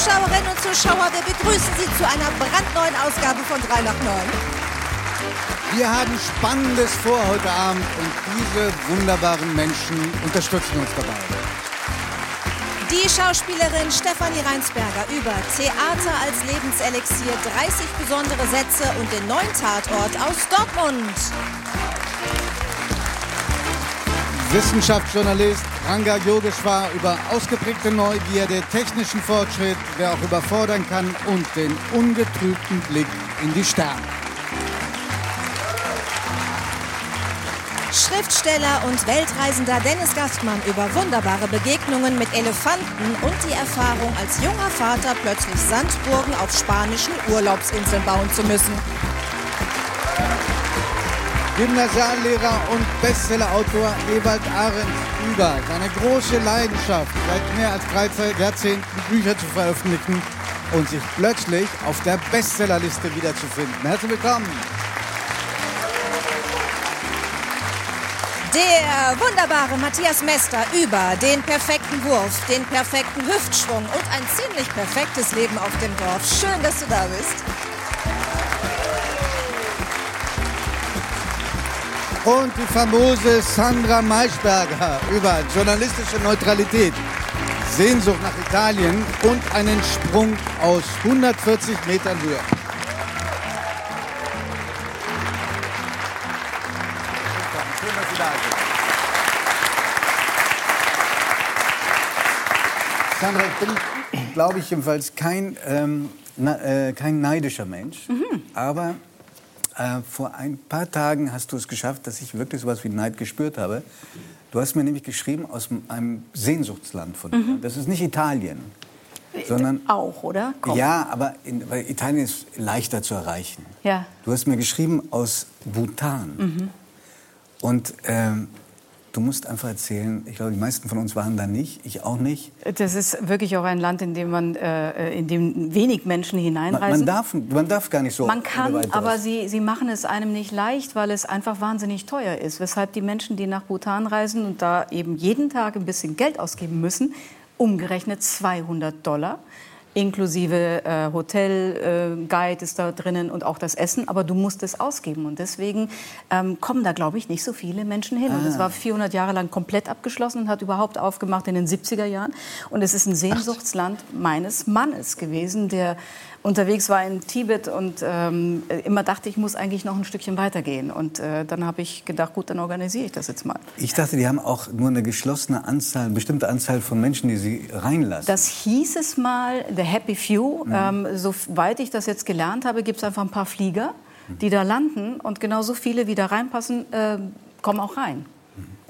Zuschauerinnen und Zuschauer, wir begrüßen Sie zu einer brandneuen Ausgabe von 3 nach 9. Wir haben Spannendes vor heute Abend und diese wunderbaren Menschen unterstützen uns dabei. Die Schauspielerin Stefanie Reinsberger über Theater als Lebenselixier, 30 besondere Sätze und den neuen Tatort aus Dortmund. Wissenschaftsjournalist Ranga Yogeshwar über ausgeprägte Neugierde, technischen Fortschritt, der auch überfordern kann und den ungetrübten Blick in die Sterne. Schriftsteller und Weltreisender Dennis Gastmann über wunderbare Begegnungen mit Elefanten und die Erfahrung als junger Vater plötzlich Sandburgen auf spanischen Urlaubsinseln bauen zu müssen. Gymnasiallehrer und Bestsellerautor Ewald Arendt über seine große Leidenschaft, seit mehr als 13 Jahrzehnten Bücher zu veröffentlichen und sich plötzlich auf der Bestsellerliste wiederzufinden. Herzlich willkommen. Der wunderbare Matthias Mester über den perfekten Wurf, den perfekten Hüftschwung und ein ziemlich perfektes Leben auf dem Dorf. Schön, dass du da bist. Und die famose Sandra Maischberger über journalistische Neutralität, Sehnsucht nach Italien und einen Sprung aus 140 Metern Höhe. Schön, dass Sie da sind. Sandra, ich bin, glaube ich, jedenfalls kein, ähm, na, äh, kein neidischer Mensch. Aber äh, vor ein paar Tagen hast du es geschafft, dass ich wirklich sowas wie Neid gespürt habe. Du hast mir nämlich geschrieben aus einem Sehnsuchtsland von dir. Das ist nicht Italien, sondern Auch, oder? Komm. ja, aber in, Italien ist leichter zu erreichen. Ja. Du hast mir geschrieben aus Bhutan. Und ähm, du musst einfach erzählen, ich glaube, die meisten von uns waren da nicht, ich auch nicht. Das ist wirklich auch ein Land, in dem man, äh, in dem wenig Menschen Man, hineinreisen. man, darf, man darf gar nicht so. Man kann, aber sie, sie machen es einem nicht leicht, weil es einfach wahnsinnig teuer ist. Weshalb die Menschen, die nach Bhutan reisen und da eben jeden Tag ein bisschen Geld ausgeben müssen, umgerechnet 200 Dollar, inklusive äh, Hotel, äh, Guide ist da drinnen und auch das Essen. Aber du musst es ausgeben und deswegen ähm, kommen da, glaube ich, nicht so viele Menschen hin. Und es Ah. war 400 Jahre lang komplett abgeschlossen und hat überhaupt aufgemacht in den 70er Jahren. Und es ist ein Sehnsuchtsland meines Mannes gewesen, der unterwegs war in Tibet und ähm, immer dachte, ich muss eigentlich noch ein Stückchen weitergehen. Und äh, dann habe ich gedacht, gut, dann organisiere ich das jetzt mal. Ich dachte, die haben auch nur eine geschlossene Anzahl, eine bestimmte Anzahl von Menschen, die sie reinlassen. Das hieß es mal, the happy few. Mhm. Ähm, soweit ich das jetzt gelernt habe, gibt es einfach ein paar Flieger, die da landen und genauso viele, wie da reinpassen, äh, kommen auch rein.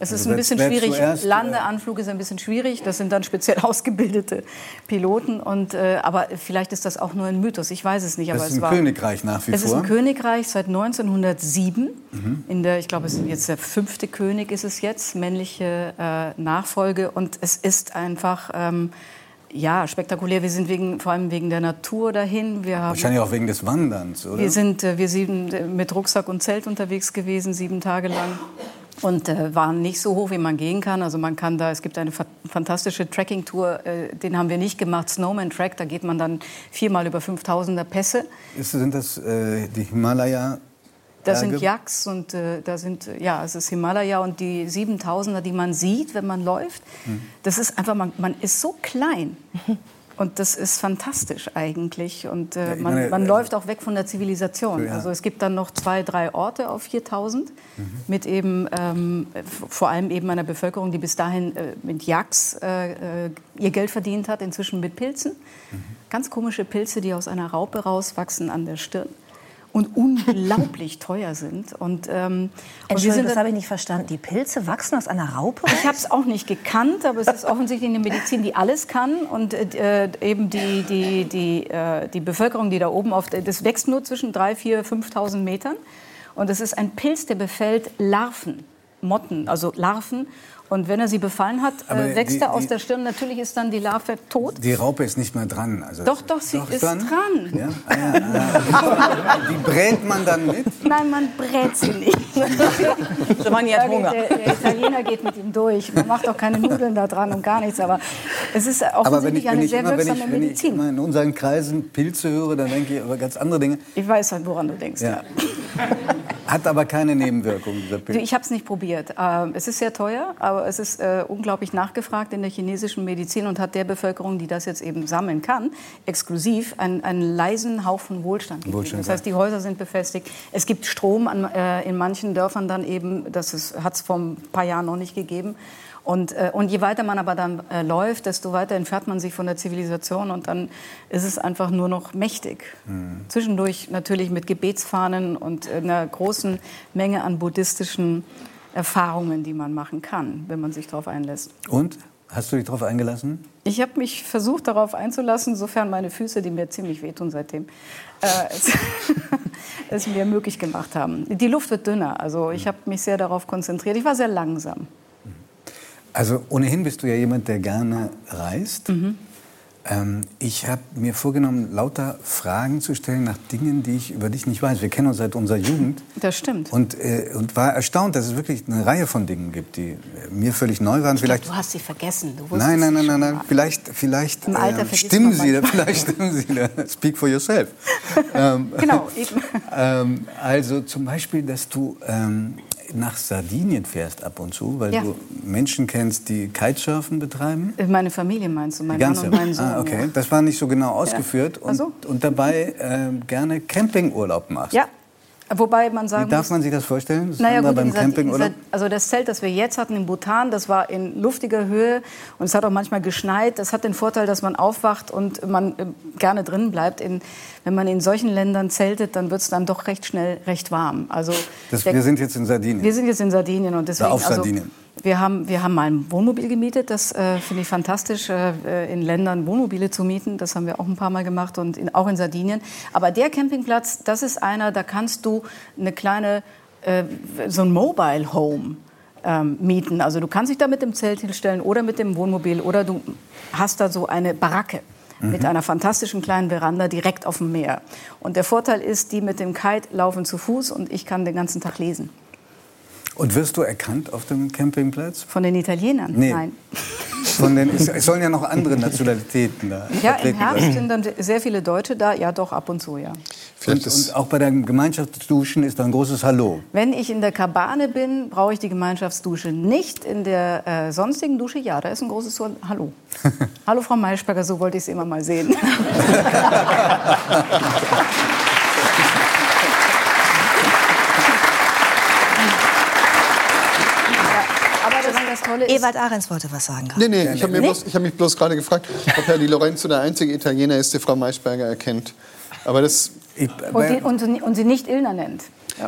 Es ist Also ein wer- bisschen schwierig. zuerst, Landeanflug ist ein bisschen schwierig. Das sind dann speziell ausgebildete Piloten. Und, äh, aber vielleicht ist das auch nur ein Mythos. Ich weiß es nicht. aber ist es ein war, Königreich nach wie Es ist vor. ein Königreich seit 1907. Mhm. In der, ich glaube, es ist jetzt der fünfte König ist es jetzt, männliche äh, Nachfolge. Und es ist einfach ähm, ja spektakulär. Wir sind wegen, vor allem wegen der Natur dahin. Wir haben Wahrscheinlich auch wegen des Wanderns, oder? wir sind, äh, wir sind äh, mit Rucksack und Zelt unterwegs gewesen, sieben Tage lang. Und äh, waren nicht so hoch, wie man gehen kann. Also man kann da, es gibt eine fa fantastische Trekking-Tour, äh, den haben wir nicht gemacht, Snowman Track. Da geht man dann viermal über 5000er Pässe. Ist, sind das äh, die Himalaya? Da Berge? sind Yaks und äh, da sind, äh, ja, es ist Himalaya und die 7000er, die man sieht, wenn man läuft. Hm. Das ist einfach, man, man ist so klein. Und das ist fantastisch eigentlich. Und äh, man, meine, man äh, läuft auch weg von der Zivilisation. Ja. Also es gibt dann noch zwei, drei Orte auf 4000 mit eben ähm, vor allem eben einer Bevölkerung, die bis dahin äh, mit Yaks äh, äh, ihr Geld verdient hat, inzwischen mit Pilzen. Ganz komische Pilze, die aus einer Raupe rauswachsen an der Stirn und unglaublich teuer sind. Und, ähm, Entschuldigung, sind das habe ich nicht verstanden. Die Pilze wachsen aus einer Raupe? ich habe es auch nicht gekannt, aber es ist offensichtlich eine Medizin, die alles kann. Und äh, eben die, die, die, äh, die Bevölkerung, die da oben auf, das wächst nur zwischen 3.000, 4.000, 5.000 Metern. Und es ist ein Pilz, der befällt Larven. Motten, also Larven. Und wenn er sie befallen hat, Aber äh, wächst die- er aus die- der Stirn. Natürlich ist dann die Larve tot. Die Raupe ist nicht mehr dran. Also Doch, doch, sie ist dran. Ja? Ah, ja, ja. Die brät man dann mit? Nein, man brät sie nicht. Giovanni hat Hunger. Der, der Italiener geht mit ihm durch. Man macht auch keine Nudeln da dran und gar nichts. Aber es ist offensichtlich ich, eine sehr immer, wirksame ich, wenn ich Medizin. immer in unseren Kreisen Pilze höre, dann denke ich über ganz andere Dinge. Ich weiß halt, woran du denkst. Ja. Hat aber keine Nebenwirkung, dieser Pilz. Ich habe es nicht probiert. Ähm, es ist sehr teuer, aber es ist äh, unglaublich nachgefragt in der chinesischen Medizin und hat der Bevölkerung, die das jetzt eben sammeln kann, exklusiv einen, einen leisen Hauch von Wohlstand gegeben. Wohlstand, das heißt, die Häuser sind befestigt. Es gibt Strom an, äh, in manchen Dörfern dann eben. Das hat es vor ein paar Jahren noch nicht gegeben. Und, äh, und je weiter man aber dann äh, läuft, desto weiter entfernt man sich von der Zivilisation und dann ist es einfach nur noch mächtig. Zwischendurch natürlich mit Gebetsfahnen und einer großen Menge an buddhistischen Erfahrungen, die man machen kann, wenn man sich darauf einlässt. Und? Hast du dich darauf eingelassen? Ich habe mich versucht, darauf einzulassen, sofern meine Füße, die mir ziemlich wehtun seitdem, äh, es, es mir möglich gemacht haben. Die Luft wird dünner, also ich habe mich sehr darauf konzentriert. Ich war sehr langsam. Also ohnehin bist du ja jemand, der gerne reist. Mhm. Ähm, ich habe mir vorgenommen, lauter Fragen zu stellen nach Dingen, die ich über dich nicht weiß. Wir kennen uns seit unserer Jugend. Das stimmt. Und, äh, und war erstaunt, dass es wirklich eine Reihe von Dingen gibt, die äh, mir völlig neu waren. Vielleicht Du hast sie vergessen. Du Nein, nein, nein, nein, nein. mal. Vielleicht, vielleicht Im Alter vergisst stimmen Sie, da, vielleicht stimmen Sie. da. Speak for yourself. ähm, Genau, eben. ähm, also zum Beispiel, dass du ähm, nach Sardinien fährst ab und zu, weil Ja. du Menschen kennst, die Kitesurfen betreiben. Meine Familie meinst du, mein Mann ganze. und mein Sohn. ah, okay. ja. Das war nicht so genau ausgeführt. Ach Und, so. und dabei ähm, gerne Campingurlaub machst. Ja, wobei man sagen Wie darf muss, man sich das vorstellen? Naja, Sandra, gut, beim Sard- Campingurlaub? in Sard- also das Zelt, das wir jetzt hatten in Bhutan, das war in luftiger Höhe und es hat auch manchmal geschneit. Das hat den Vorteil, dass man aufwacht und man äh, gerne drin bleibt. In, wenn man in solchen Ländern zeltet, dann wird es dann doch recht schnell recht warm. Also Das, der- wir sind jetzt in Sardinien. wir sind jetzt in Sardinien und deswegen auf also, Sardinien. Wir haben wir haben mal ein Wohnmobil gemietet. Das äh, finde ich fantastisch, äh, in Ländern Wohnmobile zu mieten. Das haben wir auch ein paar Mal gemacht und in, auch in Sardinien. Aber der Campingplatz, das ist einer, da kannst du eine kleine äh, so ein Mobile Home ähm, mieten. Also du kannst dich da mit dem Zelt hinstellen oder mit dem Wohnmobil oder du hast da so eine Baracke mit einer fantastischen kleinen Veranda direkt auf dem Meer. Und der Vorteil ist, die mit dem Kite laufen zu Fuß und ich kann den ganzen Tag lesen. Und wirst du erkannt auf dem Campingplatz? Von den Italienern? Nee. Nein. Von den, es, es sollen ja noch andere Nationalitäten da Ja, im Herbst sein. sind dann sehr viele Deutsche da. Ja, doch, ab und zu, ja. Und, und auch bei den Gemeinschaftsduschen ist da ein großes Hallo. Wenn ich in der Kabane bin, brauche ich die Gemeinschaftsdusche nicht. In der äh, sonstigen Dusche, ja, da ist ein großes Hallo. Hallo, Frau Maischberger, so wollte ich Sie immer mal sehen. Ja, aber das, das Tolle ist, Ewald Ahrens wollte was sagen gerade. Nee, nee, ich habe mich, hab mich bloß gerade gefragt, ob Herr Di Lorenzo der einzige Italiener ist, der Frau Maischberger erkennt. Aber das, Ich, und, die, und, sie- und sie nicht Ilna nennt.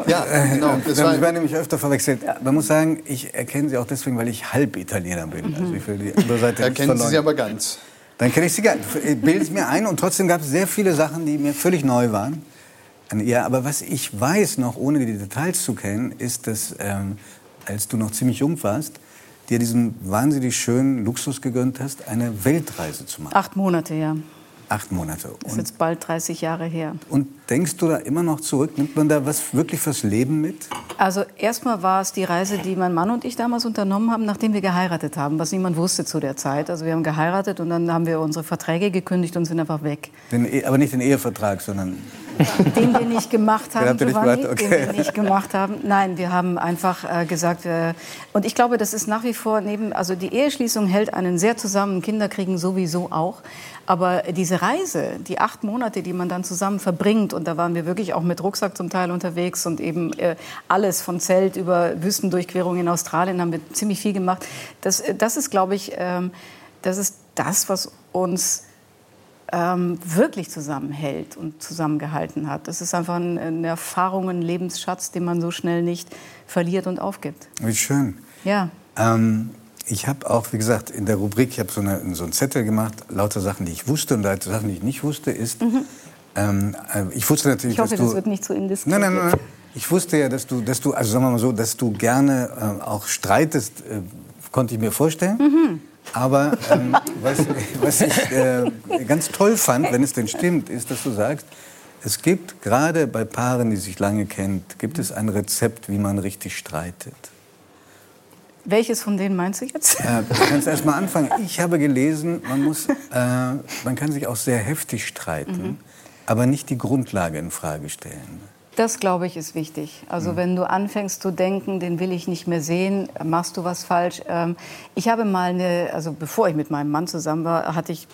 ja, genau. Das wir war, werden nämlich öfter verwechselt. Man muss sagen, ich erkenne sie auch deswegen, weil ich halb Italiener bin. Also ich will die andere Seite da nicht kennen Sie sie aber ganz. Dann kenne ich sie gar nicht. Ich Bilde es mir ein und trotzdem gab es sehr viele Sachen, die mir völlig neu waren. An ihr. Aber was ich weiß noch, ohne die Details zu kennen, ist, dass ähm, als du noch ziemlich jung warst, dir diesen wahnsinnig schönen Luxus gegönnt hast, eine Weltreise zu machen. Acht Monate, ja. Acht Monate. Das ist jetzt bald 30 Jahre her. und denkst du da immer noch zurück? Nimmt man da was wirklich fürs Leben mit? Also erstmal war es die Reise, die mein Mann und ich damals unternommen haben, nachdem wir geheiratet haben, was niemand wusste zu der Zeit. Also wir haben geheiratet und dann haben wir unsere Verträge gekündigt und sind einfach weg. Den, E- aber nicht den Ehevertrag, sondern Den wir nicht gemacht haben, nicht Giovanni, gemacht? den Okay. wir nicht gemacht haben. Nein, wir haben einfach äh, gesagt, äh, und ich glaube, das ist nach wie vor neben, also die Eheschließung hält einen sehr zusammen, Kinder kriegen sowieso auch. Aber diese Reise, die acht Monate, die man dann zusammen verbringt, und da waren wir wirklich auch mit Rucksack zum Teil unterwegs und eben äh, alles von Zelt über Wüstendurchquerung in Australien haben wir ziemlich viel gemacht. Das, äh, das ist, glaube ich, ähm, das ist das, was uns ähm, wirklich zusammenhält und zusammengehalten hat. Das ist einfach ein, eine Erfahrung, ein Lebensschatz, den man so schnell nicht verliert und aufgibt. wie schön. Ja. Ähm, ich habe auch, wie gesagt, in der Rubrik, ich habe so, eine, so ein Zettel gemacht, lauter Sachen, die ich wusste und lauter Sachen, die ich nicht wusste, ist, ähm, äh, ich wusste natürlich, Mhm. Ich hoffe, dass du... das wird nicht zu indiskret. Nein, nein, nein. Ich wusste ja, dass du, dass du, also sagen wir mal so, dass du gerne äh, auch streitest, äh, konnte ich mir vorstellen. Mhm. Aber ähm, was, was ich äh, ganz toll fand, wenn es denn stimmt, ist, dass du sagst, es gibt gerade bei Paaren, die sich lange kennen, gibt es ein Rezept, wie man richtig streitet. Welches von denen meinst du jetzt? Äh, du kannst erst mal anfangen. Ich habe gelesen, man, muss, äh, man kann sich auch sehr heftig streiten, Mhm. aber nicht die Grundlage in Frage stellen. Das, glaube ich, ist wichtig. Also wenn du anfängst zu denken, den will ich nicht mehr sehen, machst du was falsch. Ähm, ich habe mal eine, also bevor ich mit meinem Mann zusammen war, hatte ich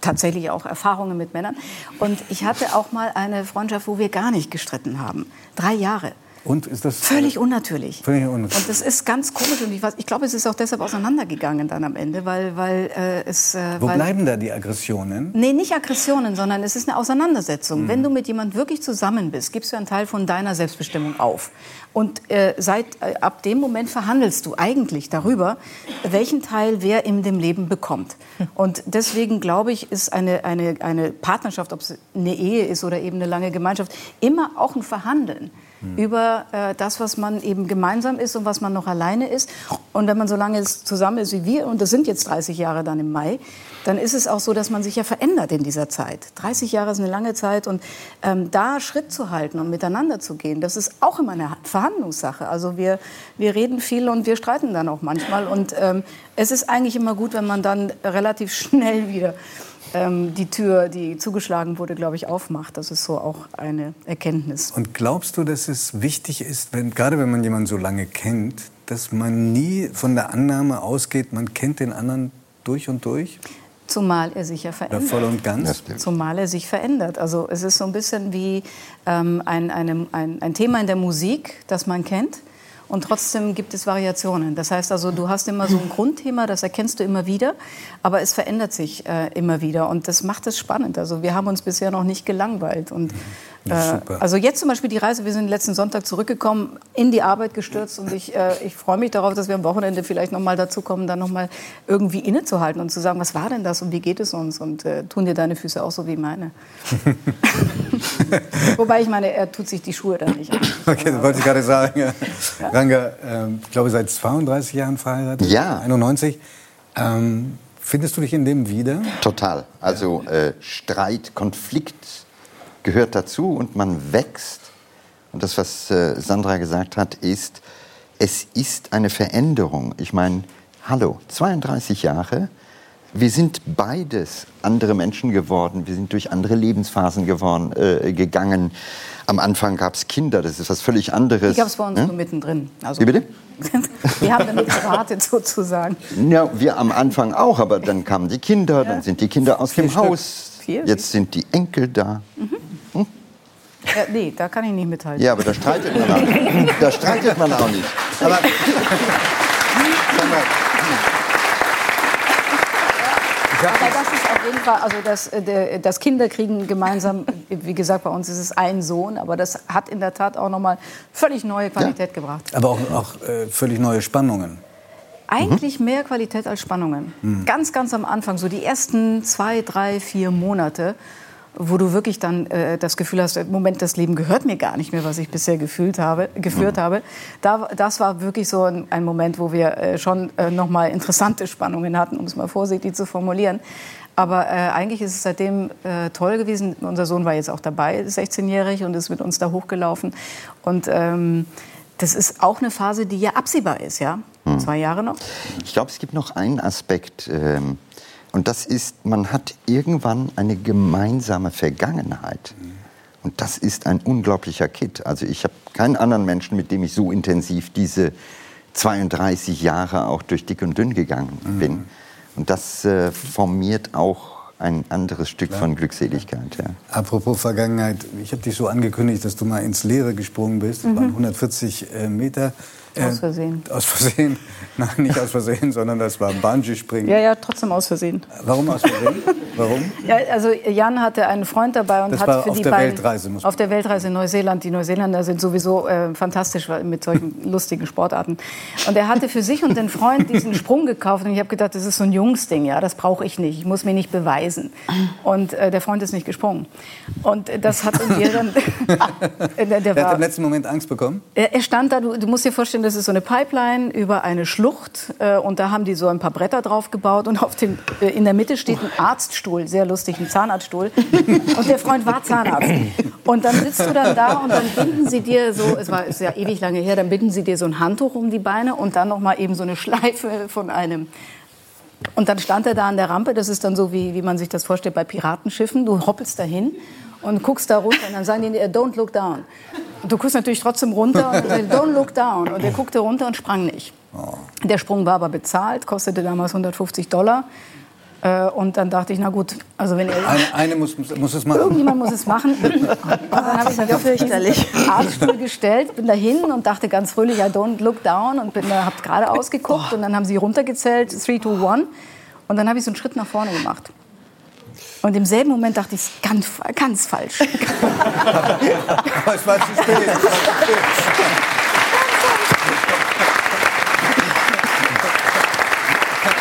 tatsächlich auch Erfahrungen mit Männern. Und ich hatte auch mal eine Freundschaft, wo wir gar nicht gestritten haben. Drei Jahre. Und ist das Völlig unnatürlich. Völlig unnatürlich. Und das ist ganz komisch. Und ich, weiß, ich glaube, es ist auch deshalb auseinandergegangen dann am Ende, weil, weil äh, es... Äh, Wo weil, bleiben da die Aggressionen? Nee, nicht Aggressionen, sondern es ist eine Auseinandersetzung. Wenn du mit jemand wirklich zusammen bist, gibst du einen Teil von deiner Selbstbestimmung auf. Und äh, seit, äh, ab dem Moment verhandelst du eigentlich darüber, welchen Teil wer in dem Leben bekommt. Und deswegen glaube ich, ist eine, eine, eine Partnerschaft, ob es eine Ehe ist oder eben eine lange Gemeinschaft, immer auch ein Verhandeln über äh, das, was man eben gemeinsam ist und was man noch alleine ist. Und wenn man so lange zusammen ist wie wir, und das sind jetzt 30 Jahre dann im Mai, dann ist es auch so, dass man sich ja verändert in dieser Zeit. 30 Jahre ist eine lange Zeit und ähm, da Schritt zu halten und miteinander zu gehen, das ist auch immer eine Verhandlungssache. Also wir, wir reden viel und wir streiten dann auch manchmal. Und ähm, es ist eigentlich immer gut, wenn man dann relativ schnell wieder ähm, die Tür, die zugeschlagen wurde, glaube ich, aufmacht. Das ist so auch eine Erkenntnis. Und glaubst du, dass es wichtig ist, wenn, gerade wenn man jemanden so lange kennt, dass man nie von der Annahme ausgeht, man kennt den anderen durch und durch? Zumal er sich ja Oder verändert. voll und ganz? Zumal er sich verändert. Also es ist so ein bisschen wie ähm, ein, eine, ein, ein Thema in der Musik, das man kennt. Und trotzdem gibt es Variationen. Das heißt also, du hast immer so ein Grundthema, das erkennst du immer wieder, aber es verändert sich äh, immer wieder. Und das macht es spannend. Also wir haben uns bisher noch nicht gelangweilt. Und, Ja, äh, super. also jetzt zum Beispiel die Reise, wir sind letzten Sonntag zurückgekommen, in die Arbeit gestürzt. Und ich, äh, ich freue mich darauf, dass wir am Wochenende vielleicht noch mal dazu kommen, dann noch mal irgendwie innezuhalten und zu sagen, was war denn das und wie geht es uns? Und äh, tun dir deine Füße auch so wie meine? Wobei ich meine, er tut sich die Schuhe dann nicht an. Okay, das wollte ich gerade sagen. Ranga, ähm, ich glaube, seit 32 Jahren verheiratet. Ja. 91. Ähm, findest du dich in dem wieder? Total. Also äh, Streit, Konflikt gehört dazu und man wächst. Und das, was äh, Sandra gesagt hat, ist, es ist eine Veränderung. Ich meine, hallo, 32 Jahre. Wir sind beides andere Menschen geworden. Wir sind durch andere Lebensphasen geworden, äh, gegangen. Am Anfang gab es Kinder, das ist was völlig anderes. Ich habe es bei uns Hm? nur mittendrin. Also, Wie bitte? Wir haben damit gewartet sozusagen. Ja, wir am Anfang auch, aber dann kamen die Kinder, dann sind die Kinder aus dem Stück. Haus. Vier, Jetzt sind die Enkel da. Ja, nee, da kann ich nicht mithalten. Ja, aber da streitet man auch. Da streitet man auch nicht. Aber Sag mal, Aber das ist auf jeden Fall, also das, äh, das Kinderkriegen gemeinsam, wie gesagt, bei uns ist es ein Sohn, aber das hat in der Tat auch nochmal völlig neue Qualität gebracht. Aber auch, auch äh, völlig neue Spannungen. Eigentlich mehr Qualität als Spannungen. Ganz, ganz am Anfang, so die ersten zwei, drei, vier Monate, wo du wirklich dann äh, das Gefühl hast, Moment, das Leben gehört mir gar nicht mehr, was ich bisher gefühlt habe, geführt habe. Da, das war wirklich so ein, ein Moment, wo wir äh, schon äh, noch mal interessante Spannungen hatten, um es mal vorsichtig zu formulieren. Aber äh, eigentlich ist es seitdem äh, toll gewesen. Unser Sohn war jetzt auch dabei, 16-jährig, und ist mit uns da hochgelaufen. Und ähm, das ist auch eine Phase, die ja absehbar ist, ja. Zwei Jahre noch. ich glaube, es gibt noch einen Aspekt. Ähm, und das ist, man hat irgendwann eine gemeinsame Vergangenheit. Und das ist ein unglaublicher Kit. Also ich habe keinen anderen Menschen, mit dem ich so intensiv diese 32 Jahre auch durch dick und dünn gegangen bin. Und das äh, formiert auch ein anderes Stück von Glückseligkeit. Ja. Apropos Vergangenheit, ich habe dich so angekündigt, dass du mal ins Leere gesprungen bist. Das waren 140 äh, Meter. Aus Versehen. Aus Versehen? Nein, nicht aus Versehen, sondern das war Bungee-Springen. Ja, ja, trotzdem aus Versehen. Warum aus Versehen? Warum? Ja, also Jan hatte einen Freund dabei und Das hat war für auf die der beiden Weltreise, muss auf der Weltreise in Neuseeland. Die Neuseeländer sind sowieso äh, fantastisch mit solchen lustigen Sportarten. Und er hatte für sich und den Freund diesen Sprung gekauft und ich habe gedacht, das ist so ein Jungsding, ja, das brauche ich nicht. Ich muss mir nicht beweisen. Und äh, der Freund ist nicht gesprungen. Und äh, das hat in äh, der, der Der hat war, im letzten Moment Angst bekommen. er, er stand da, du, du musst dir vorstellen, das ist so eine Pipeline über eine Schlucht äh, und da haben die so ein paar Bretter drauf gebaut und auf dem, äh, in der Mitte steht ein Arztstuhl, sehr lustig, ein Zahnarztstuhl. Und der Freund war Zahnarzt. Und dann sitzt du dann da und dann binden sie dir so, es war ist ja ewig lange her, dann binden sie dir so ein Handtuch um die Beine und dann noch mal eben so eine Schleife von einem und dann stand er da an der Rampe, das ist dann so, wie, wie man sich das vorstellt bei Piratenschiffen. Du hoppelst dahin und guckst da runter und dann sagen die, dir, don't look down. Und du guckst natürlich trotzdem runter und dann sagen, don't look down. Und er guckte runter und sprang nicht. Der Sprung war aber bezahlt, kostete damals 150 Dollar. Äh, Und dann dachte ich, na gut, also wenn er Eine, eine muss, muss es machen. Irgendjemand muss es machen. Und dann habe ich mich auf diesen Arztstuhl gestellt, bin dahin und dachte ganz fröhlich, I don't look down und bin da, hab gerade ausgeguckt und dann haben sie runtergezählt, 3, 2, 1 und dann habe ich so einen Schritt nach vorne gemacht. Und im selben Moment dachte ich, ganz, ganz falsch. Aber es war zu spät. Es war zu spät.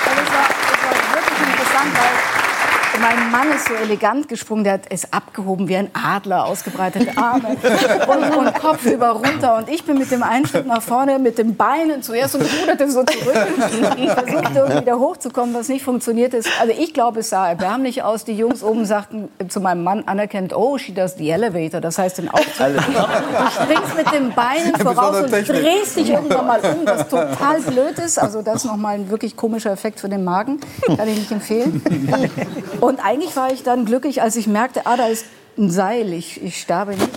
Aber es war, es war wirklich interessant, weil Mann ist so elegant gesprungen, der hat es abgehoben wie ein Adler, ausgebreitete Arme und, und Kopf über runter. Und ich bin mit dem einen Schritt nach vorne, mit den Beinen zuerst und ruderte so zurück. Ich versuchte irgendwie wieder hochzukommen, was nicht funktioniert ist. Also ich glaube, es sah erbärmlich aus. Die Jungs oben sagten zu meinem Mann anerkennt, oh, she does the elevator. Das heißt den Aufzug. Du springst mit den Beinen voraus und drehst dich irgendwann mal um, was total blöd ist. Also das ist nochmal ein wirklich komischer Effekt für den Magen. Kann ich nicht empfehlen. Und eigentlich war ich dann glücklich, als ich merkte, ah, da ist ein Seil, ich, ich sterbe nicht.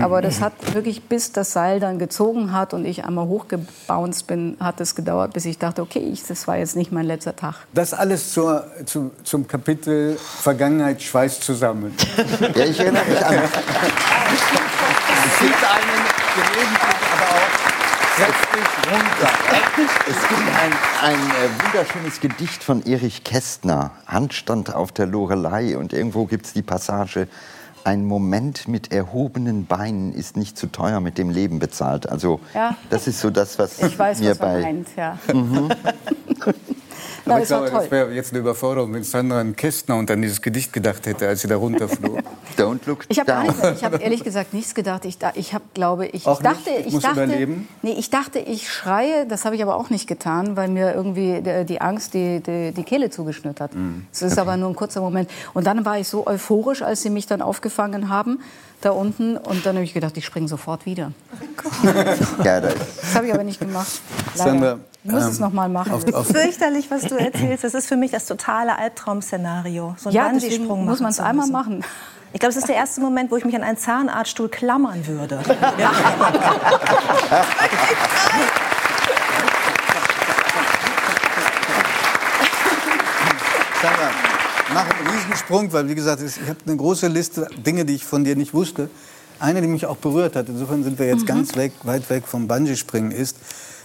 Aber das hat wirklich, bis das Seil dann gezogen hat und ich einmal hochgebounced bin, hat es gedauert, bis ich dachte, okay, ich, das war jetzt nicht mein letzter Tag. Das alles zur, zu, zum Kapitel Vergangenheit schweißt zusammen. Ja, ich erinnere mich an. Es gibt einen gelegentlich aber kräftig runter. Es gibt ein, ein äh, wunderschönes Gedicht von Erich Kästner, Handstand auf der Lorelei. Und irgendwo gibt es die Passage, ein Moment mit erhobenen Beinen ist nicht zu teuer mit dem Leben bezahlt. Also Ja. das ist so das, was Ich weiß, mir was er bei... meint, ja. Aber Na, ich es war glaube, toll. das wäre jetzt eine Überforderung, wenn Sandra an Kästner und an dieses Gedicht gedacht hätte, als sie da runterflog. Don't look Ich down. nicht, ich habe ehrlich gesagt nichts gedacht. Ich, ich habe, glaube ich, Auch ich dachte, nicht? ich Muss dachte, überleben? nee, ich dachte, ich schreie. Das habe ich aber auch nicht getan, weil mir irgendwie die, Angst die, die, die Kehle zugeschnürt hat. Mhm. Es ist aber nur ein kurzer Moment. Und dann war ich so euphorisch, als sie mich dann aufgefangen haben da unten. Und dann habe ich gedacht, ich springe sofort wieder. Ja, da ist Das habe ich aber nicht gemacht. Leider. Sandra, ich muss ähm, es noch mal machen. auf- auf- Fürchterlich, was du erzählst. Das ist für mich das totale Albtraum-Szenario. So einen ja, Bungee-Sprung muss man es zu einmal machen. Ich glaube, es ist der erste Moment, wo ich mich an einen Zahnarztstuhl klammern würde. Sandra, mach einen Riesensprung, weil wie gesagt, es- ich habe eine große Liste Dinge, die ich von dir nicht wusste. Eine, die mich auch berührt hat, insofern sind wir jetzt ganz weg, weit weg vom Bungee-Springen, ist,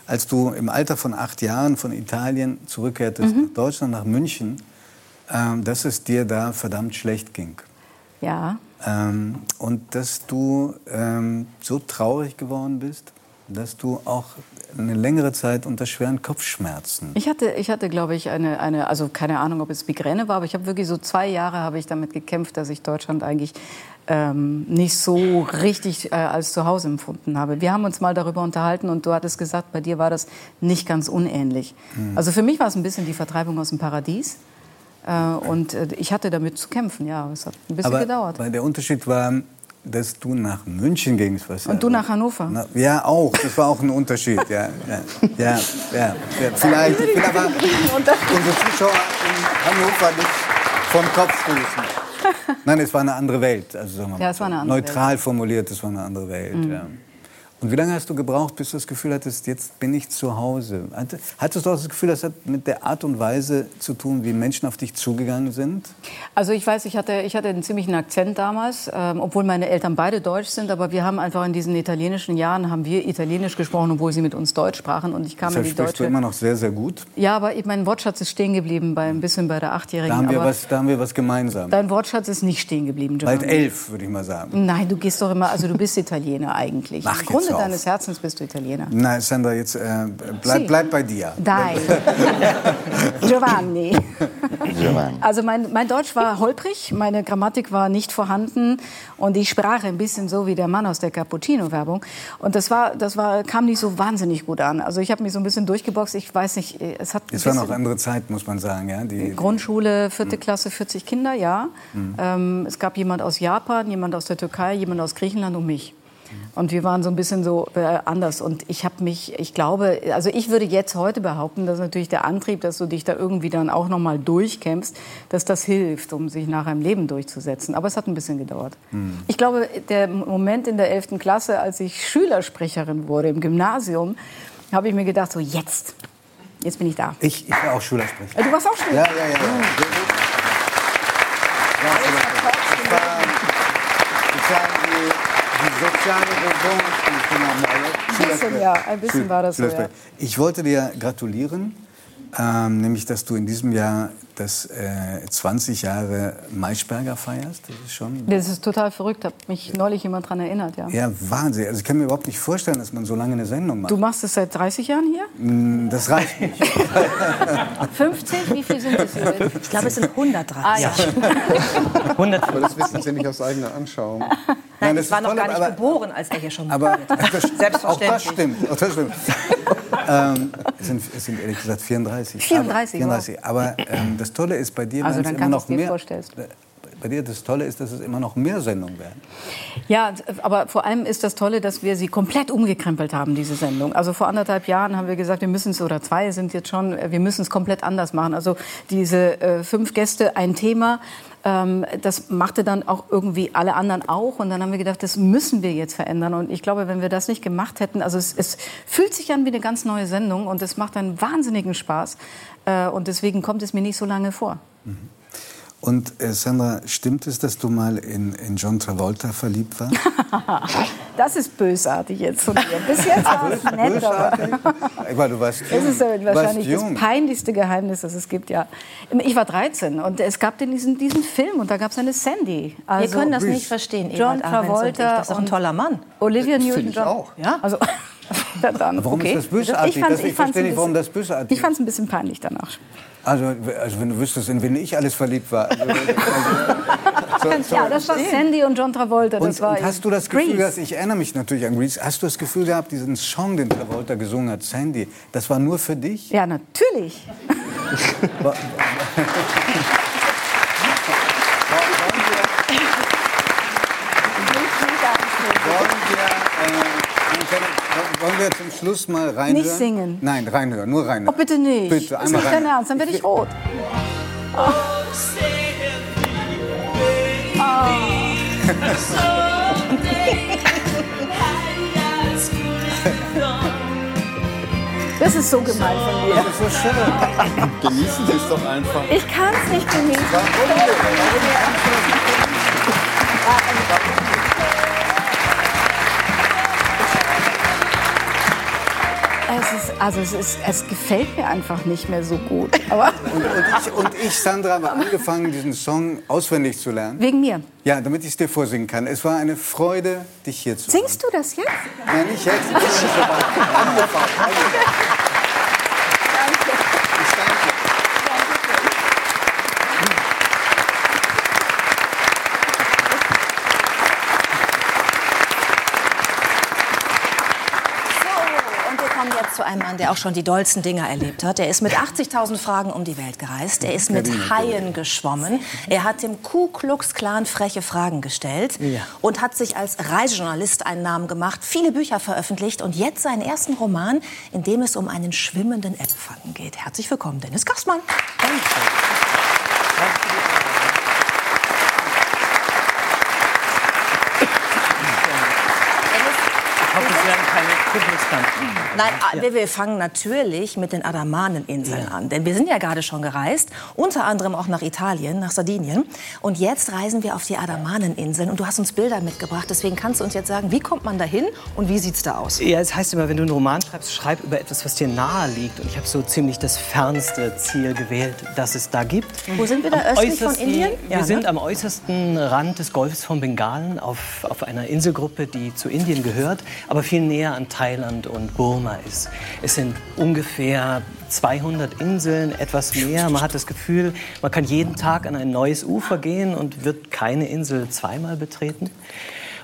als du im Alter von acht Jahren von Italien zurückkehrtest nach Deutschland, nach München, ähm, dass es dir da verdammt schlecht ging. Ja. Ähm, und dass du ähm, so traurig geworden bist, dass du auch eine längere Zeit unter schweren Kopfschmerzen. Ich hatte, ich hatte, glaube ich, eine, eine, also keine Ahnung, ob es Migräne war, aber ich habe wirklich so zwei Jahre habe ich damit gekämpft, dass ich Deutschland eigentlich ähm, nicht so richtig äh, als zu Hause empfunden habe. Wir haben uns mal darüber unterhalten und du hattest gesagt, bei dir war das nicht ganz unähnlich. Also für mich war es ein bisschen die Vertreibung aus dem Paradies. Äh, und äh, ich hatte damit zu kämpfen, ja. Es hat ein bisschen Aber gedauert. weil der Unterschied war, dass du nach München gingst. Was ja, Und du nach Hannover. Na, ja, auch. Das war auch ein Unterschied. Ja, ja, ja, ja, ja. Vielleicht. Ich will aber unsere Zuschauer in Hannover nicht vom Kopf stoßen. Nein, es war eine andere Welt. Also sagen wir mal Ja, es war eine andere neutral formuliert, es war eine andere Welt. Ja. Und wie lange hast du gebraucht, bis du das Gefühl hattest, jetzt bin ich zu Hause? Hatte- Hattest du auch das Gefühl, das hat mit der Art und Weise zu tun, wie Menschen auf dich zugegangen sind? Also ich weiß, ich hatte, ich hatte einen ziemlichen Akzent damals, ähm, obwohl meine Eltern beide deutsch sind, aber wir haben einfach in diesen italienischen Jahren, haben wir Italienisch gesprochen, obwohl sie mit uns Deutsch sprachen und ich kam in Deshalb die sprichst du deutsche... immer noch sehr, sehr gut. Ja, aber mein Wortschatz ist stehen geblieben, bei, ein bisschen bei der Achtjährigen. Da haben wir was, da haben wir was gemeinsam. Dein Wortschatz ist nicht stehen geblieben, Bald Giovanni. elf, würde ich mal sagen. Nein, du gehst doch immer, also du bist Italiener eigentlich. Mach jetzt Grunde auf. deines Herzens bist du Italiener. Na, Sandra, jetzt äh, bleib, bleib bei dir. Dai. Giovanni. Giovanni. Also mein, mein Deutsch war holprig, meine Grammatik war nicht vorhanden und ich sprach ein bisschen so wie der Mann aus der Cappuccino-Werbung. Und das, war, das war, kam nicht so wahnsinnig gut an. Also ich habe mich so ein bisschen durchgeboxt. Ich weiß nicht, es hat Es war noch bisschen- andere Zeit, muss man sagen. Ja? Die, Grundschule, vierte Klasse, 40 Kinder, ja. Ähm, es gab jemand aus Japan, jemand aus der Türkei, jemand aus Griechenland und mich. Und wir waren so ein bisschen so äh, anders. Und ich habe mich, ich glaube, also ich würde jetzt heute behaupten, dass natürlich der Antrieb, dass du dich da irgendwie dann auch noch mal durchkämpfst, dass das hilft, um sich nachher im Leben durchzusetzen. Aber es hat ein bisschen gedauert. Ich glaube, der Moment in der 11. Klasse, als ich Schülersprecherin wurde im Gymnasium, habe ich mir gedacht, so jetzt, jetzt bin ich da. ich, ich war auch Schülersprecher. Äh, Du warst auch Schüler. Ja, ja, ja. ja. Ja, Ein bisschen, ja, ein bisschen war das so, ja. Ich wollte dir gratulieren, ähm, nämlich, dass du in diesem Jahr das äh, 20 Jahre Maischberger feierst. Das ist schon Das ist total verrückt, hat mich neulich jemand daran erinnert, ja. ja, Wahnsinn. Also ich kann mir überhaupt nicht vorstellen, dass man so lange eine Sendung macht. Du machst es seit 30 Jahren hier? Das reicht nicht. 50? Wie viel sind es hier? Ich glaube, es sind 130. Ah, ja. 100 Aber das wissen Sie nicht aus eigener Anschauung. Nein, das ich war noch gar nicht aber- geboren, als er hier schon Aber das, Selbstverständlich. Auch das stimmt. Auch das stimmt. ähm, es, sind, es sind ehrlich gesagt 34. 34, aber, 34. aber ähm, das Tolle ist bei dir, Also dann immer noch mehr. vorstellst. Bei dir das Tolle ist, dass es immer noch mehr Sendungen werden. Ja, aber vor allem ist das Tolle, dass wir sie komplett umgekrempelt haben, diese Sendung. Also vor anderthalb Jahren haben wir gesagt, wir müssen es, oder zwei sind jetzt schon, wir müssen es komplett anders machen. Also diese äh, fünf Gäste, ein Thema, ähm, das machte dann auch irgendwie alle anderen auch. Und dann haben wir gedacht, das müssen wir jetzt verändern. Und ich glaube, wenn wir das nicht gemacht hätten, also es, es fühlt sich an wie eine ganz neue Sendung und es macht einen wahnsinnigen Spaß. Äh, und deswegen kommt es mir nicht so lange vor. Und äh, Sandra, stimmt es, dass du mal in, in John Travolta verliebt warst? Das ist bösartig jetzt von dir. Bis jetzt war es nett, aber... Weil du warst Das jung. ist äh, Du warst wahrscheinlich das peinlichste Geheimnis, das es gibt, ja. Ich war 13 und es gab den diesen, diesen Film und da gab es eine Sandy. Wir Also können das nicht verstehen, John Ebert Ahrens und ich. Travolta Das ist doch ein toller Mann. Olivia Finde ich Newton-John. auch. Ja, also dann, Warum okay. ist das bösartig? Ich, Das- ich ich verstehe nicht, warum das bösartig Ich fand es ein bisschen peinlich danach. Also, also wenn du wüsstest, in wen ich alles verliebt war. Also, also, so, so, Ja, das war Sandy und John Travolta. Das Und, war und hast du das Gefühl, dass ich erinnere mich natürlich an Grease, hast du das Gefühl gehabt, diesen Song, den Travolta gesungen hat, Sandy, das war nur für dich? Ja, natürlich. Wollen wir, äh, wollen wir zum Schluss mal reinhören? Nicht singen. Nein, reinhören, nur reinhören. Oh, bitte nicht. Bitte, das ist einmal nicht dein. Ernst, dann werde ich rot. Das ist so gemein von mir. Das ist so schön. Genießen Sie es doch einfach. Ich kann es nicht genießen. Es ist, also es, ist, es gefällt mir einfach nicht mehr so gut. Aber Und, und, ich, und ich, Sandra, habe angefangen, diesen Song auswendig zu lernen. wegen mir. Ja, damit ich es dir vorsingen kann. Es war eine Freude, dich hier zu Singst du das jetzt? Nein, nicht jetzt. Ich bin. Angefangen. Also, ich danke. So, und wir einem Mann, der auch schon die dollsten Dinger erlebt hat. Er ist mit 80.000 Fragen um die Welt gereist. Er ist mit Haien geschwommen. Er hat dem Ku Klux Klan freche Fragen gestellt und hat sich als Reisejournalist einen Namen gemacht, viele Bücher veröffentlicht und jetzt seinen ersten Roman, in dem es um einen schwimmenden Elefanten geht. Herzlich willkommen, Dennis Gastmann. Ich werden keine. Nein, ah, wir, wir fangen natürlich mit den Andamaneninseln Ja. an. Denn wir sind ja gerade schon gereist, unter anderem auch nach Italien, nach Sardinien. Und jetzt reisen wir auf die Andamaneninseln. Und du hast uns Bilder mitgebracht. Deswegen kannst du uns jetzt sagen, wie kommt man da hin und wie sieht's da aus? Ja, es heißt immer, wenn du einen Roman schreibst, schreib über etwas, was dir nahe liegt. Und ich habe so ziemlich das fernste Ziel gewählt, das es da gibt. Wo sind wir da? Am Östlich von Indien? Wir Ja, sind ne? am äußersten Rand des Golfs von Bengalen auf, auf einer Inselgruppe, die zu Indien gehört, aber viel näher an Thailand und Burma ist. Es sind ungefähr 200 Inseln, etwas mehr. Man hat das Gefühl, man kann jeden Tag an ein neues Ufer gehen und wird keine Insel zweimal betreten.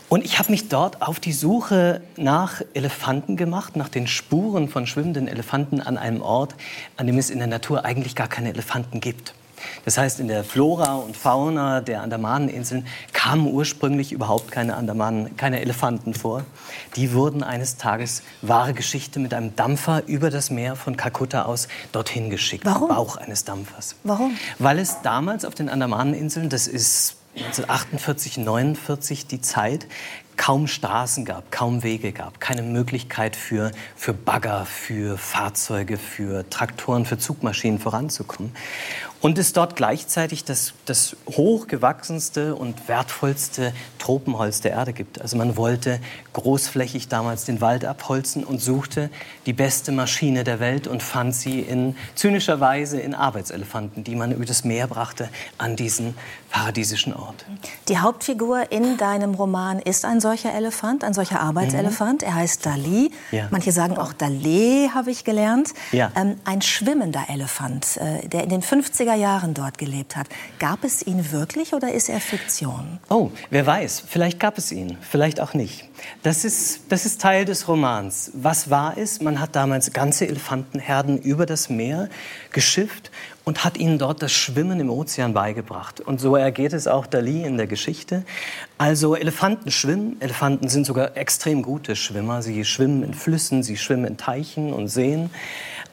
Und ich habe mich dort auf die Suche nach Elefanten gemacht, nach den Spuren von schwimmenden Elefanten an einem Ort, an dem es in der Natur eigentlich gar keine Elefanten gibt. Das heißt, in der Flora und Fauna der Andamaneninseln kamen ursprünglich überhaupt keine Andamanen, keine Elefanten vor. Die wurden eines Tages wahre Geschichte mit einem Dampfer über das Meer von Kalkutta aus dorthin geschickt. Warum? Bauch eines Dampfers. Warum? Weil es damals auf den Andamaneninseln, das ist 1948, 49 die Zeit, kaum Straßen gab, kaum Wege gab, keine Möglichkeit für, für Bagger, für Fahrzeuge, für Traktoren, für Zugmaschinen voranzukommen. Und es dort gleichzeitig das, das hochgewachsenste und wertvollste Tropenholz der Erde gibt. Also man wollte großflächig damals den Wald abholzen und suchte die beste Maschine der Welt und fand sie in zynischer Weise in Arbeitselefanten, die man über das Meer brachte an diesen paradiesischen Ort. Die Hauptfigur in deinem Roman ist ein solcher Elefant, ein solcher Arbeitselefant. Er heißt Dali. Mhm. Ja. Manche sagen auch Dalé, habe ich gelernt. Ja. Ähm, ein schwimmender Elefant, äh, der in den 50er Jahren dort gelebt hat. Gab es ihn wirklich oder ist er Fiktion? Oh, wer weiß, vielleicht gab es ihn, vielleicht auch nicht. Das ist, das ist Teil des Romans. Was war es? Man hat damals ganze Elefantenherden über das Meer geschifft und hat ihnen dort das Schwimmen im Ozean beigebracht. Und so ergeht es auch Dali in der Geschichte. Also Elefanten schwimmen, Elefanten sind sogar extrem gute Schwimmer. Sie schwimmen in Flüssen, sie schwimmen in Teichen und Seen.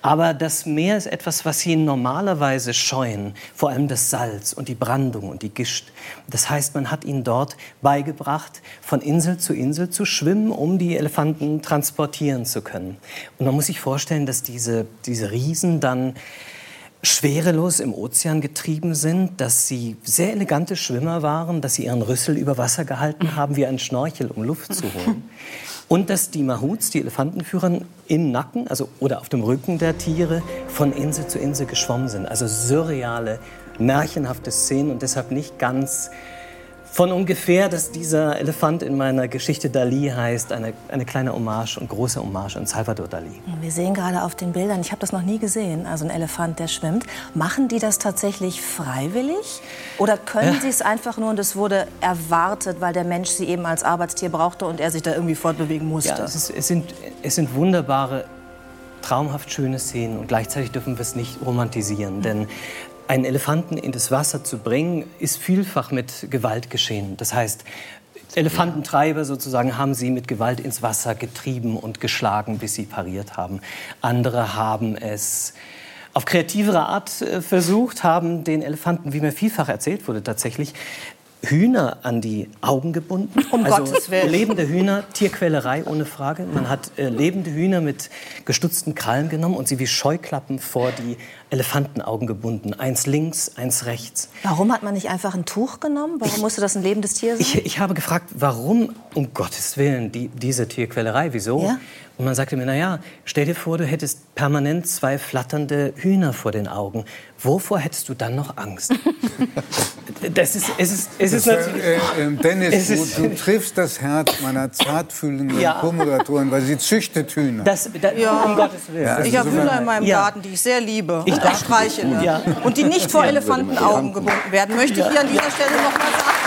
Aber das Meer ist etwas, was sie normalerweise scheuen, vor allem das Salz und die Brandung und die Gischt. Das heißt, man hat ihnen dort beigebracht, von Insel zu Insel zu schwimmen, um die Elefanten transportieren zu können. Und man muss sich vorstellen, dass diese, diese Riesen dann schwerelos im Ozean getrieben sind, dass sie sehr elegante Schwimmer waren, dass sie ihren Rüssel über Wasser gehalten haben wie ein Schnorchel, um Luft zu holen. Und dass die Mahuts, die Elefantenführer, im Nacken also, oder auf dem Rücken der Tiere von Insel zu Insel geschwommen sind. Also surreale, märchenhafte Szenen und deshalb nicht ganz von ungefähr, dass dieser Elefant in meiner Geschichte Dali heißt, eine, eine kleine Hommage und große Hommage an Salvador Dali. Wir sehen gerade auf den Bildern, ich habe das noch nie gesehen, also ein Elefant, der schwimmt. Machen die das tatsächlich freiwillig? Oder können Ja. sie es einfach nur und es wurde erwartet, weil der Mensch sie eben als Arbeitstier brauchte und er sich da irgendwie fortbewegen musste? Ja, es, ist, es, sind, es sind wunderbare, traumhaft schöne Szenen und gleichzeitig dürfen wir es nicht romantisieren, denn einen Elefanten in das Wasser zu bringen, ist vielfach mit Gewalt geschehen. Das heißt, Elefantentreiber sozusagen haben sie mit Gewalt ins Wasser getrieben und geschlagen, bis sie pariert haben. Andere haben es auf kreativere Art äh, versucht, haben den Elefanten, wie mir vielfach erzählt wurde, tatsächlich Hühner an die Augen gebunden. Um also Gottes Willen. lebende Hühner, Tierquälerei ohne Frage. Man hat äh, lebende Hühner mit gestutzten Krallen genommen und sie wie Scheuklappen vor die Elefantenaugen gebunden. Eins links, eins rechts. Warum hat man nicht einfach ein Tuch genommen? Warum musste das ein lebendes Tier sein? Ich, ich habe gefragt, warum um Gottes Willen die, diese Tierquälerei, wieso? Ja. Und man sagte mir, na ja, stell dir vor, du hättest permanent zwei flatternde Hühner vor den Augen. Wovor hättest du dann noch Angst? das ist, es ist, es ist natürlich... Äh, äh, Dennis, Es ist- du, du triffst das Herz meiner zartfühlenden Ja. Co-Moderatorin, weil sie züchtet Hühner. Das, da, Um Gottes Willen. Ja, Ich habe Also Hühner in meinem Ja. Garten, die ich sehr liebe Ich und auch. auch streichele. Ja. Und die nicht vor Elefantenaugen gebunden werden, möchte ich hier an dieser Stelle noch mal sagen.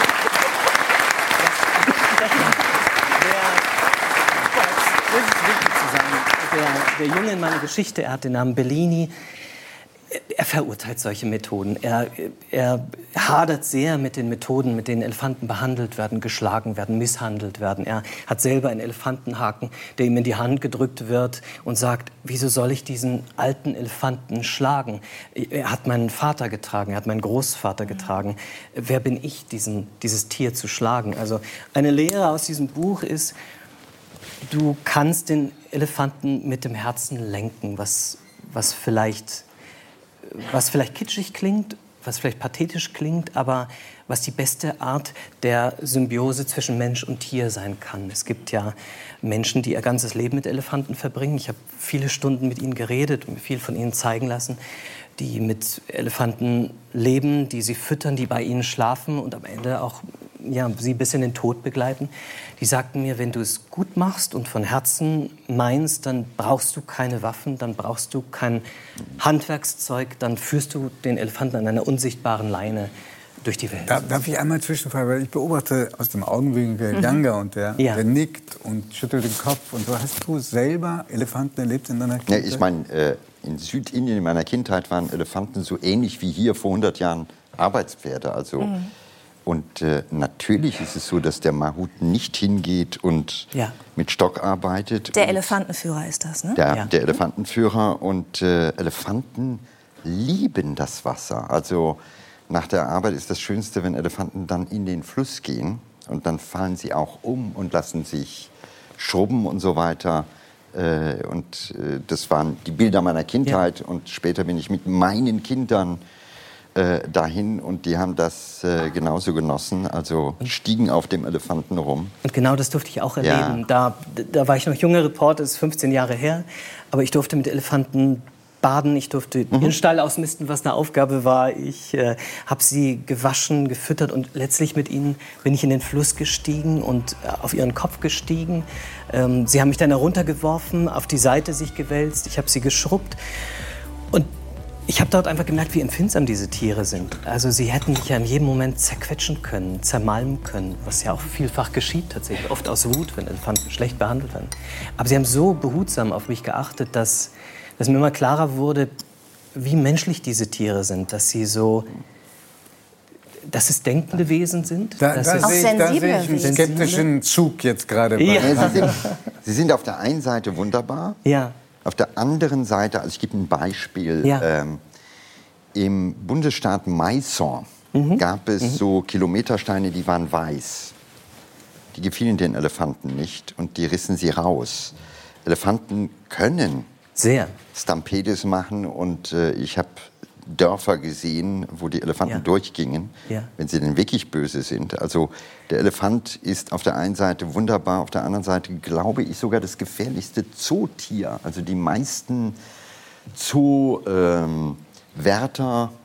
Das ist wichtig zu sagen. Der, Junge in meiner Geschichte, er hat den Namen Bellini. Er verurteilt solche Methoden. Er, er hadert sehr mit den Methoden, mit denen Elefanten behandelt werden, geschlagen werden, misshandelt werden. Er hat selber einen Elefantenhaken, der ihm in die Hand gedrückt wird und sagt, wieso soll ich diesen alten Elefanten schlagen? Er hat meinen Vater getragen, er hat meinen Großvater getragen. Wer bin ich, diesen, dieses Tier zu schlagen? Also eine Lehre aus diesem Buch ist, du kannst den Elefanten mit dem Herzen lenken, was, was, vielleicht, was vielleicht kitschig klingt, was vielleicht pathetisch klingt, aber was die beste Art der Symbiose zwischen Mensch und Tier sein kann. Es gibt ja Menschen, die ihr ganzes Leben mit Elefanten verbringen. Ich habe viele Stunden mit ihnen geredet und mir viel von ihnen zeigen lassen, die mit Elefanten leben, die sie füttern, die bei ihnen schlafen und am Ende auch ja, sie bis in den Tod begleiten. Die sagten mir, wenn du es gut machst und von Herzen meinst, dann brauchst du keine Waffen, dann brauchst du kein Handwerkszeug, dann führst du den Elefanten an einer unsichtbaren Leine durch die Welt. darf ich einmal zwischenfragen? Weil ich beobachte aus dem Augenwinkel mhm. Younger und der, ja. der nickt und schüttelt den Kopf. Und so hast du selber Elefanten erlebt in deiner Kindheit? Ja, ich meine, äh, in Südindien in meiner Kindheit waren Elefanten so ähnlich wie hier vor 100 Jahren Arbeitspferde. Also mhm. Und äh, natürlich ist es so, dass der Mahut nicht hingeht und ja. mit Stock arbeitet. Der Elefantenführer ist das, ne? Der, ja. der Elefantenführer. Und äh, Elefanten lieben das Wasser. Also nach der Arbeit ist das Schönste, wenn Elefanten dann in den Fluss gehen. Und dann fallen sie auch um und lassen sich schrubben und so weiter. Äh, und äh, das waren die Bilder meiner Kindheit. Ja. Und später bin ich mit meinen Kindern äh, dahin und die haben das äh, genauso genossen, also stiegen auf dem Elefanten rum. Und genau das durfte ich auch erleben. Ja. Da, da war ich noch junger Reporter, das ist 15 Jahre her, aber ich durfte mit Elefanten baden, ich durfte mhm. den Stall ausmisten, was eine Aufgabe war. Ich äh, habe sie gewaschen, gefüttert und letztlich mit ihnen bin ich in den Fluss gestiegen und äh, auf ihren Kopf gestiegen. Ähm, sie haben mich dann heruntergeworfen, auf die Seite sich gewälzt, ich habe sie geschrubbt. Und ich habe dort einfach gemerkt, wie empfindsam diese Tiere sind. Also sie hätten mich ja in jedem Moment zerquetschen können, zermalmen können, was ja auch vielfach geschieht tatsächlich, oft aus Wut, wenn Elefanten schlecht behandelt werden. Aber sie haben so behutsam auf mich geachtet, dass, dass mir immer klarer wurde, wie menschlich diese Tiere sind, dass sie so dass es denkende Wesen sind. Da, da sehe ich, da sehe ich einen skeptischen Zug jetzt gerade. Ja. Sie, sind, sie sind auf der einen Seite wunderbar. Ja. Auf der anderen Seite, also ich gebe ein Beispiel, ja. ähm, im Bundesstaat Mysore mhm. gab es mhm. so Kilometersteine, die waren weiß. Die gefielen den Elefanten nicht und die rissen sie raus. Elefanten können sehr Stampedes machen und äh, ich habe Dörfer gesehen, wo die Elefanten ja. durchgingen, ja. wenn sie denn wirklich böse sind. Also der Elefant ist auf der einen Seite wunderbar, auf der anderen Seite glaube ich sogar das gefährlichste Zootier. Also die meisten Zoowärter ähm,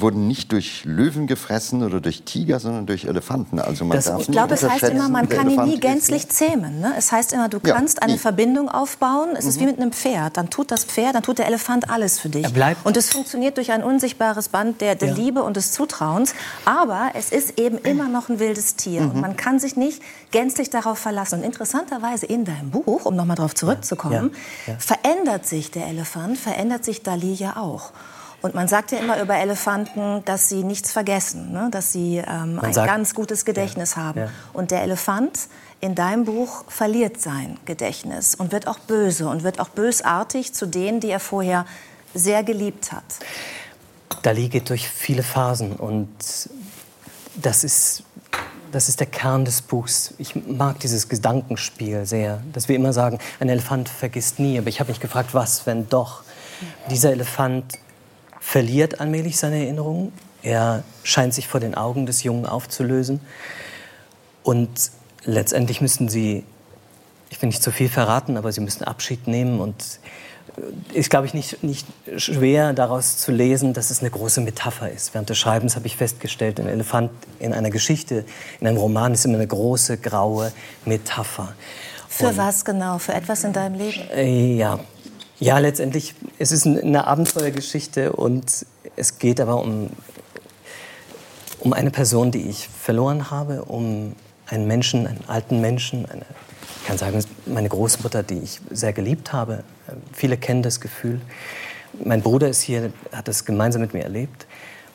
wurden nicht durch Löwen gefressen oder durch Tiger, sondern durch Elefanten. Also man das, darf ich glaube, es heißt immer, man kann ihn nie gänzlich zähmen. Ne? Es heißt immer, du kannst ja, eine Verbindung aufbauen. Es mhm. ist wie mit einem Pferd. Dann tut das Pferd, dann tut der Elefant alles für dich. Und es funktioniert durch ein unsichtbares Band der, der ja. Liebe und des Zutrauens. Aber es ist eben immer noch ein wildes Tier. Mhm. Und man kann sich nicht gänzlich darauf verlassen. Und interessanterweise in deinem Buch, um nochmal darauf zurückzukommen, ja. verändert sich der Elefant, verändert sich Dali ja auch. Und man sagt ja immer über Elefanten, dass sie nichts vergessen, ne? dass sie ähm, ein sagt, ganz gutes Gedächtnis ja, haben. Ja. Und der Elefant in deinem Buch verliert sein Gedächtnis und wird auch böse und wird auch bösartig zu denen, die er vorher sehr geliebt hat. Dali geht durch viele Phasen und das ist, das ist der Kern des Buchs. Ich mag dieses Gedankenspiel sehr, dass wir immer sagen, ein Elefant vergisst nie. Aber ich habe mich gefragt, was, wenn doch? Dieser Elefant verliert allmählich seine Erinnerungen. Er scheint sich vor den Augen des Jungen aufzulösen. Und letztendlich müssen sie, ich will nicht zu viel verraten, aber sie müssen Abschied nehmen. Und ist, glaube ich, nicht, nicht schwer daraus zu lesen, dass es eine große Metapher ist. Während des Schreibens habe ich festgestellt, ein Elefant in einer Geschichte, in einem Roman ist immer eine große, graue Metapher. Für Und, was genau? Für etwas in deinem Leben? Äh, ja, ja, letztendlich, es ist eine Abenteuergeschichte und es geht aber um, um eine Person, die ich verloren habe, um einen Menschen, einen alten Menschen, eine, ich kann sagen, meine Großmutter, die ich sehr geliebt habe. Viele kennen das Gefühl. Mein Bruder ist hier, hat das gemeinsam mit mir erlebt.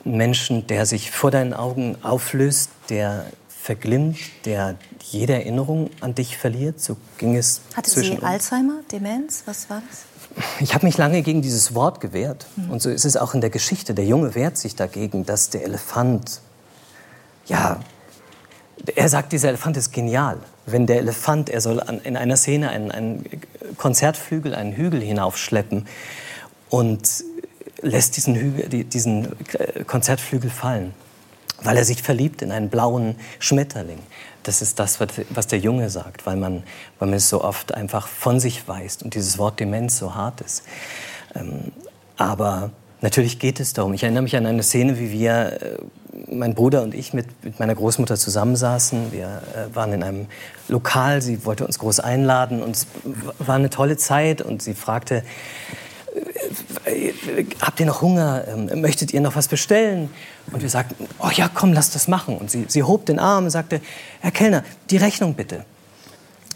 Ein Menschen, der sich vor deinen Augen auflöst, der verglimmt, der jede Erinnerung an dich verliert. So ging es Hatte sie Alzheimer, Demenz? Was war das? Ich habe mich lange gegen dieses Wort gewehrt. Und so ist es auch in der Geschichte. Der Junge wehrt sich dagegen, dass der Elefant, ja, er sagt, dieser Elefant ist genial. wenn der Elefant, er soll an, in einer Szene einen, einen Konzertflügel, einen Hügel hinaufschleppen und lässt diesen, Hügel, diesen äh, Konzertflügel fallen, weil er sich verliebt in einen blauen Schmetterling. Das ist das, was der Junge sagt, weil man, weil man es so oft einfach von sich weist und dieses Wort Demenz so hart ist. Ähm, aber natürlich geht es darum. Ich erinnere mich an eine Szene, wie wir, äh, mein Bruder und ich, mit, mit meiner Großmutter zusammensaßen. Wir äh, waren in einem Lokal, sie wollte uns groß einladen und es war eine tolle Zeit und sie fragte, habt ihr noch Hunger? Ähm, möchtet ihr noch was bestellen? Und wir sagten, oh ja, komm, lass das machen. Und sie, sie hob den Arm und sagte, Herr Kellner, die Rechnung bitte.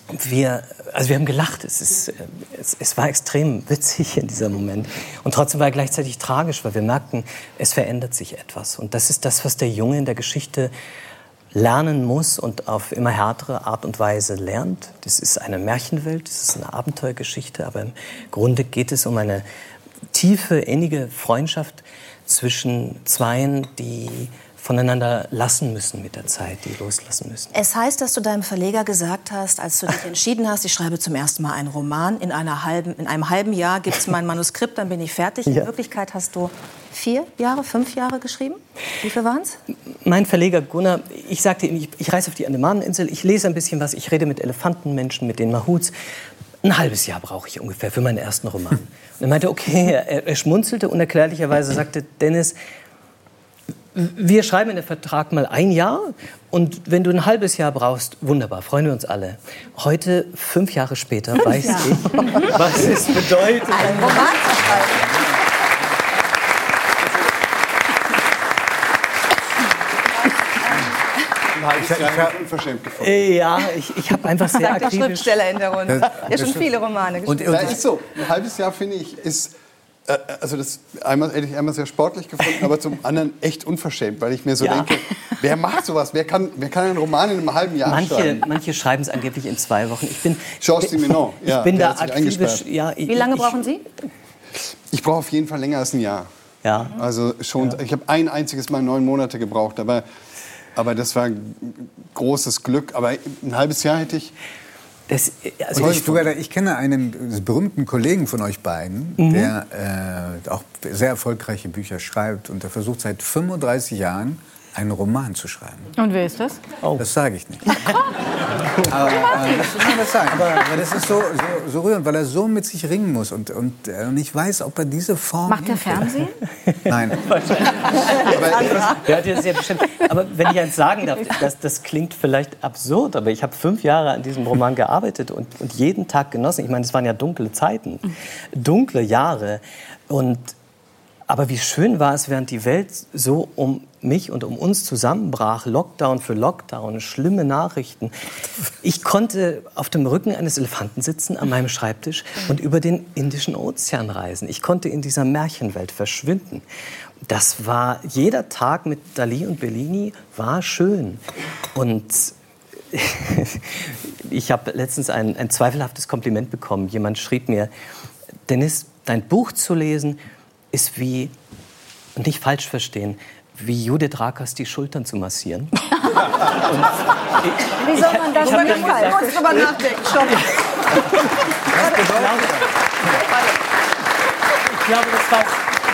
Und wir, also wir haben gelacht. Es, ist, es, es war extrem witzig in diesem Moment. Und trotzdem war er gleichzeitig tragisch, weil wir merkten, es verändert sich etwas. Und das ist das, was der Junge in der Geschichte lernen muss und auf immer härtere Art und Weise lernt. Das ist eine Märchenwelt, das ist eine Abenteuergeschichte, aber im Grunde geht es um eine tiefe, innige Freundschaft zwischen Zweien, die voneinander lassen müssen mit der Zeit, die loslassen müssen. Es heißt, dass du deinem Verleger gesagt hast, als du dich entschieden hast, ich schreibe zum ersten Mal einen Roman, in, einer halben, in einem halben Jahr gibt es mein Manuskript, dann bin ich fertig. Ja. In Wirklichkeit hast du vier Jahre, fünf Jahre geschrieben? Wie viel waren es? Mein Verleger Gunnar, ich sagte ihm, ich, ich reise auf die Andamaneninsel, ich lese ein bisschen was, ich rede mit Elefantenmenschen, mit den Mahuts. Ein halbes Jahr brauche ich ungefähr für meinen ersten Roman. Und er meinte, okay, er, er schmunzelte unerklärlicherweise, sagte, Dennis, wir schreiben in den Vertrag mal ein Jahr und wenn du ein halbes Jahr brauchst, wunderbar, freuen wir uns alle. Heute, fünf Jahre später, weiß Jahre. ich, was es bedeutet. Ein Roman zu schreiben. Ich, ich, ich unverschämt gefunden. Ja, ich, ich habe einfach sehr Sagt akribisch... der Schriftsteller in der Runde. Ja, schon viele Romane geschrieben. Und, und, ja, ist so. Ein halbes Jahr, finde ich, ist äh, also das einmal, hätte ich einmal sehr sportlich gefunden, aber zum anderen echt unverschämt, weil ich mir so ja. denke, wer macht sowas? Wer kann, wer kann einen Roman in einem halben Jahr manche, schreiben? Manche schreiben es angeblich in zwei Wochen. Ich bin, Georges Simenon, ja, ich bin da akribisch. Ja, ich, Wie lange brauchen Sie? Ich brauche auf jeden Fall länger als ein Jahr. Ja. Also schon, ja. ich habe ein einziges Mal neun Monate gebraucht, aber, aber das war großes Glück. Aber ein halbes Jahr hätte ich das, also ich, sogar, ich, kenne einen berühmten Kollegen von euch beiden, mhm. der äh, auch sehr erfolgreiche Bücher schreibt und der versucht seit 35 Jahren einen Roman zu schreiben. Und wer ist das? Oh. Das sage ich nicht. aber, äh, das, das sagen. Aber, aber, das ist so, so, so, rührend, weil er so mit sich ringen muss und, und, äh, und ich weiß, ob er diese Form. Macht er Fernsehen? Nein. ja, das ja bestimmt. Aber wenn ich eins sagen darf, das, das klingt vielleicht absurd, aber ich habe fünf Jahre an diesem Roman gearbeitet und, und jeden Tag genossen. Ich meine, es waren ja dunkle Zeiten, dunkle Jahre und aber wie schön war es, während die Welt so um mich und um uns zusammenbrach, Lockdown für Lockdown, schlimme Nachrichten. Ich konnte auf dem Rücken eines Elefanten sitzen an meinem Schreibtisch und über den Indischen Ozean reisen. Ich konnte in dieser Märchenwelt verschwinden. Das war jeder Tag mit Dali und Bellini war schön und ich habe letztens ein, ein zweifelhaftes Kompliment bekommen. Jemand schrieb mir, Dennis, dein Buch zu lesen ist wie, und nicht falsch verstehen, wie Judith Rakers die Schultern zu massieren. wie soll man das falsch? Du musst drüber nachdenken. Stopp. ich, glaube, ich glaube, das war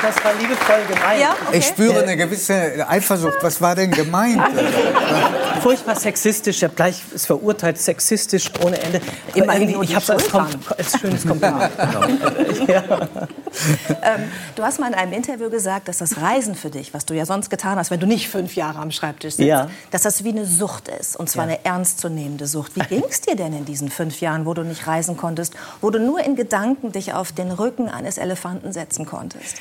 das war liebevoll gemeint. Ja, okay. Ich spüre eine gewisse Eifersucht. Was war denn gemeint? Furchtbar sexistisch. Ich habe gleich es verurteilt, sexistisch ohne Ende. Immerhin ich habe es als, als schönes Kompliment genommen. ja. ähm, du hast mal in einem Interview gesagt, dass das Reisen für dich, was du ja sonst getan hast, wenn du nicht fünf Jahre am Schreibtisch sitzt, ja. dass das wie eine Sucht ist. Und zwar ja. eine ernstzunehmende Sucht. Wie ging es dir denn in diesen fünf Jahren, wo du nicht reisen konntest, wo du nur in Gedanken dich auf den Rücken eines Elefanten setzen konntest?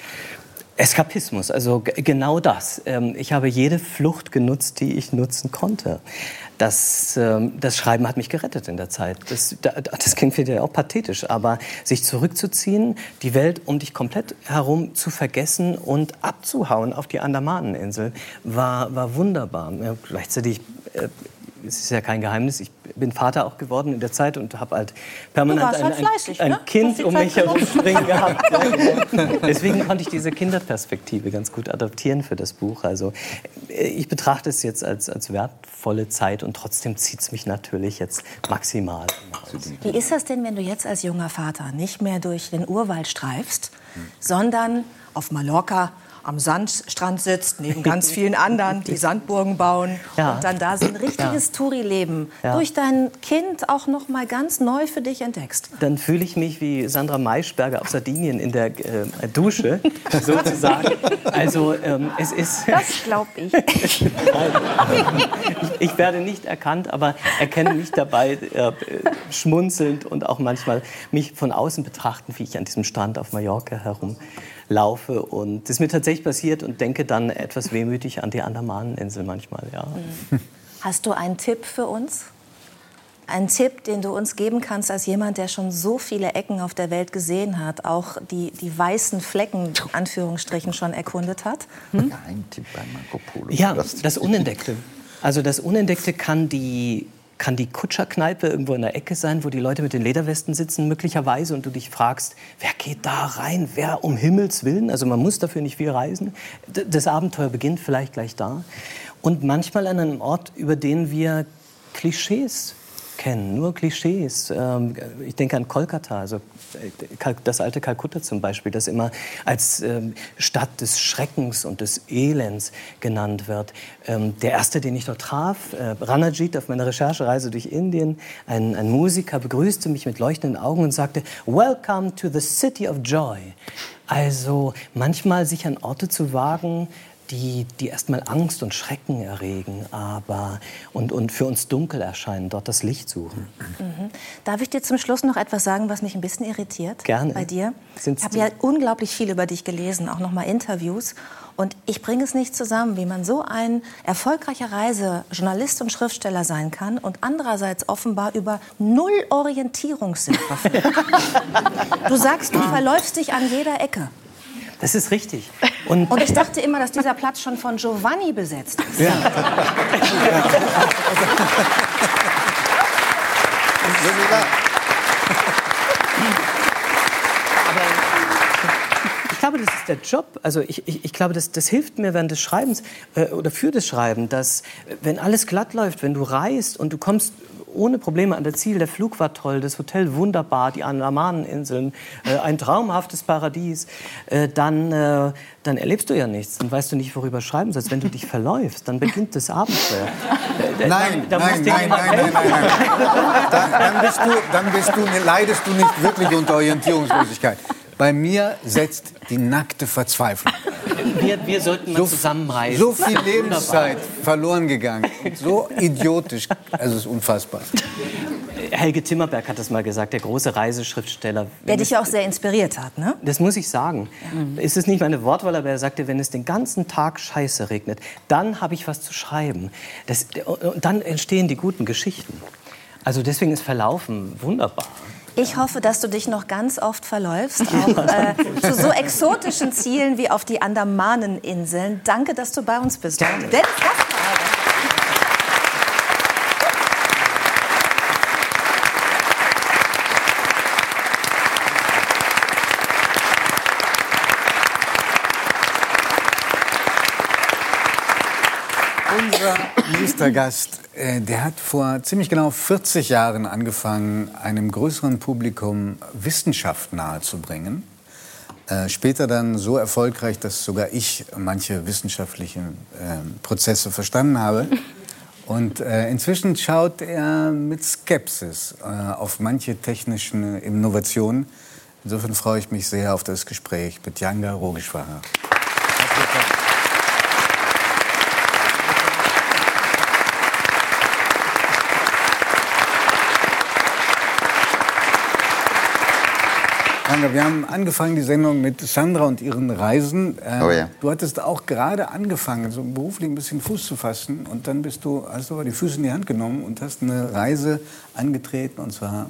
Eskapismus, also genau das. Ähm, ich habe jede Flucht genutzt, die ich nutzen konnte. Das, ähm, das Schreiben hat mich gerettet in der Zeit. Das, das klingt vielleicht auch pathetisch, aber sich zurückzuziehen, die Welt um dich komplett herum zu vergessen und abzuhauen auf die Andamaneninsel, war, war wunderbar. Gleichzeitig es ist ja kein Geheimnis, ich bin Vater auch geworden in der Zeit und habe halt permanent ein, halt ein, fleißig, ein ne? Kind um mich herumspringen gehabt. Deswegen konnte ich diese Kinderperspektive ganz gut adaptieren für das Buch. Also äh, ich betrachte es jetzt als, als wertvolle Zeit und trotzdem zieht es mich natürlich jetzt maximal. Wie ist das denn, wenn du jetzt als junger Vater nicht mehr durch den Urwald streifst, sondern auf Mallorca am Sandstrand sitzt, neben ganz vielen anderen, die Sandburgen bauen Ja. und dann da so ein richtiges Touri-Leben Ja. durch dein Kind auch noch mal ganz neu für dich entdeckst? Dann fühle ich mich wie Sandra Maischberger auf Sardinien in der äh, Dusche, sozusagen. Also ähm, es ist... Das glaube ich. ich. Ich werde nicht erkannt, aber erkenne mich dabei äh, schmunzelnd und auch manchmal mich von außen betrachten, wie ich an diesem Strand auf Mallorca herumlaufe. Und das ist mir tatsächlich passiert und denke dann etwas wehmütig an die Andamaneninsel manchmal. Ja. Hast du einen Tipp für uns? Einen Tipp, den du uns geben kannst als jemand, der schon so viele Ecken auf der Welt gesehen hat, auch die, die weißen Flecken, Anführungsstrichen, schon erkundet hat? Geheimtipp bei Marco Polo. Ja, das Unentdeckte. Also das Unentdeckte kann die, kann die Kutscherkneipe irgendwo in der Ecke sein, wo die Leute mit den Lederwesten sitzen möglicherweise und du dich fragst, wer geht da rein, wer um Himmels Willen, also man muss dafür nicht viel reisen. Das Abenteuer beginnt vielleicht gleich da. Und manchmal an einem Ort, über den wir Klischees kennen, nur Klischees. Ähm, Ich denke an Kolkata, also äh, das alte Kalkutta zum Beispiel, das immer als ähm, Stadt des Schreckens und des Elends genannt wird. Ähm, Der erste, den ich dort traf, äh, Ranajit auf meiner Recherchereise durch Indien, ein, ein Musiker, begrüßte mich mit leuchtenden Augen und sagte, Welcome to the City of Joy. Also manchmal sich an Orte zu wagen, die, die erstmal Angst und Schrecken erregen, aber und, und für uns dunkel erscheinen, dort das Licht suchen. Mhm. Darf ich dir zum Schluss noch etwas sagen, was mich ein bisschen irritiert Gerne. bei dir? Sind's ich habe ja unglaublich viel über dich gelesen, auch noch mal Interviews. Und ich bringe es nicht zusammen, wie man so ein erfolgreicher Reisejournalist und Schriftsteller sein kann und andererseits offenbar über null Orientierungssinn verfügt. du sagst, du verläufst dich an jeder Ecke. Das ist richtig. Und, Und ich dachte immer, dass dieser Platz schon von Giovanni besetzt ist. ich glaube, das ist der Job. Also ich, ich, ich glaube, das, das hilft mir während des Schreibens äh, oder für das Schreiben, dass äh, wenn alles glatt läuft, wenn du reist und du kommst ohne Probleme an das Ziel, der Flug war toll, das Hotel wunderbar, die Andamaneninseln, äh, ein traumhaftes Paradies, äh, dann, äh, dann erlebst du ja nichts. Dann weißt du nicht, worüber schreiben sollst. Wenn du dich verläufst, dann beginnt das Abenteuer. Äh, Nein, da, da muss nein, nein, nein, nein, nein, nein. Dann, dann, bist du, dann bist du, leidest du nicht wirklich unter Orientierungslosigkeit. Bei mir setzt die nackte Verzweiflung. Wir, wir sollten mal zusammenreisen. So viel Wunderbar. Lebenszeit verloren gegangen. So idiotisch. Also es ist unfassbar. Helge Timmerberg hat das mal gesagt, der große Reiseschriftsteller. Der dich ja auch sehr inspiriert hat, ne? Das muss ich sagen. Es ist nicht meine Wortwahl, aber er sagte, wenn es den ganzen Tag Scheiße regnet, dann habe ich was zu schreiben. Das, und dann entstehen die guten Geschichten. Also deswegen ist Verlaufen wunderbar. Ich hoffe, dass du dich noch ganz oft verläufst, auch äh, zu so exotischen Zielen wie auf die Andamaneninseln. Danke, dass du bei uns bist. Dennis Gaspar. Unser nächster Gast, äh, der hat vor ziemlich genau 40 Jahren angefangen, einem größeren Publikum Wissenschaft nahezubringen. Äh, später dann so erfolgreich, dass sogar ich manche wissenschaftlichen äh, Prozesse verstanden habe. Und äh, inzwischen schaut er mit Skepsis auf manche technischen Innovationen. Insofern freue ich mich sehr auf das Gespräch mit Janga Rogeshwara. Wir haben angefangen die Sendung mit Sandra und ihren Reisen. Äh, Oh ja. Du hattest auch gerade angefangen, so beruflich ein bisschen Fuß zu fassen. Und dann bist du, hast du aber die Füße in die Hand genommen und hast eine Reise angetreten. Und zwar,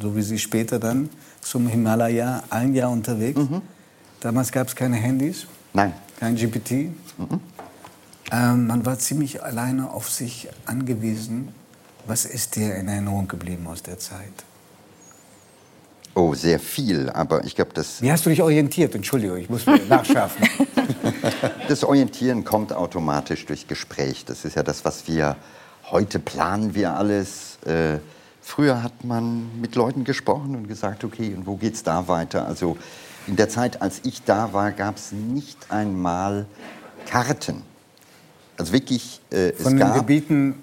so wie sie später dann, zum Himalaya, ein Jahr unterwegs. Damals gab es keine Handys, Nein. kein GPT. Ähm, man war ziemlich alleine auf sich angewiesen. Was ist dir in Erinnerung geblieben aus der Zeit? Oh, sehr viel, aber ich glaube, das... Wie hast du dich orientiert? Entschuldigung, ich muss mir nachschärfen. das Orientieren kommt automatisch durch Gespräch. Das ist ja das, was wir... Heute planen wir alles. Äh, früher hat man mit Leuten gesprochen und gesagt, okay, und wo geht's da weiter? Also in der Zeit, als ich da war, gab es nicht einmal Karten. Also wirklich, äh, Von den Gebieten,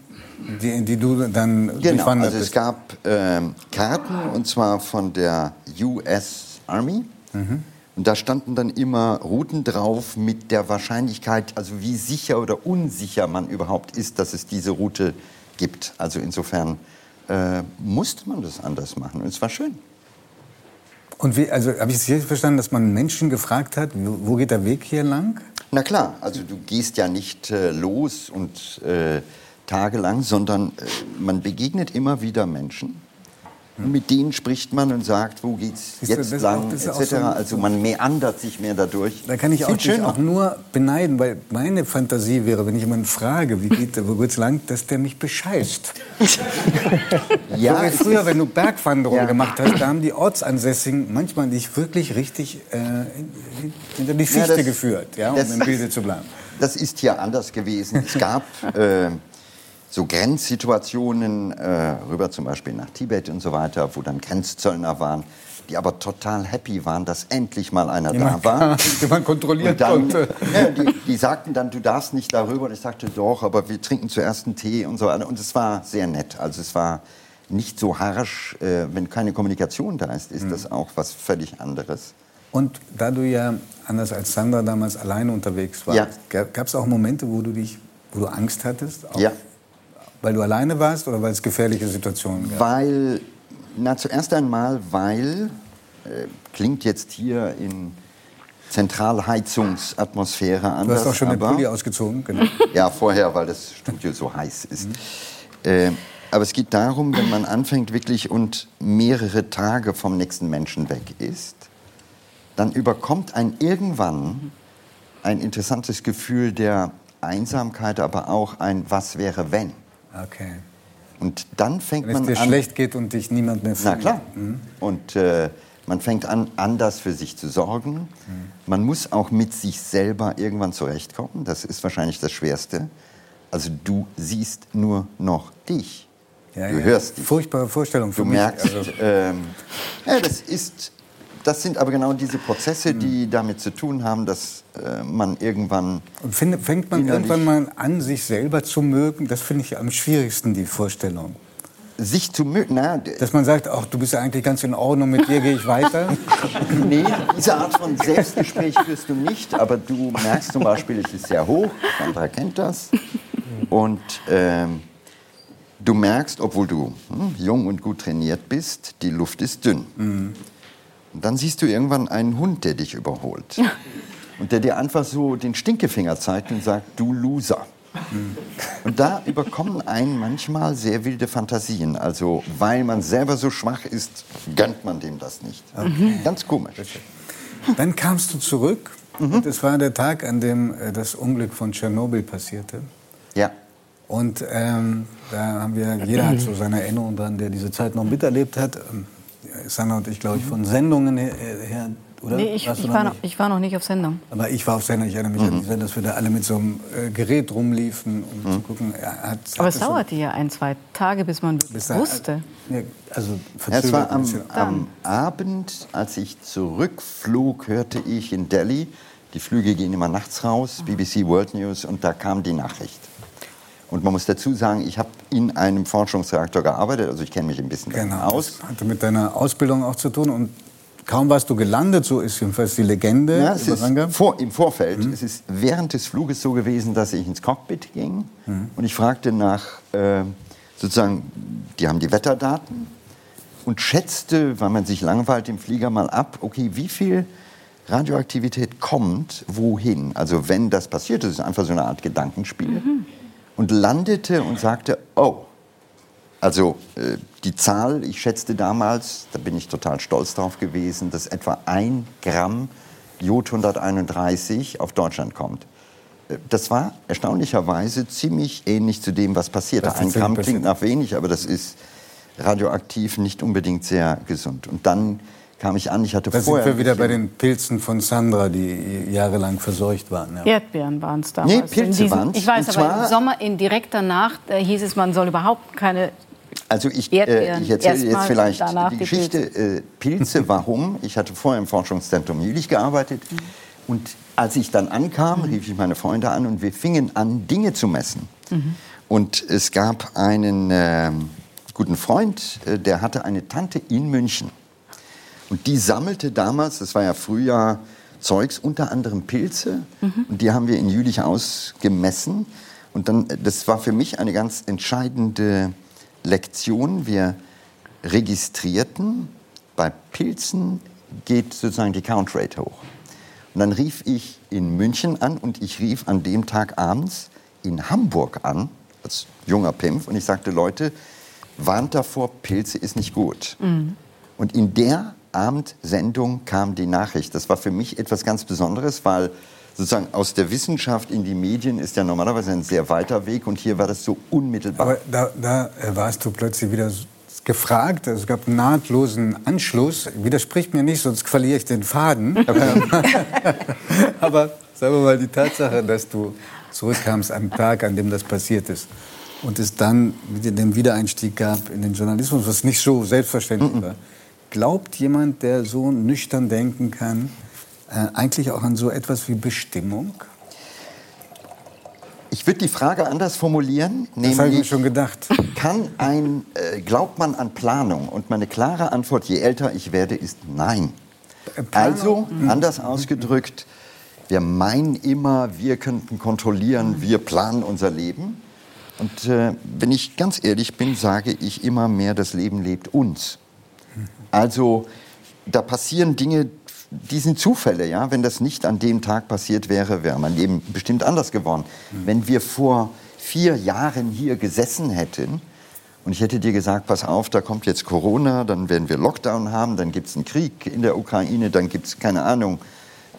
die, die, du dann Genau, also es gab ähm, Karten und zwar von der US Army. Mhm. Und da standen dann immer Routen drauf mit der Wahrscheinlichkeit, also wie sicher oder unsicher man überhaupt ist, dass es diese Route gibt. Also insofern äh, musste man das anders machen und es war schön. Und wie, also habe ich es richtig verstanden, dass man Menschen gefragt hat, wo geht der Weg hier lang? Na klar, also du gehst ja nicht äh, los und äh, tagelang, sondern äh, man begegnet immer wieder Menschen und mit denen spricht man und sagt, wo geht's jetzt das lang, etc. So also man meandert sich mehr dadurch. Da kann ich auch, dich auch nur beneiden, weil meine Fantasie wäre, wenn ich jemanden frage, wie geht, wo geht's lang, dass der mich bescheißt. ja, so früher, wenn du Bergwanderungen ja. gemacht hast, da haben die Ortsansässigen manchmal dich wirklich richtig äh, hinter die Fichte ja, das, geführt, ja, um das, im Bilde zu bleiben. Das ist hier anders gewesen. Es gab äh, so Grenzsituationen äh, rüber zum Beispiel nach Tibet und so weiter, wo dann Grenzzöllner waren, die aber total happy waren, dass endlich mal einer Jemand da war. Den man kontrollieren dann, konnte. Ja, die, die, sagten dann, du darfst nicht darüber. Und ich sagte, doch, aber wir trinken zuerst einen Tee und so weiter. Und es war sehr nett. Also es war nicht so harsch. Äh, wenn keine Kommunikation da ist, ist mhm. das auch was völlig anderes. Und da du ja, anders als Sandra damals alleine unterwegs warst, ja. gab es auch Momente, wo du dich, wo du Angst hattest? ja. Weil du alleine warst oder weil es gefährliche Situationen gab? Weil, na zuerst einmal, weil, äh, klingt jetzt hier in Zentralheizungsatmosphäre anders. Du hast auch schon aber, den Pulli ausgezogen, genau. ja, vorher, weil das Studio so heiß ist. Mhm. Äh, aber es geht darum, wenn man anfängt wirklich und mehrere Tage vom nächsten Menschen weg ist, dann überkommt ein irgendwann ein interessantes Gefühl der Einsamkeit, aber auch ein Was wäre wenn. Okay. Und dann fängt Wenn man an. Wenn es dir schlecht geht und dich niemand mehr findet. Na klar. Mhm. Und äh, man fängt an, anders für sich zu sorgen. Mhm. Man muss auch mit sich selber irgendwann zurechtkommen. Das ist wahrscheinlich das Schwerste. Also du siehst nur noch dich. Ja, du ja. hörst dich. Furchtbare Vorstellung für du mich. merkst, also. ähm, ja, das ist das sind aber genau diese Prozesse, die damit zu tun haben, dass äh, man irgendwann. Und find, fängt man irgendwann mal an, sich selber zu mögen? Das finde ich am schwierigsten, die Vorstellung. Sich zu mögen, na, Dass man sagt, ach, du bist ja eigentlich ganz in Ordnung, mit dir gehe ich weiter. nee, diese Art von Selbstgespräch führst du nicht, aber du merkst zum Beispiel, es ist sehr hoch, Sandra kennt das. Und ähm, du merkst, obwohl du hm, jung und gut trainiert bist, die Luft ist dünn. Mhm. Und dann siehst du irgendwann einen Hund, der dich überholt. Und der dir einfach so den Stinkefinger zeigt und sagt, du Loser. Und da überkommen einen manchmal sehr wilde Fantasien. Also, weil man selber so schwach ist, gönnt man dem das nicht. Okay. Ganz komisch. Dann kamst du zurück. Mhm. Und es war der Tag, an dem äh, das Unglück von Tschernobyl passierte. Ja. Und ähm, da haben wir, jeder hat so seine Erinnerungen dran, der diese Zeit noch miterlebt hat. Ähm, Sanna und ich, glaube ich, von Sendungen her, her oder? Nee, ich, ich, war noch, ich, war noch, nicht auf Sendung. Aber ich war auf Sendung. Ich erinnere mich mhm. an die Sendung, dass wir da alle mit so einem äh, Gerät rumliefen, um mhm. zu gucken. Hat, hat Aber es dauerte ja ein, zwei Tage, bis man bis da, wusste. Ja, also ja, es war am, am Abend, als ich zurückflog, hörte ich in Delhi, die Flüge gehen immer nachts raus, BBC World News, und da kam die Nachricht. Und man muss dazu sagen, ich habe in einem Forschungsreaktor gearbeitet, also ich kenne mich ein bisschen genau, aus. Das hatte mit deiner Ausbildung auch zu tun und kaum warst du gelandet, so ist jedenfalls die Legende. Ja, es ist vor, Im Vorfeld, mhm. es ist während des Fluges so gewesen, dass ich ins Cockpit ging mhm. und ich fragte nach, äh, sozusagen, die haben die Wetterdaten und schätzte, weil man sich langweilt im Flieger mal ab, okay, wie viel Radioaktivität kommt wohin? Also wenn das passiert, das ist einfach so eine Art Gedankenspiel. Mhm und landete und sagte, oh, also äh, die Zahl, ich schätzte damals, da bin ich total stolz drauf gewesen, dass etwa ein Gramm Jod 131 auf Deutschland kommt. das war erstaunlicherweise ziemlich ähnlich zu dem, was passierte. Ein Gramm klingt nach wenig, aber das ist radioaktiv nicht unbedingt sehr gesund. Und dann kam ich an, ich hatte Da sind vorher... wir wieder bei den Pilzen von Sandra, die jahrelang verseucht waren. Ja. Erdbeeren waren es damals. Nee, In Pilze diesen- waren's. Ich weiß, Und aber im Sommer, in direkt danach, äh, hieß es, man soll überhaupt keine Also ich, äh, Erdbeeren ich erzähle jetzt vielleicht die Geschichte äh, Pilze, warum. Ich hatte vorher im Forschungszentrum Jülich gearbeitet und als ich dann ankam, rief ich meine Freunde an und wir fingen an, Dinge zu messen. Und es gab einen ähm, guten Freund, äh, der hatte eine Tante in München. Und die sammelte damals, das war ja Frühjahr, Zeugs, unter anderem Pilze. Und die haben wir in Jülich ausgemessen. Und dann, äh, das war für mich eine ganz entscheidende Lektion. Wir registrierten, bei Pilzen geht sozusagen die Count Rate hoch. Und dann rief ich in München an und ich rief an dem Tag abends in Hamburg an, als junger Pimpf, und ich sagte, Leute, warnt davor, Pilze ist nicht gut. Und in der Abendsendung kam die Nachricht. Das war für mich etwas ganz Besonderes, weil sozusagen aus der Wissenschaft in die Medien ist ja normalerweise ein sehr weiter Weg und hier war das so unmittelbar. Aber da, da äh, warst du plötzlich wieder gefragt. Es gab einen nahtlosen Anschluss. Widerspricht mir nicht, sonst verliere ich den Faden. Aber sagen wir mal die Tatsache, dass du zurückkamst am Tag, an dem das passiert ist. Und es dann wieder den Wiedereinstieg gab in den Journalismus, was nicht so selbstverständlich war. Glaubt jemand, der so nüchtern denken kann, äh, eigentlich auch an so etwas wie Bestimmung? Ich würde die Frage anders formulieren, Das habe ich mir schon gedacht. kann ein, äh, glaubt man an Planung? Und meine klare Antwort, je älter ich werde, ist nein. Also, anders ausgedrückt, wir meinen immer, wir könnten kontrollieren, wir planen unser Leben. Und äh, wenn ich ganz ehrlich bin, sage ich immer mehr, das Leben lebt uns. Also, da passieren Dinge, die sind Zufälle, ja. Wenn das nicht an dem Tag passiert wäre, wäre mein Leben bestimmt anders geworden. Wenn wir vor vier Jahren hier gesessen hätten und ich hätte dir gesagt, pass auf, da kommt jetzt Corona, dann werden wir Lockdown haben, dann gibt es einen Krieg in der Ukraine, dann gibt es keine Ahnung,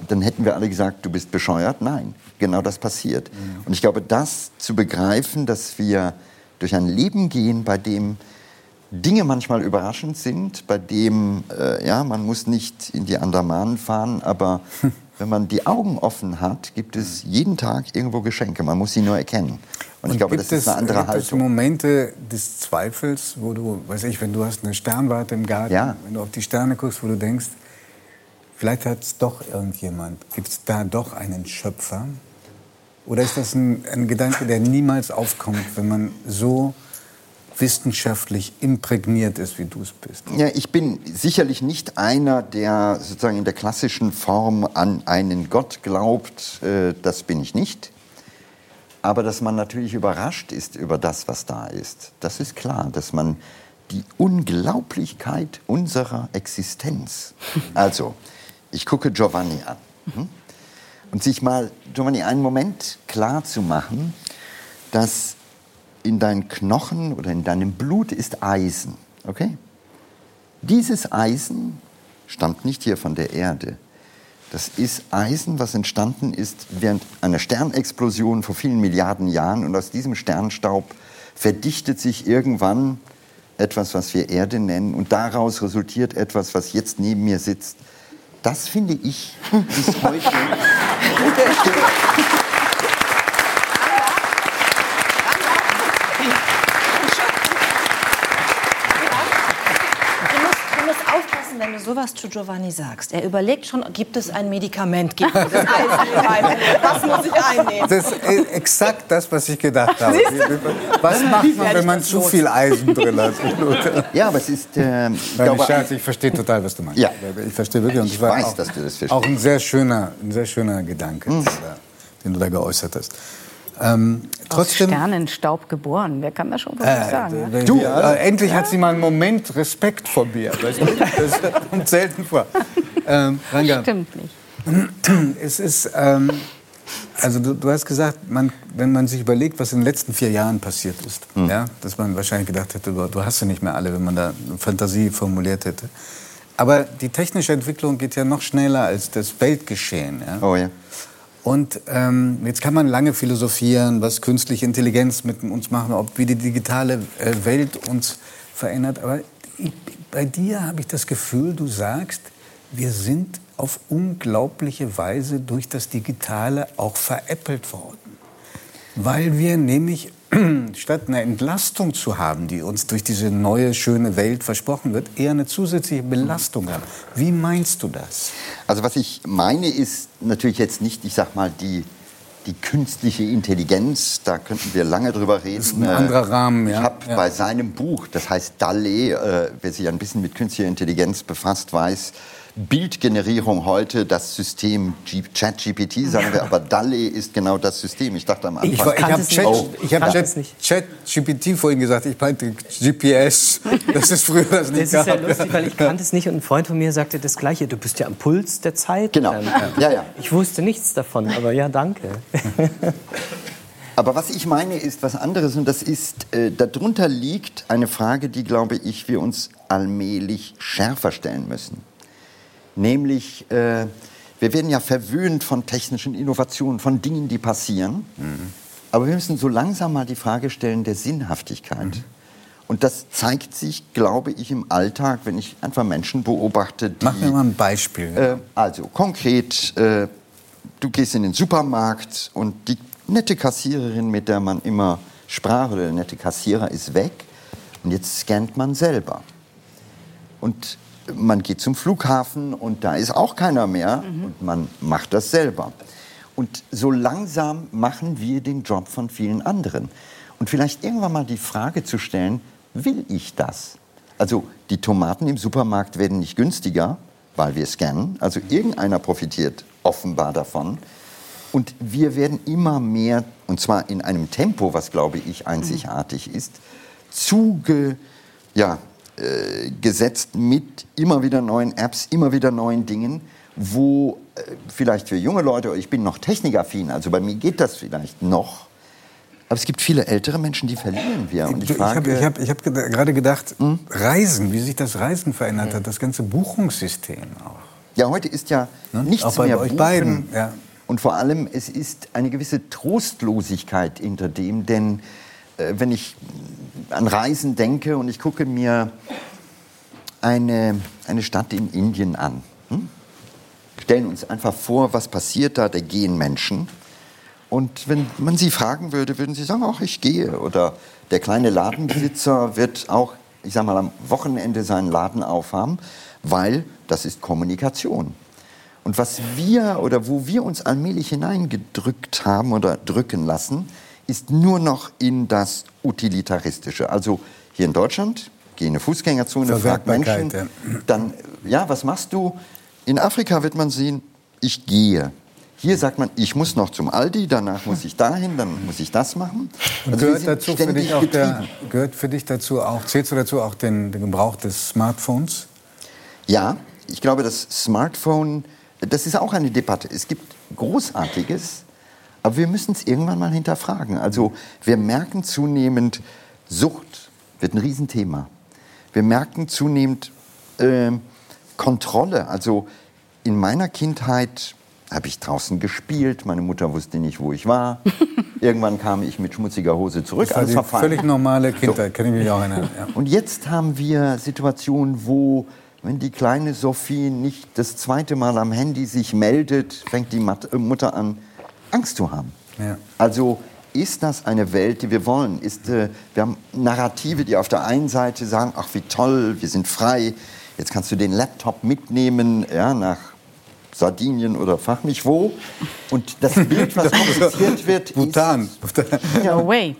dann hätten wir alle gesagt, du bist bescheuert. Nein, genau das passiert. Und ich glaube, das zu begreifen, dass wir durch ein Leben gehen, bei dem Dinge manchmal überraschend sind, bei dem, äh, ja, man muss nicht in die Andamanen fahren, aber wenn man die Augen offen hat, gibt es jeden Tag irgendwo Geschenke. Man muss sie nur erkennen. Und, ich glaube, gibt das ist eine andere gibt es Haltung. Momente des Zweifels, wo du, weiß ich, wenn du hast eine Sternwarte im Garten, Ja. wenn du auf die Sterne guckst, wo du denkst, vielleicht hat es doch irgendjemand, gibt es da doch einen Schöpfer? Oder ist das ein, ein Gedanke, der niemals aufkommt, wenn man so wissenschaftlich imprägniert ist, wie du es bist? Ja, ich bin sicherlich nicht einer, der sozusagen in der klassischen Form an einen Gott glaubt. Äh, das bin ich nicht. Aber dass man natürlich überrascht ist über das, was da ist, das ist klar. Dass man die Unglaublichkeit unserer Existenz. Also, ich gucke Giovanni an. hm? Und sich mal, Giovanni, einen Moment klar zu machen, dass in deinen Knochen oder in deinem Blut ist Eisen. Okay? Dieses Eisen stammt nicht hier von der Erde. Das ist Eisen, was entstanden ist während einer Sternexplosion vor vielen Milliarden Jahren. Und aus diesem Sternstaub verdichtet sich irgendwann etwas, was wir Erde nennen. Und daraus resultiert etwas, was jetzt neben mir sitzt. Das finde ich bis heute. Du musst, du musst aufpassen, wenn du sowas zu Giovanni sagst. Er überlegt schon, gibt es ein Medikament gegen das Eisen in meinem Blut? Was muss ich einnehmen? Das ist exakt das, was ich gedacht habe. Was macht man, wenn man zu viel Eisen drin hat? Ja, aber es ist. Äh, ich Nein, glaube, ich, Scherz, ich verstehe total, was du meinst. Ja. Ich verstehe wirklich. Und Ich es weiß, auch, dass du das verstehst. Auch ein sehr schöner, ein sehr schöner Gedanke, da, den du da geäußert hast. Ähm, Aus trotzdem, Sternenstaub geboren. Wer kann das schon sich sagen? ja? du, äh, endlich hat sie mal einen Moment Respekt vor mir. Weißt du? Das kommt selten vor. Ähm, Ranga, Stimmt nicht. es ist, ähm, also du, du hast gesagt, man, wenn man sich überlegt, was in den letzten vier Jahren passiert ist, ja, dass man wahrscheinlich gedacht hätte, du, du hast sie nicht mehr alle, wenn man da eine Fantasie formuliert hätte. Aber die technische Entwicklung geht ja noch schneller als das Weltgeschehen. Ja? Oh ja. Und ähm, jetzt kann man lange philosophieren, was künstliche Intelligenz mit uns machen, ob wie die digitale äh, Welt uns verändert. Aber bei dir habe ich das Gefühl, du sagst, wir sind auf unglaubliche Weise durch das Digitale auch veräppelt worden. Weil wir nämlich statt eine Entlastung zu haben, die uns durch diese neue, schöne Welt versprochen wird, eher eine zusätzliche Belastung haben. Wie meinst du das? Also was ich meine ist natürlich jetzt nicht, ich sag mal, die, die künstliche Intelligenz, da könnten wir lange drüber reden. Das ist ein anderer Rahmen, ja. Ich habe ja. bei seinem Buch, das heißt DALE, äh, wer sich ein bisschen mit künstlicher Intelligenz befasst, weiß, Bildgenerierung heute das System ChatGPT, sagen wir, aber DALE ist genau das System. Ich dachte am Anfang... Ich, ich habe Chat, oh, hab ChatGPT vorhin gesagt, ich meinte GPS. Das ist früher das nicht Das ist ja lustig, weil ich kannte es nicht und ein Freund von mir sagte das Gleiche. Du bist ja am Puls der Zeit. Genau, ja, ja. Ich wusste nichts davon, aber ja, danke. Aber was ich meine, ist was anderes und das ist, äh, darunter liegt eine Frage, die, glaube ich, wir uns allmählich schärfer stellen müssen. Nämlich, äh, wir werden ja verwöhnt von technischen Innovationen, von Dingen, die passieren. Mhm. Aber wir müssen so langsam mal die Frage stellen der Sinnhaftigkeit. Mhm. Und das zeigt sich, glaube ich, im Alltag, wenn ich einfach Menschen beobachte. Die, Mach mir mal ein Beispiel. Äh, also konkret, äh, du gehst in den Supermarkt und die nette Kassiererin, mit der man immer sprach, oder der nette Kassierer ist weg. Und jetzt scannt man selber. Und man geht zum Flughafen und da ist auch keiner mehr mhm. und man macht das selber. Und so langsam machen wir den Job von vielen anderen. Und vielleicht irgendwann mal die Frage zu stellen, will ich das? Also die Tomaten im Supermarkt werden nicht günstiger, weil wir scannen. Also irgendeiner profitiert offenbar davon. Und wir werden immer mehr, und zwar in einem Tempo, was glaube ich einzigartig ist, zuge, ja, äh, gesetzt mit immer wieder neuen Apps, immer wieder neuen Dingen, wo äh, vielleicht für junge Leute, ich bin noch technikaffin, also bei mir geht das vielleicht noch, aber es gibt viele ältere Menschen, die verlieren wir. Und ich ich habe ich hab, ich hab gerade gedacht, hm? Reisen, wie sich das Reisen verändert hat, das ganze Buchungssystem auch. Ja, heute ist ja ne? nichts auch bei mehr euch beiden. Ja. Und vor allem, es ist eine gewisse Trostlosigkeit hinter dem, denn äh, wenn ich an Reisen denke und ich gucke mir eine, eine Stadt in Indien an. Hm? Stellen uns einfach vor, was passiert da, da gehen Menschen. Und wenn man sie fragen würde, würden sie sagen, ach, ich gehe. Oder der kleine Ladenbesitzer wird auch, ich sage mal, am Wochenende seinen Laden aufhaben, weil das ist Kommunikation. Und was wir oder wo wir uns allmählich hineingedrückt haben oder drücken lassen, ist nur noch in das Utilitaristische. Also hier in Deutschland, gehe in eine Fußgängerzone, frag Menschen, ja. dann, ja, was machst du? In Afrika wird man sehen, ich gehe. Hier sagt man, ich muss noch zum Aldi, danach muss ich dahin, dann muss ich das machen. Also gehört, dazu für dich auch der, gehört für dich dazu auch, zählst du dazu auch den, den Gebrauch des Smartphones? Ja, ich glaube, das Smartphone, das ist auch eine Debatte. Es gibt Großartiges, aber wir müssen es irgendwann mal hinterfragen. Also wir merken zunehmend, Sucht wird ein Riesenthema. Wir merken zunehmend äh, Kontrolle. Also in meiner Kindheit habe ich draußen gespielt. Meine Mutter wusste nicht, wo ich war. Irgendwann kam ich mit schmutziger Hose zurück. Das war die völlig normale Kindheit, so. kann ich mich auch erinnern. Ja. Und jetzt haben wir Situationen, wo wenn die kleine Sophie nicht das zweite Mal am Handy sich meldet, fängt die Mutter an, Angst zu haben. Ja. Also ist das eine Welt, die wir wollen? Ist, äh, wir haben Narrative, die auf der einen Seite sagen, ach wie toll, wir sind frei, jetzt kannst du den Laptop mitnehmen ja, nach Sardinien oder fach mich wo. Und das Bild, was kommuniziert wird, Bhutan. ist... No way.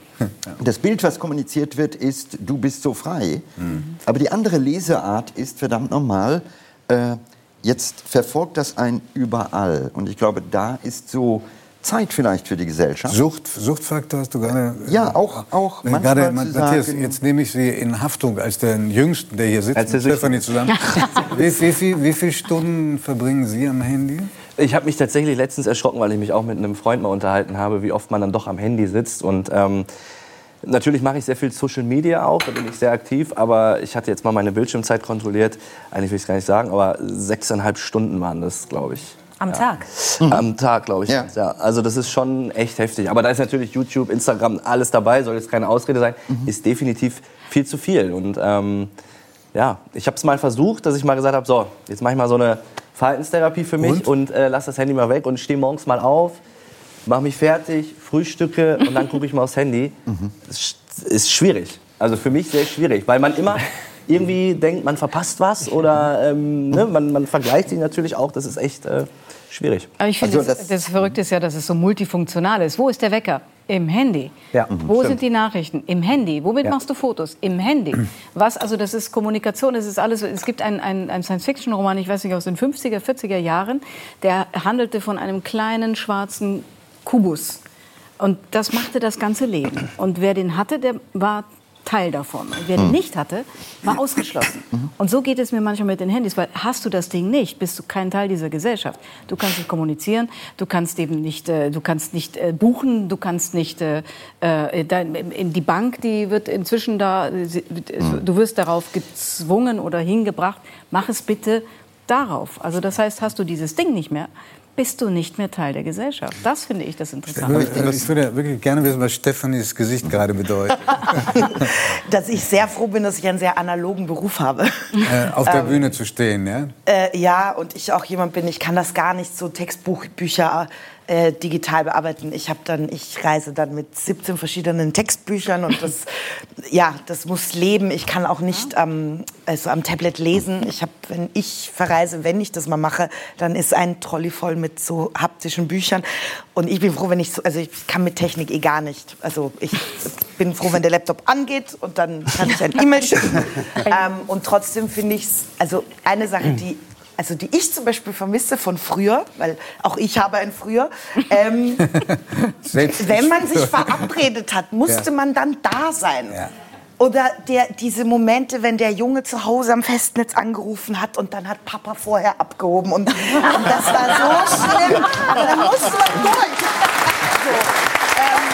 Das Bild, was kommuniziert wird, ist, du bist so frei. Mhm. Aber die andere Leseart ist, verdammt nochmal, äh, jetzt verfolgt das ein überall. Und ich glaube, da ist so Zeit vielleicht für die Gesellschaft. Sucht, Suchtfaktor hast du gerade. Ja, auch, auch äh, gerade, Matthias, jetzt nehme ich Sie in Haftung als den Jüngsten, der hier sitzt, als mit Stefanie zusammen. wie, wie, viel, wie viele Stunden verbringen Sie am Handy? Ich habe mich tatsächlich letztens erschrocken, weil ich mich auch mit einem Freund mal unterhalten habe, wie oft man dann doch am Handy sitzt. Und ähm, natürlich mache ich sehr viel Social Media auch, da bin ich sehr aktiv. Aber ich hatte jetzt mal meine Bildschirmzeit kontrolliert. Eigentlich will ich es gar nicht sagen, aber sechseinhalb Stunden waren das, glaube ich. Am Tag? Am Tag, glaube ich. Ja. Ja. Also das ist schon echt heftig. Aber da ist natürlich YouTube, Instagram, alles dabei, soll jetzt keine Ausrede sein, ist definitiv viel zu viel. Und ähm, ja, ich habe es mal versucht, dass ich mal gesagt habe, so, jetzt mache ich mal so eine Verhaltenstherapie für mich und, äh, lass das Handy mal weg und stehe morgens mal auf, mache mich fertig, frühstücke und dann gucke ich mal aufs Handy. Das ist schwierig. Also für mich sehr schwierig, weil man immer irgendwie denkt, man verpasst was oder ähm, ne, man, man vergleicht sich natürlich auch. Das ist echt äh, schwierig. Aber ich finde, Also das, das- das Verrückte ist ja, dass es so multifunktional ist. Wo ist der Wecker? Im Handy. Ja, Wo stimmt. sind die Nachrichten? Im Handy. Womit Ja. machst du Fotos? Im Handy. Was, also das ist Kommunikation, es ist alles. Es gibt einen, einen, einen Science-Fiction-Roman, ich weiß nicht, aus den 50er, 40er Jahren, der handelte von einem kleinen schwarzen Kubus. Und das machte das ganze Leben. Und wer den hatte, der war Teil davon. Und wer den nicht hatte, war ausgeschlossen. Und so geht es mir manchmal mit den Handys, weil hast du das Ding nicht, bist du kein Teil dieser Gesellschaft. Du kannst nicht kommunizieren, du kannst eben nicht, äh, du kannst nicht äh, buchen, du kannst nicht äh, äh, dein, in die Bank, die wird inzwischen da, äh, sie- du wirst darauf gezwungen oder hingebracht, mach es bitte darauf. Also das heißt, hast du dieses Ding nicht mehr, bist du nicht mehr Teil der Gesellschaft. Das finde ich das Ich Interessante. würde, ich würde wirklich gerne wissen, was Stefanis Gesicht gerade bedeutet. dass ich sehr froh bin, dass ich einen sehr analogen Beruf habe. äh, auf der Bühne zu stehen, ja? Äh, ja, und ich auch jemand bin, ich kann das gar nicht so Textbuchbücher äh, digital bearbeiten. Ich habe dann, ich reise dann mit 17 verschiedenen Textbüchern und das, ja, das muss leben. Ich kann auch nicht ähm, also am Tablet lesen. Ich habe, wenn ich verreise, wenn ich das mal mache, dann ist ein Trolley voll mit so haptischen Büchern. Und ich bin froh, wenn ich so, also ich kann mit Technik eh gar nicht. Also ich bin froh, wenn der Laptop angeht und dann kann ich ein E-Mail schicken. ähm, und trotzdem finde ich es, also eine Sache, die also die ich zum Beispiel vermisse von früher, weil auch ich habe ein früher, ähm, wenn man sich verabredet hat, musste Ja. man dann da sein. Ja. Oder der, diese Momente, wenn der Junge zu Hause am Festnetz angerufen hat und dann hat Papa vorher abgehoben. Und, und das war so schlimm. Aber dann musste man durch. So, ähm,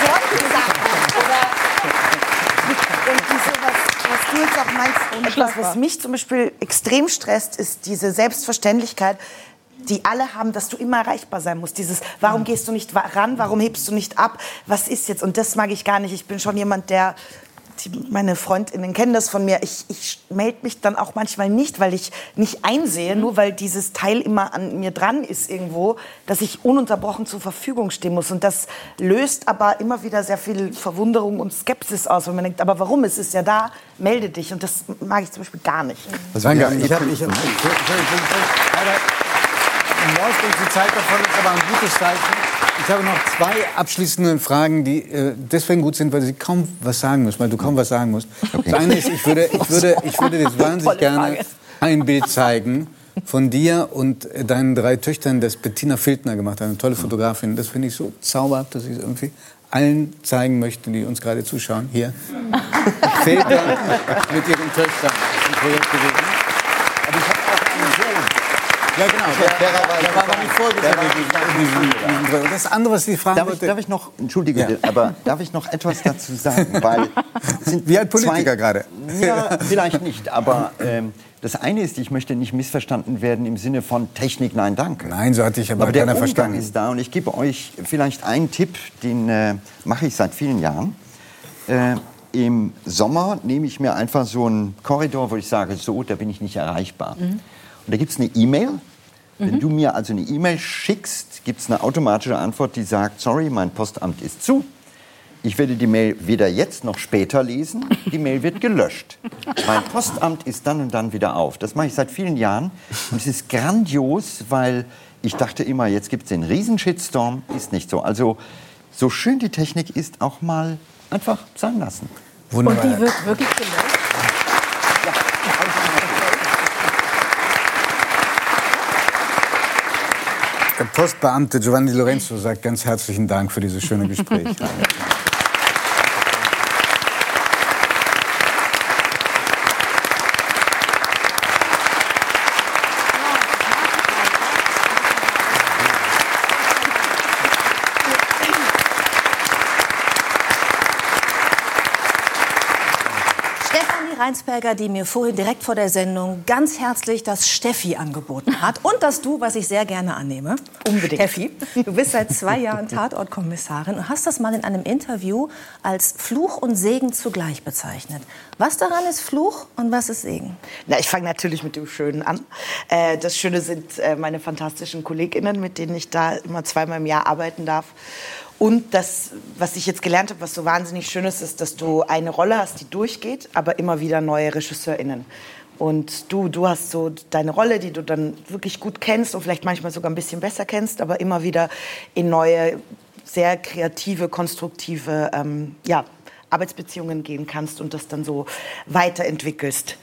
solche Sachen. Oder, und diese, was, jetzt auch meinst, etwas, was mich zum Beispiel extrem stresst, ist diese Selbstverständlichkeit, die alle haben, dass du immer erreichbar sein musst. Dieses, warum gehst du nicht ran, warum hebst du nicht ab, was ist jetzt? Und das mag ich gar nicht. Ich bin schon jemand, der, die, meine Freundinnen kennen das von mir, ich, ich melde mich dann auch manchmal nicht, weil ich nicht einsehe, nur weil dieses Teil immer an mir dran ist irgendwo, dass ich ununterbrochen zur Verfügung stehen muss. Und das löst aber immer wieder sehr viel Verwunderung und Skepsis aus, wenn man denkt, aber warum? Es ist ja da, melde dich. Und das mag ich zum Beispiel gar nicht. Sanga, ich habe... Ich hab, läuft uns die Zeit davon, ist aber ein gutes Zeichen. Ich habe noch zwei abschließende Fragen, die äh, deswegen gut sind, weil Sie kaum was sagen müssen, weil du kaum was sagen musst. Das eine ist, ich würde, ich würde, ich würde jetzt wahnsinnig gerne ein Bild zeigen von dir und deinen drei Töchtern, das Bettina Filtner gemacht hat, eine tolle Fotografin. Das finde ich so zauberhaft, dass ich es irgendwie allen zeigen möchte, die uns gerade zuschauen. Hier. Filtner mit ihren Töchtern. Ein Projekt gewesen. Aber ich habe auch einen sehr ja, genau. Der, der war aber nicht vorgesehen. Das andere, was ich fragen Darf ich, wollte... darf ich noch, entschuldige, aber darf ich noch etwas dazu sagen? Weil sind Wie ein Politiker zwei- gerade. Ja, vielleicht nicht, aber ähm, das eine ist, ich möchte nicht missverstanden werden im Sinne von Technik, nein, danke. Nein, so hatte ich aber Aber der keiner Umgang verstanden. ist da und ich gebe euch vielleicht einen Tipp, den äh, mache ich seit vielen Jahren. Äh, Im Sommer nehme ich mir einfach so einen Korridor, wo ich sage, so, da bin ich nicht erreichbar. Und da gibt es eine E-Mail. Wenn du mir also eine E-Mail schickst, gibt es eine automatische Antwort, die sagt, sorry, mein Postamt ist zu. Ich werde die Mail weder jetzt noch später lesen. Die Mail wird gelöscht. Mein Postamt ist dann und dann wieder auf. Das mache ich seit vielen Jahren. Und es ist grandios, weil ich dachte immer, jetzt gibt es den Riesenshitstorm. Ist nicht so. Also, so schön die Technik ist, auch mal einfach sein lassen. Und Wunderbar. die wird wirklich gelöscht. Der Postbeamte Giovanni Lorenzo sagt ganz herzlichen Dank für dieses schöne Gespräch. Stefanie Weinsberger, die mir vorhin direkt vor der Sendung ganz herzlich das Steffi angeboten hat. Und das Du, was ich sehr gerne annehme. Unbedingt. Steffi, du bist seit zwei Jahren Tatortkommissarin und hast das mal in einem Interview als Fluch und Segen zugleich bezeichnet. Was daran ist Fluch und was ist Segen? Na, ich fange natürlich mit dem Schönen an. Äh, das Schöne sind äh, meine fantastischen KollegInnen, mit denen ich da immer zweimal im Jahr arbeiten darf. Und das, was ich jetzt gelernt habe, was so wahnsinnig schön ist, ist, dass du eine Rolle hast, die durchgeht, aber immer wieder neue RegisseurInnen. Und du, du hast so deine Rolle, die du dann wirklich gut kennst und vielleicht manchmal sogar ein bisschen besser kennst, aber immer wieder in neue, sehr kreative, konstruktive ähm, ja, Arbeitsbeziehungen gehen kannst und das dann so weiterentwickelst.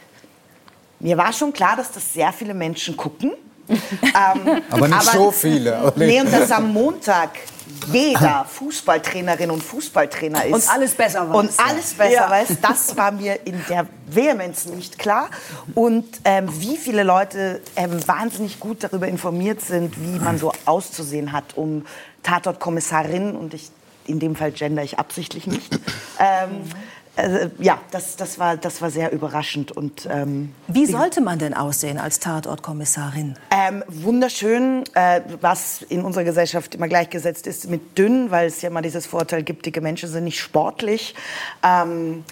Mir war schon klar, dass das sehr viele Menschen gucken. ähm, Aber nicht so viele. Aber Nee, und dass am Montag jeder Fußballtrainerin und Fußballtrainer ist. Und alles besser weiß. Und alles besser Ja. weiß, das war mir in der Vehemenz nicht klar. Und ähm, wie viele Leute ähm, wahnsinnig gut darüber informiert sind, wie man so auszusehen hat, um Tatortkommissarin, und ich, in dem Fall gender ich absichtlich nicht. Ähm, also, ja, das, das, war, das war sehr überraschend. Und, ähm, Wie sollte man denn aussehen als Tatortkommissarin? ähm, wunderschön, äh, was in unserer Gesellschaft immer gleichgesetzt ist mit dünn, weil es ja immer dieses Vorteil gibt, dicke Menschen sind nicht sportlich. Ähm,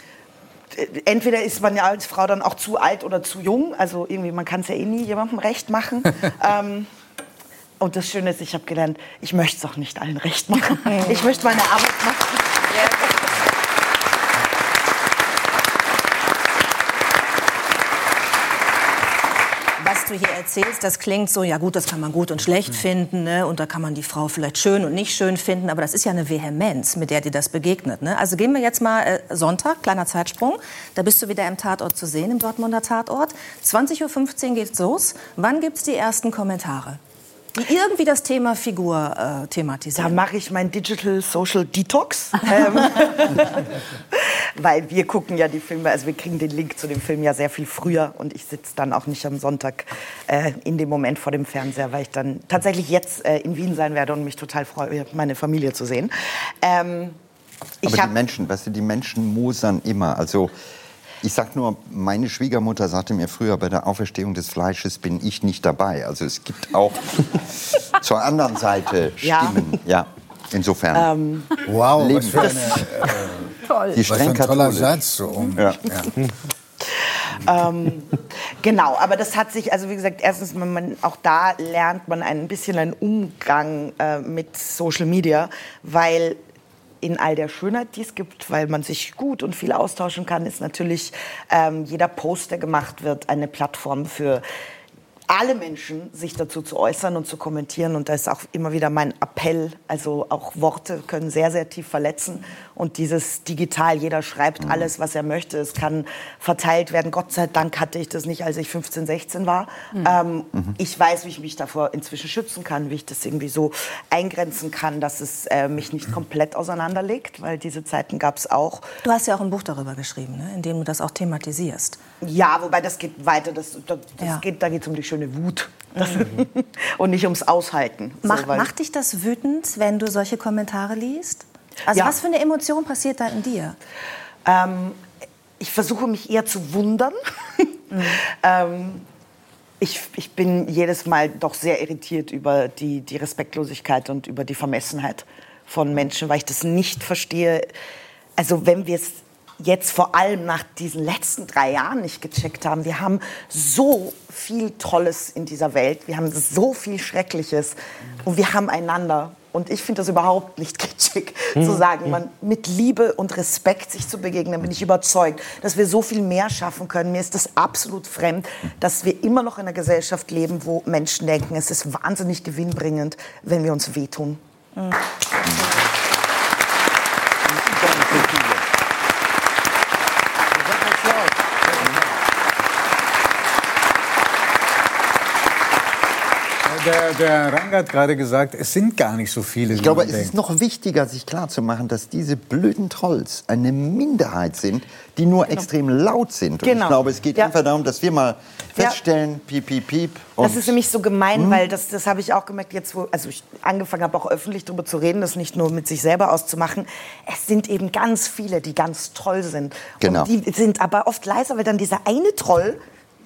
äh, entweder ist man ja als Frau dann auch zu alt oder zu jung. Also irgendwie, man kann es ja eh nie jemandem recht machen. ähm, und das Schöne ist, ich habe gelernt, ich möchte es auch nicht allen recht machen. Ich möchte meine Arbeit machen. Was du hier erzählst, das klingt so, ja gut, das kann man gut und schlecht finden, ne? und da kann man die Frau vielleicht schön und nicht schön finden, aber das ist ja eine Vehemenz, mit der dir das begegnet. Ne? Also gehen wir jetzt mal äh, Sonntag, kleiner Zeitsprung, da bist du wieder im Tatort zu sehen, im Dortmunder Tatort. 20.15 Uhr geht's los. Wann gibt's die ersten Kommentare? Die irgendwie das Thema Figur äh, Da thematisieren. mache ich mein Digital Social Detox. ähm, weil wir gucken ja die Filme, also wir kriegen den Link zu dem Film ja sehr viel früher und ich sitze dann auch nicht am Sonntag äh, in dem Moment vor dem Fernseher, weil ich dann tatsächlich jetzt äh, in Wien sein werde und mich total freue, meine Familie zu sehen. Ähm, ich Aber die Menschen, weißt du, die Menschen mosern immer. Also ich sag nur, meine Schwiegermutter sagte mir früher, bei der Auferstehung des Fleisches bin ich nicht dabei. Also es gibt auch zur anderen Seite Ja. Stimmen. Ja, insofern. Wow, was Leben. für, eine, äh, die was ein toller. Satz. So. um- Ja. ähm, genau, aber das hat sich, also wie gesagt, erstens, man, man, auch da lernt man ein bisschen einen Umgang äh, mit Social Media, weil in all der Schönheit, die es gibt, weil man sich gut und viel austauschen kann, ist natürlich ähm, jeder Post, der gemacht wird, eine Plattform für alle Menschen, sich dazu zu äußern und zu kommentieren. Und da ist auch immer wieder mein Appell, also auch Worte können sehr, sehr tief verletzen. Und dieses digital, jeder schreibt alles, was er möchte. Es kann verteilt werden. Gott sei Dank hatte ich das nicht, als ich 15, 16 war. Ähm, Ich weiß, wie ich mich davor inzwischen schützen kann, wie ich das irgendwie so eingrenzen kann, dass es äh, mich nicht komplett auseinanderlegt, weil diese Zeiten gab es auch. Du hast ja auch ein Buch darüber geschrieben, ne? in dem du das auch thematisierst. Ja, wobei das geht weiter. Das, das, das Ja. geht, da geht es um die schöne Wut. Das, und nicht ums Aushalten. So, Macht, weil- macht dich das wütend, wenn du solche Kommentare liest? Also Ja. was für eine Emotion passiert da in dir? Ähm, ich versuche mich eher zu wundern. ähm, ich, ich bin jedes Mal doch sehr irritiert über die, die Respektlosigkeit und über die Vermessenheit von Menschen, weil ich das nicht verstehe. Also wenn wir es jetzt vor allem nach diesen letzten drei Jahren nicht gecheckt haben, wir haben so viel Tolles in dieser Welt, wir haben so viel Schreckliches und wir haben einander. Und ich finde das überhaupt nicht kitschig, zu sagen, man mit Liebe und Respekt sich zu begegnen, bin ich überzeugt, dass wir so viel mehr schaffen können. Mir ist das absolut fremd, dass wir immer noch in einer Gesellschaft leben, wo Menschen denken, es ist wahnsinnig gewinnbringend, wenn wir uns wehtun. Der, der Rang hat gerade gesagt, es sind gar nicht so viele. Ich glaube, es ist noch wichtiger, sich klarzumachen, dass diese blöden Trolls eine Minderheit sind, die nur Genau. extrem laut sind. Und Genau. ich glaube, es geht Ja. einfach darum, dass wir mal Ja. feststellen, piep, piep, piep. Das ist nämlich so gemein, Hm? weil das, das habe ich auch gemerkt, jetzt wo also ich angefangen habe, auch öffentlich darüber zu reden, das nicht nur mit sich selber auszumachen. Es sind eben ganz viele, die ganz toll sind. Genau. Und die sind aber oft leiser, weil dann dieser eine Troll,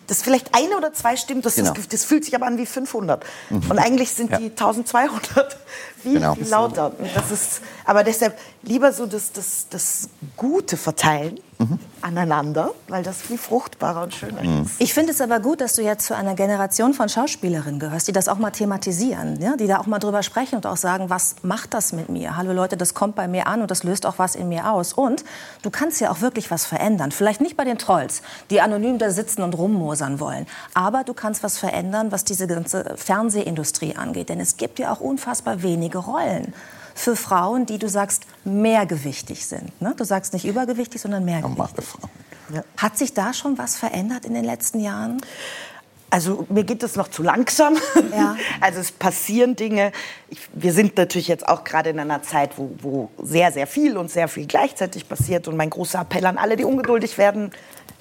das vielleicht eine oder zwei stimmt, das, Genau. das, das fühlt sich aber an wie 500. Mhm. Und eigentlich sind Ja. die 1200 viel, Genau. lauter. Und das ist, aber deshalb lieber so das, das, das Gute verteilen Mhm. aneinander, weil das viel fruchtbarer und schöner ist. Ich finde es aber gut, dass du jetzt zu einer Generation von Schauspielerinnen gehörst, die das auch mal thematisieren, ja? die da auch mal drüber sprechen und auch sagen, was macht das mit mir? Hallo Leute, das kommt bei mir an und das löst auch was in mir aus. Und du kannst ja auch wirklich was verändern. Vielleicht nicht bei den Trolls, die anonym da sitzen und rummosern wollen. Aber du kannst was verändern, was diese ganze Fernsehindustrie angeht. Denn es gibt ja auch unfassbar wenige Rollen für Frauen, die du sagst, mehrgewichtig sind. Ne? Du sagst nicht übergewichtig, sondern mehrgewichtig. Hat sich da schon was verändert in den letzten Jahren? Also mir geht das noch zu langsam. Ja. Also es passieren Dinge. Ich, wir sind natürlich jetzt auch gerade in einer Zeit, wo, wo sehr, sehr viel und sehr viel gleichzeitig passiert. Und mein großer Appell an alle, die ungeduldig werden,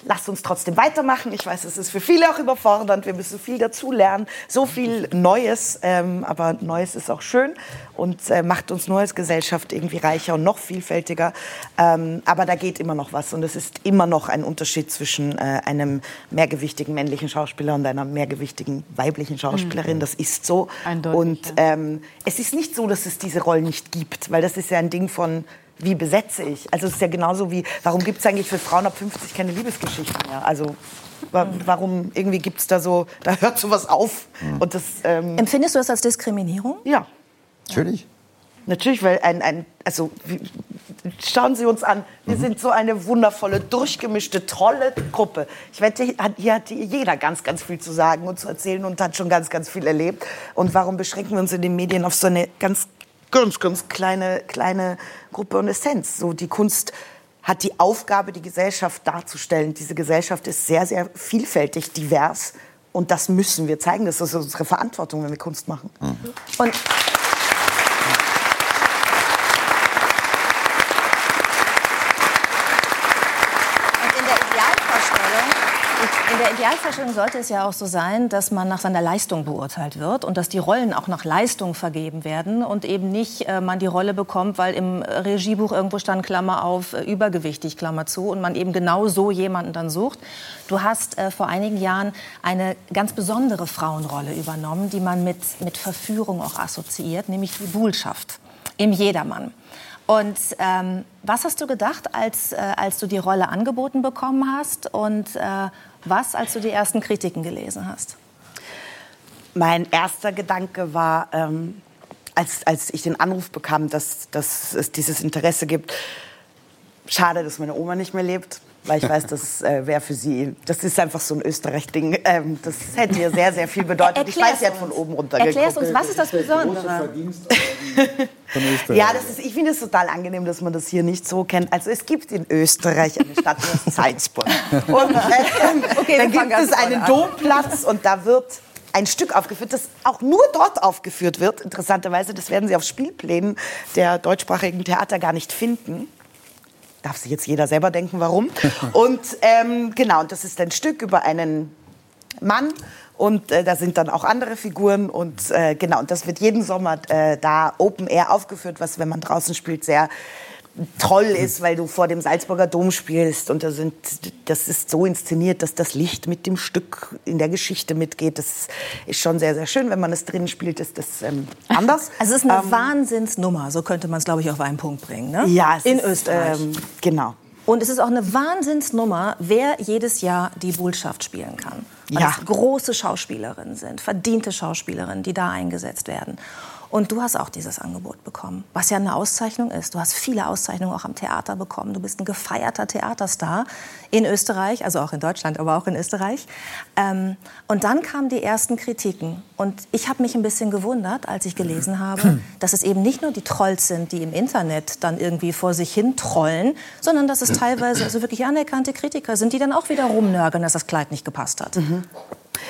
lasst uns trotzdem weitermachen. Ich weiß, es ist für viele auch überfordernd. Wir müssen viel dazulernen. So viel Neues. Ähm, aber Neues ist auch schön und äh, macht uns nur als Gesellschaft irgendwie reicher und noch vielfältiger. Ähm, aber da geht immer noch was. Und es ist immer noch ein Unterschied zwischen äh, einem mehrgewichtigen männlichen Schauspieler und einer mehrgewichtigen weiblichen Schauspielerin. Das ist so. Eindeutig, und ähm, es ist nicht so, dass es diese Rollen nicht gibt, weil das ist ja ein Ding von wie besetze ich? Also es ist ja genauso wie, warum gibt es eigentlich für Frauen ab 50 keine Liebesgeschichten mehr? Also wa warum irgendwie gibt es da so, da hört sowas auf. Und das, ähm, Empfindest du das als Diskriminierung? ja, Natürlich. natürlich, weil ein, ein also wie, schauen Sie uns an, wir sind so eine wundervolle, durchgemischte, tolle Gruppe. Ich wette, hier hat, hier hat jeder ganz, ganz viel zu sagen und zu erzählen und hat schon ganz, ganz viel erlebt. Und warum beschränken wir uns in den Medien auf so eine ganz, ganz, ganz kleine, kleine Gruppe und Essenz? So die Kunst hat die Aufgabe, die Gesellschaft darzustellen. Diese Gesellschaft ist sehr, sehr vielfältig, divers. Und das müssen wir zeigen. Das ist unsere Verantwortung, wenn wir Kunst machen. Und Und in der Idealvorstellung, in der Idealvorstellung sollte es ja auch so sein, dass man nach seiner Leistung beurteilt wird und dass die Rollen auch nach Leistung vergeben werden und eben nicht äh, man die Rolle bekommt, weil im Regiebuch irgendwo stand Klammer auf äh, übergewichtig Klammer zu und man eben genau so jemanden dann sucht. Du hast äh, vor einigen Jahren eine ganz besondere Frauenrolle übernommen, die man mit mit Verführung auch assoziiert, nämlich die Buhlschaft im Jedermann. Und ähm, was hast du gedacht, als, äh, als du die Rolle angeboten bekommen hast? Und äh, was, als du die ersten Kritiken gelesen hast? Mein erster Gedanke war, ähm, als, als ich den Anruf bekam, dass, dass es dieses Interesse gibt, schade, dass meine Oma nicht mehr lebt. Weil ich weiß, das äh, wäre für sie, das ist einfach so ein Österreich-Ding. Ähm, das hätte ihr sehr, sehr viel bedeutet. Ich weiß, sie hat von oben runter Erklär's uns, was ist das Besondere? Ja, das ist, ich finde es total angenehm, dass man das hier nicht so kennt. Also es gibt in Österreich eine Stadt, die heißt Salzburg. Und äh, Okay, wir da fangen gibt es einen. Domplatz und da wird ein Stück aufgeführt, das auch nur dort aufgeführt wird. Interessanterweise, das werden Sie auf Spielplänen der deutschsprachigen Theater gar nicht finden. Darf sich jetzt jeder selber denken, warum. Und ähm, genau, und das ist ein Stück über einen Mann und äh, da sind dann auch andere Figuren und äh, genau, und das wird jeden Sommer äh, da Open Air aufgeführt, was, wenn man draußen spielt, sehr toll ist, weil du vor dem Salzburger Dom spielst und da sind, das ist so inszeniert, dass das Licht mit dem Stück in der Geschichte mitgeht. Das ist schon sehr, sehr schön. Wenn man es drin spielt, ist das ähm, anders. Also es ist eine Ähm, Wahnsinnsnummer, so könnte man es, glaube ich, auf einen Punkt bringen. Ne? Ja, in ist, Österreich. Ähm, genau. Und es ist auch eine Wahnsinnsnummer, wer jedes Jahr die Bullschaft spielen kann. Weil Ja. es große Schauspielerinnen sind, verdiente Schauspielerinnen, die da eingesetzt werden. Und du hast auch dieses Angebot bekommen, was ja eine Auszeichnung ist. Du hast viele Auszeichnungen auch am Theater bekommen. Du bist ein gefeierter Theaterstar in Österreich, also auch in Deutschland, aber auch in Österreich. Ähm, und dann kamen die ersten Kritiken. Und ich habe mich ein bisschen gewundert, als ich gelesen habe, dass es eben nicht nur die Trolls sind, die im Internet dann irgendwie vor sich hin trollen, sondern dass es teilweise also wirklich anerkannte Kritiker sind, die dann auch wieder rumnörgeln, dass das Kleid nicht gepasst hat.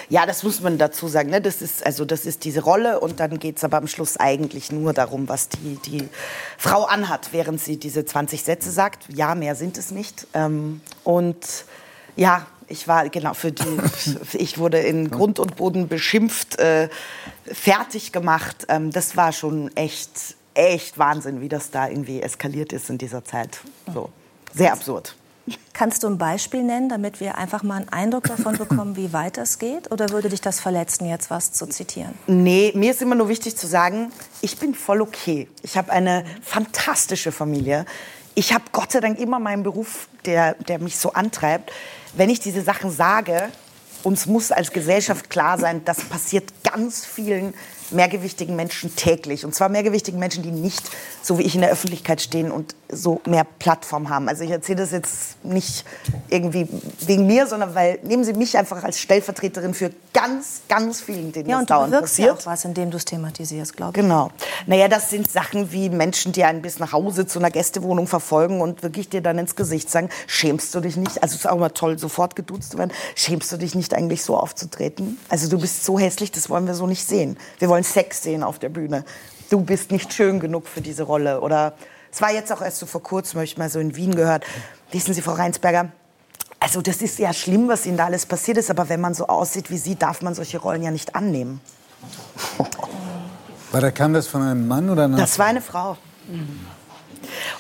Ja, das muss man dazu sagen. Ne? Das, ist, also, das ist diese Rolle und dann geht es aber am Schluss eigentlich nur darum, was die, die Frau anhat, während sie diese 20 Sätze sagt. Ja, mehr sind es nicht. Ähm, und ja, ich war genau für die, ich wurde in Grund und Boden beschimpft, äh, fertig gemacht. Ähm, das war schon echt, echt Wahnsinn, wie das da irgendwie eskaliert ist in dieser Zeit. So. Sehr absurd. Kannst du ein Beispiel nennen, damit wir einfach mal einen Eindruck davon bekommen, wie weit das geht? Oder würde dich das verletzen, jetzt was zu zitieren? Nee, mir ist immer nur wichtig zu sagen, ich bin voll okay. Ich habe eine fantastische Familie. Ich habe Gott sei Dank immer meinen Beruf, der, der mich so antreibt. Wenn ich diese Sachen sage, uns muss als Gesellschaft klar sein, das passiert ganz vielen mehrgewichtigen Menschen täglich. Und zwar mehrgewichtigen Menschen, die nicht so wie ich in der Öffentlichkeit stehen und so mehr Plattform haben. Also ich erzähle das jetzt nicht irgendwie wegen mir, sondern weil nehmen Sie mich einfach als Stellvertreterin für ganz, ganz vielen, denen Ja, das und du dauernd bewirkst ja passiert. auch was, indem du es thematisierst, glaube ich. Genau. Naja, das sind Sachen wie Menschen, die einen bis nach Hause zu einer Gästewohnung verfolgen und wirklich dir dann ins Gesicht sagen, schämst du dich nicht? Also es ist auch immer toll, sofort geduzt zu werden. Schämst du dich nicht eigentlich so aufzutreten? Also du bist so hässlich, das wollen wir so nicht sehen. Wir wollen Sex sehen auf der Bühne. Du bist nicht schön genug für diese Rolle. Oder es war jetzt auch erst so vor kurzem, habe ich mal so in Wien gehört. Wissen Sie, Frau Reinsberger, also das ist ja schlimm, was Ihnen da alles passiert ist, aber wenn man so aussieht wie Sie, darf man solche Rollen ja nicht annehmen. War da, kam das von einem Mann oder einer Das war eine Frau.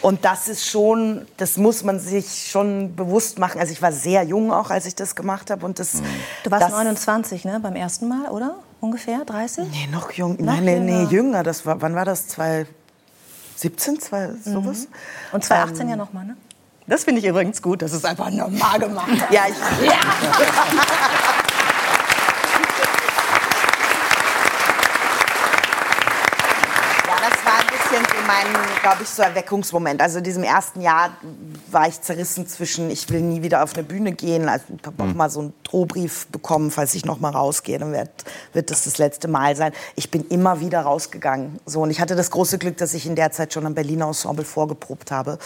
Und das ist schon, das muss man sich schon bewusst machen. Also ich war sehr jung auch, als ich das gemacht habe. Und das, Du warst das, 29, ne, beim ersten Mal, oder? Ungefähr 30? Nee, noch jung. Noch Nein, nee, nee, jünger. jünger. Das war, wann war das? 2017, zwei, sowas? Mhm. Und 2018 Ähm, ja nochmal, ne? Das finde ich übrigens gut. Das ist einfach normal gemacht. ja, ich, Ja, das war ein bisschen so mein, glaube ich, so Erweckungsmoment. Also in diesem ersten Jahr war ich zerrissen zwischen, ich will nie wieder auf eine Bühne gehen. Also ich habe auch mal so einen Drohbrief bekommen, falls ich noch mal rausgehe, dann wird, wird das das letzte Mal sein. Ich bin immer wieder rausgegangen. So, und ich hatte das große Glück, dass ich in der Zeit schon am Berliner Ensemble vorgeprobt habe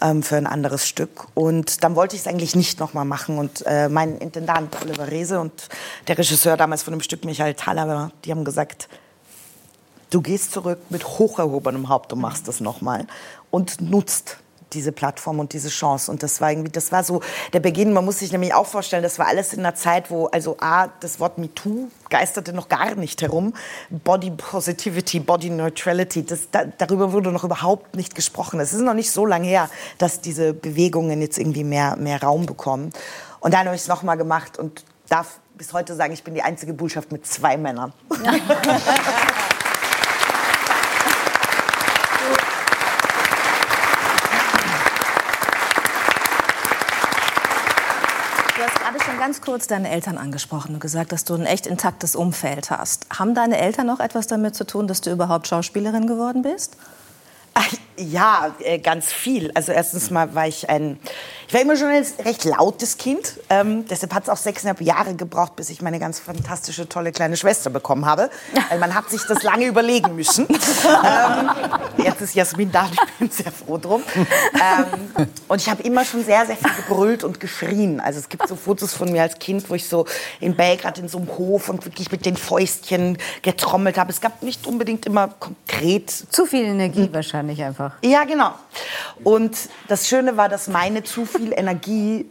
ähm, für ein anderes Stück. Und dann wollte ich es eigentlich nicht noch mal machen. Und äh, mein Intendant Oliver Rehse und der Regisseur damals von dem Stück Michael Thaler, die haben gesagt, Du gehst zurück mit hoch erhobenem Haupt und machst das nochmal und nutzt diese Plattform und diese Chance. Und das war irgendwie, das war so der Beginn. Man muss sich nämlich auch vorstellen, das war alles in einer Zeit, wo also A, das Wort MeToo geisterte noch gar nicht herum. Body Positivity, Body Neutrality, das, da, darüber wurde noch überhaupt nicht gesprochen. Es ist noch nicht so lange her, dass diese Bewegungen jetzt irgendwie mehr, mehr Raum bekommen. Und dann habe ich es nochmal gemacht und darf bis heute sagen, ich bin die einzige Bullschaft mit zwei Männern. Du hast gerade schon ganz kurz deine Eltern angesprochen und gesagt, dass du ein echt intaktes Umfeld hast. Haben deine Eltern noch etwas damit zu tun, dass du überhaupt Schauspielerin geworden bist? Ach, Ja, äh, ganz viel. Also erstens mal war ich ein, ich war immer schon ein recht lautes Kind. Ähm, deshalb hat es auch sechseinhalb Jahre gebraucht, bis ich meine ganz fantastische, tolle kleine Schwester bekommen habe. Weil man hat sich das lange überlegen müssen. ähm, jetzt ist Jasmin da, und ich bin sehr froh drum. Ähm, und ich habe immer schon sehr, sehr viel gebrüllt und geschrien. Also es gibt so Fotos von mir als Kind, wo ich so in Belgrad in so einem Hof und wirklich mit den Fäustchen getrommelt habe. Es gab nicht unbedingt immer konkret Zu viel Energie wahrscheinlich einfach. ja, genau. Und das Schöne war, dass meine zu viel Energie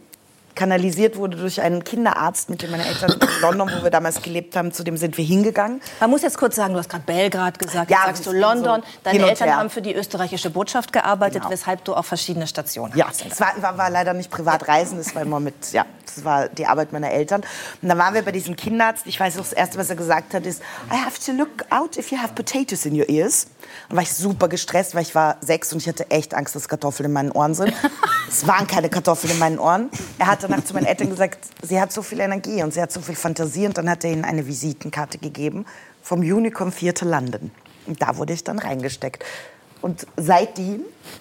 kanalisiert wurde durch einen Kinderarzt, mit dem meine Eltern in London, wo wir damals gelebt haben, zu dem sind wir hingegangen. Man muss jetzt kurz sagen, du hast gerade Belgrad gesagt, Ja, sagst du London. so Deine Eltern her. haben für die österreichische Botschaft gearbeitet, Genau. weshalb du auch verschiedene Stationen Ja, hast. es war, war, war leider nicht Privatreisen, das war immer mit, ja, das war die Arbeit meiner Eltern. Und dann waren wir bei diesem Kinderarzt. Ich weiß noch, das Erste, was er gesagt hat, ist, I have to look out if you have potatoes in your ears. Und war ich super gestresst, weil ich war sechs und ich hatte echt Angst, dass Kartoffeln in meinen Ohren sind. es waren keine Kartoffeln in meinen Ohren. Er danach zu meinen Eltern gesagt, sie hat so viel Energie und sie hat so viel Fantasie. Und dann hat er ihnen eine Visitenkarte gegeben vom Unicorn Theater London. Und da wurde ich dann reingesteckt. Und seitdem,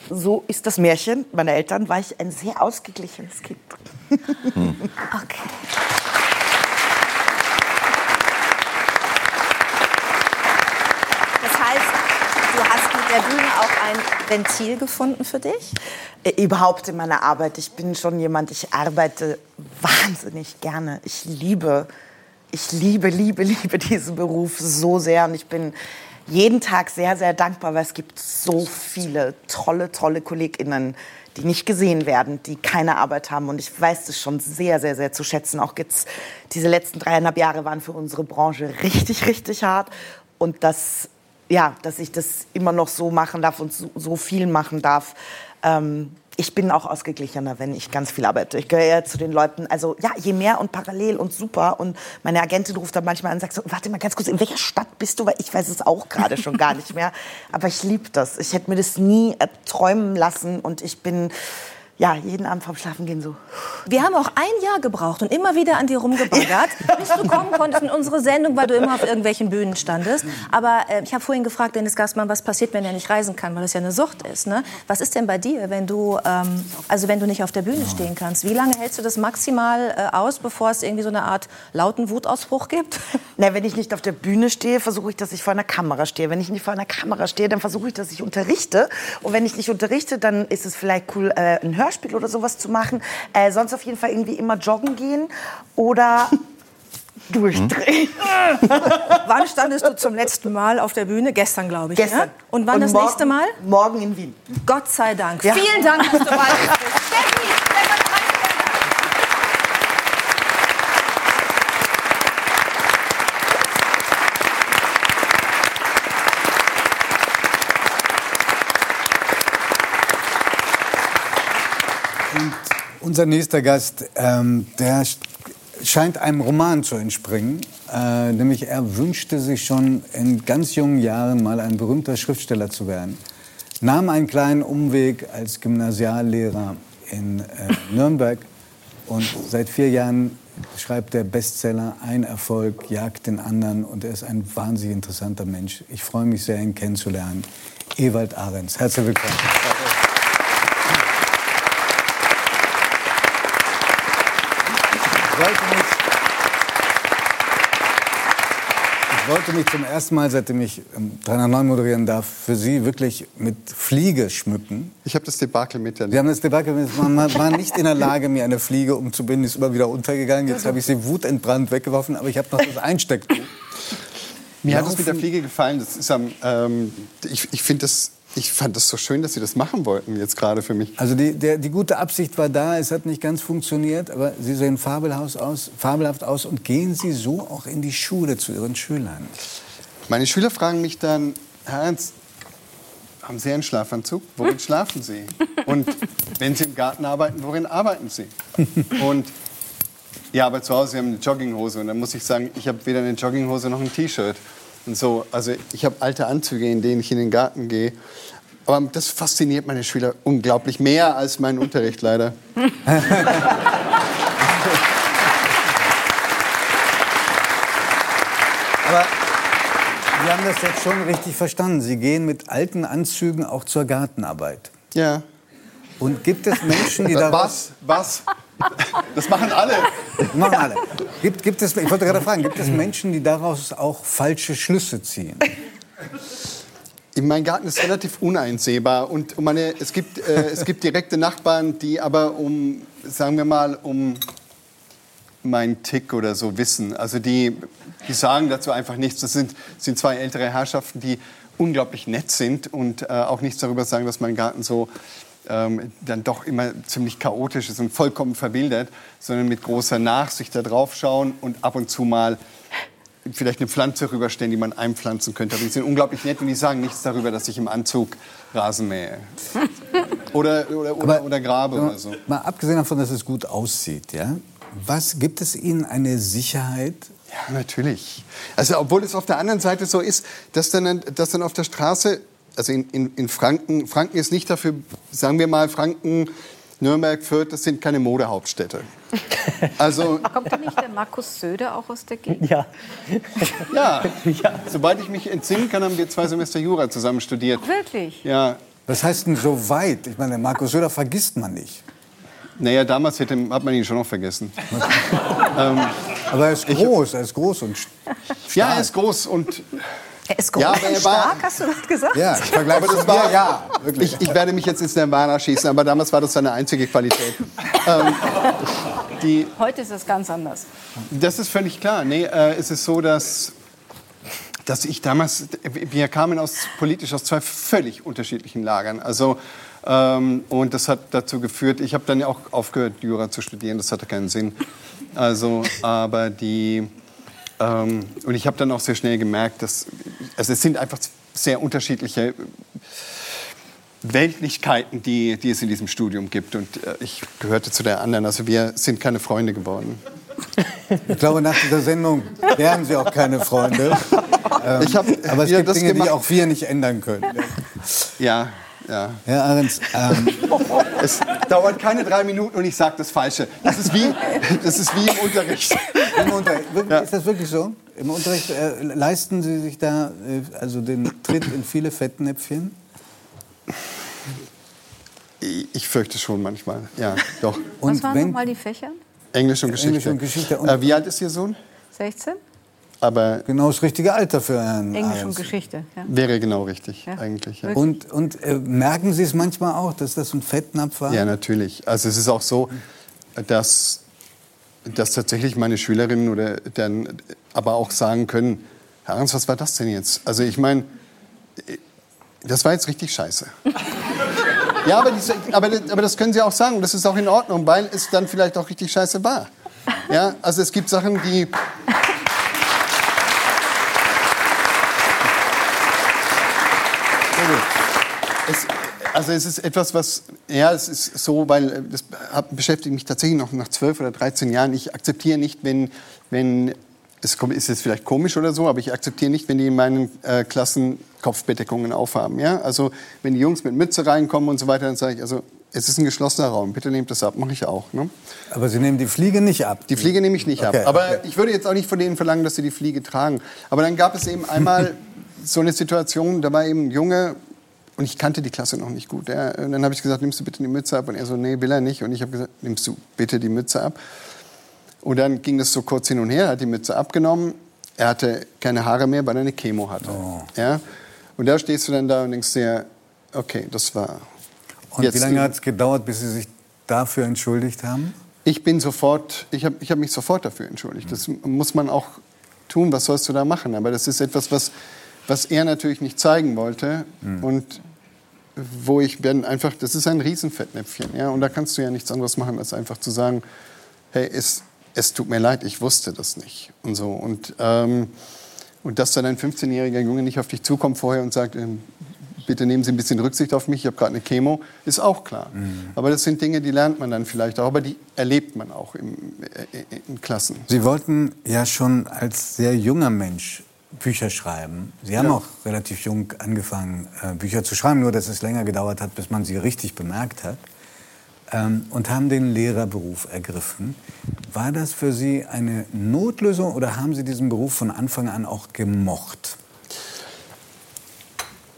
so ist das Märchen meiner Eltern, war ich ein sehr ausgeglichenes Kind. Okay. Das heißt, du hast mit der Bühne auch ein Ventil gefunden für dich? Äh, Überhaupt in meiner Arbeit. Ich bin schon jemand, ich arbeite wahnsinnig gerne. Ich liebe ich liebe, liebe, liebe diesen Beruf so sehr und ich bin jeden Tag sehr, sehr dankbar, weil es gibt so viele tolle, tolle KollegInnen, die nicht gesehen werden, die keine Arbeit haben. Und ich weiß das schon sehr, sehr, sehr zu schätzen. Auch jetzt, diese letzten dreieinhalb Jahre waren für unsere Branche richtig, richtig hart. Und das, ja, dass ich das immer noch so machen darf und so, so viel machen darf, ähm, ich bin auch ausgeglichener, wenn ich ganz viel arbeite. Ich gehöre zu den Leuten, also ja, je mehr und parallel und super. Und meine Agentin ruft dann manchmal an und sagt so, warte mal ganz kurz, in welcher Stadt bist du? Weil ich weiß es auch gerade schon gar nicht mehr. Aber ich liebe das. Ich hätte mir das nie träumen lassen und ich bin ja, jeden Abend vorm Schlafen gehen so. Wir haben auch ein Jahr gebraucht und immer wieder an dir rumgebaggert, bis du kommen konntest in unsere Sendung, weil du immer auf irgendwelchen Bühnen standest. Aber äh, ich habe vorhin gefragt, Dennis Gastmann, was passiert, wenn er nicht reisen kann, weil das ja eine Sucht ist. Ne? Was ist denn bei dir, wenn du, ähm, also wenn du nicht auf der Bühne stehen kannst? Wie lange hältst du das maximal äh, aus, bevor es irgendwie so eine Art lauten Wutausbruch gibt? Na, wenn ich nicht auf der Bühne stehe, versuche ich, dass ich vor einer Kamera stehe. Wenn ich nicht vor einer Kamera stehe, dann versuche ich, dass ich unterrichte. Und wenn ich nicht unterrichte, dann ist es vielleicht cool, äh, ein Hörspiel oder sowas zu machen. Äh, sonst auf jeden Fall irgendwie immer joggen gehen oder durchdrehen. wann standest du zum letzten Mal auf der Bühne? Gestern, glaube ich. Gestern. Ne? Und wann Und das morgen- nächste Mal? Morgen in Wien. Gott sei Dank. Ja. Vielen Dank, dass du bei uns bist. Unser nächster Gast, ähm, der sch- scheint einem Roman zu entspringen. Äh, nämlich er wünschte sich schon in ganz jungen Jahren mal ein berühmter Schriftsteller zu werden. Nahm einen kleinen Umweg als Gymnasiallehrer in äh, Nürnberg und seit vier Jahren schreibt er Bestseller. Ein Erfolg jagt den anderen und er ist ein wahnsinnig interessanter Mensch. Ich freue mich sehr, ihn kennenzulernen. Ewald Ahrens, herzlich willkommen. Ich wollte mich, ich wollte mich zum ersten Mal, seitdem ich ähm, 309 moderieren darf, für Sie wirklich mit Fliege schmücken. Ich habe das Debakel mit Sie haben das Debakel, man man war nicht in der Lage, mir eine Fliege umzubinden, ist immer wieder untergegangen. Jetzt habe ich sie wutentbrannt weggeworfen, aber ich habe noch das Einstecktuch. Mir hat das mit der Fliege gefallen. Das ist am, ähm, ich ich finde das, ich fand das so schön, dass Sie das machen wollten jetzt gerade für mich. Also die, der, die gute Absicht war da, es hat nicht ganz funktioniert, aber Sie sehen fabelhaft aus, fabelhaft aus und gehen Sie so auch in die Schule zu Ihren Schülern. Meine Schüler fragen mich dann, Herr Ernst, haben Sie einen Schlafanzug? Worin schlafen Sie? Und wenn Sie im Garten arbeiten, worin arbeiten Sie? Und ja, aber zu Hause haben eine Jogginghose und dann muss ich sagen, ich habe weder eine Jogginghose noch ein T-Shirt und so. Also ich habe alte Anzüge, in denen ich in den Garten gehe. Aber das fasziniert meine Schüler unglaublich mehr als mein Unterricht leider. Aber Sie haben das jetzt schon richtig verstanden. Sie gehen mit alten Anzügen auch zur Gartenarbeit. Ja. Und gibt es Menschen, die daraus... Was? Was? Das machen alle. Machen alle. Gibt, gibt es, ich wollte gerade fragen, gibt es Menschen, die daraus auch falsche Schlüsse ziehen? Mein Garten ist relativ uneinsehbar und meine, es, gibt, äh, es gibt direkte Nachbarn, die aber um, sagen wir mal, um meinen Tick oder so wissen. Also die, die sagen dazu einfach nichts. Das sind, sind zwei ältere Herrschaften, die unglaublich nett sind und äh, auch nichts darüber sagen, dass mein Garten so ähm, dann doch immer ziemlich chaotisch ist und vollkommen verwildert, sondern mit großer Nachsicht da drauf schauen und ab und zu mal vielleicht eine Pflanze rüberstellen, die man einpflanzen könnte. Aber die sind unglaublich nett und die sagen nichts darüber, dass ich im Anzug Rasen mähe. Oder, oder, oder, oder grabe oder so. Mal abgesehen davon, dass es gut aussieht, ja? Was gibt es Ihnen eine Sicherheit? Ja, natürlich. Also obwohl es auf der anderen Seite so ist, dass dann, dass dann auf der Straße, also in, in, in Franken, Franken ist nicht dafür, sagen wir mal, Franken, Nürnberg, Fürth, das sind keine Modehauptstädte. Also Kommt da nicht der Markus Söder auch aus der Gegend? Ja. ja, sobald ich mich entsinnen kann, haben wir zwei Semester Jura zusammen studiert. Wirklich? Ja, Was heißt denn so weit? Ich meine, Markus Söder vergisst man nicht. naja, damals hätte, hat man ihn schon noch vergessen. ähm, Aber er ist groß, er ist groß und st- ja, er ist groß und Er ist groß Ja, und war- stark, hast du gerade gesagt? ja, im Vergleich Aber zu das war, ja, wirklich. Ich, ich werde mich jetzt ins Nirvana schießen, aber damals war das seine einzige Qualität. ähm, die, Heute ist es ganz anders. das ist völlig klar. Nee, äh, es ist so, dass, dass ich damals, wir kamen aus, politisch aus zwei völlig unterschiedlichen Lagern. Also, ähm, und das hat dazu geführt, ich habe dann ja auch aufgehört, Jura zu studieren, das hatte keinen Sinn. Also, aber die, ähm, und ich habe dann auch sehr schnell gemerkt, dass, also es sind einfach sehr unterschiedliche Weltlichkeiten, die, die es in diesem Studium gibt. Und äh, ich gehörte zu der anderen. Also wir sind keine Freunde geworden. Ich glaube, nach dieser Sendung wären Sie auch keine Freunde. Ähm, Ich hab aber es gibt Dinge, die gemacht. auch wir nicht ändern können. Ja, ja. Herr Ahrens, ähm, Es dauert keine drei Minuten und ich sage das Falsche. Das ist wie, das ist wie im Unterricht. im Unterricht, wirklich, ist das wirklich so? Im Unterricht äh, leisten Sie sich da äh, also den Tritt in viele Fettnäpfchen? Ich fürchte schon manchmal, ja, doch. Was Und waren wenn- nochmal die Fächer? Englisch und Geschichte. Englisch und Geschichte. Und- äh, wie alt ist Ihr Sohn? 16? Aber Genau das richtige Alter für Herrn Englisch und. Geschichte. Ja. wäre genau richtig, Ja. eigentlich. Ja. Und, und äh, merken Sie es manchmal auch, dass das ein Fettnapf war? Ja, natürlich. Also es ist auch so, dass, dass tatsächlich meine Schülerinnen oder dann aber auch sagen können, Herr Arns, was war das denn jetzt? Also ich meine, das war jetzt richtig scheiße. ja, aber, diese, aber, aber das können Sie auch sagen. Das ist auch in Ordnung, weil es dann vielleicht auch richtig scheiße war. Ja, also es gibt Sachen, die... Es, also es ist etwas, was, ja, es ist so, weil äh, das beschäftigt mich tatsächlich noch nach 12 oder 13 Jahren. Ich akzeptiere nicht, wenn, wenn es ist jetzt vielleicht komisch oder so, aber ich akzeptiere nicht, wenn die in meinen äh, Klassen Kopfbedeckungen aufhaben. Ja? Also wenn die Jungs mit Mütze reinkommen und so weiter, dann sage ich, also es ist ein geschlossener Raum, bitte nehmt das ab, mache ich auch. Ne? Aber Sie nehmen die Fliege nicht ab. Die Fliege nehme ich nicht Okay, ab. Aber okay. ich würde jetzt auch nicht von denen verlangen, dass sie die Fliege tragen. Aber dann gab es eben einmal so eine Situation, da war eben ein Junge, und ich kannte die Klasse noch nicht gut. Ja. Und dann habe ich gesagt, nimmst du bitte die Mütze ab? Und er so, nee, will er nicht. Und ich habe gesagt, nimmst du bitte die Mütze ab? Und dann ging das so kurz hin und her, er hat die Mütze abgenommen. Er hatte keine Haare mehr, weil er eine Chemo hatte. Oh. Ja? Und da stehst du dann da und denkst dir, okay, das war... Und jetzt wie lange hat es gedauert, bis Sie sich dafür entschuldigt haben? Ich bin sofort, ich habe ich hab mich sofort dafür entschuldigt. Das muss man auch tun, was sollst du da machen? Aber das ist etwas, was, was er natürlich nicht zeigen wollte. Und wo ich bin einfach, das ist ein Riesenfettnäpfchen. Ja? Und da kannst du ja nichts anderes machen, als einfach zu sagen, hey, es, es tut mir leid, ich wusste das nicht. Und so. Und, ähm, und dass dann ein 15-jähriger Junge nicht auf dich zukommt vorher und sagt, ähm, bitte nehmen Sie ein bisschen Rücksicht auf mich, ich habe gerade eine Chemo, ist auch klar. Aber das sind Dinge, die lernt man dann vielleicht auch, aber die erlebt man auch im, äh, in Klassen. Sie wollten ja schon als sehr junger Mensch Bücher schreiben. Sie haben Ja. auch relativ jung angefangen, äh, Bücher zu schreiben, nur dass es länger gedauert hat, bis man sie richtig bemerkt hat. Ähm, und haben den Lehrerberuf ergriffen. War das für Sie eine Notlösung oder haben Sie diesen Beruf von Anfang an auch gemocht?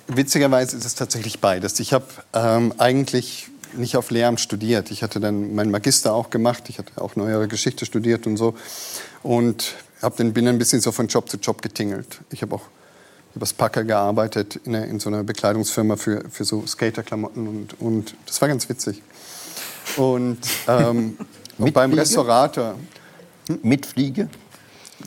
Witzigerweise ist es tatsächlich beides. Ich habe ähm, eigentlich nicht auf Lehramt studiert. Ich hatte dann meinen Magister auch gemacht. Ich hatte auch neuere Geschichte studiert und so. Und hab dann, bin ein bisschen so von Job zu Job getingelt. Ich habe auch übers Packer gearbeitet in, einer, in so einer Bekleidungsfirma für, für so Skaterklamotten und, und das war ganz witzig. Und, ähm, und beim Fliege? Restaurator. Mit Fliege?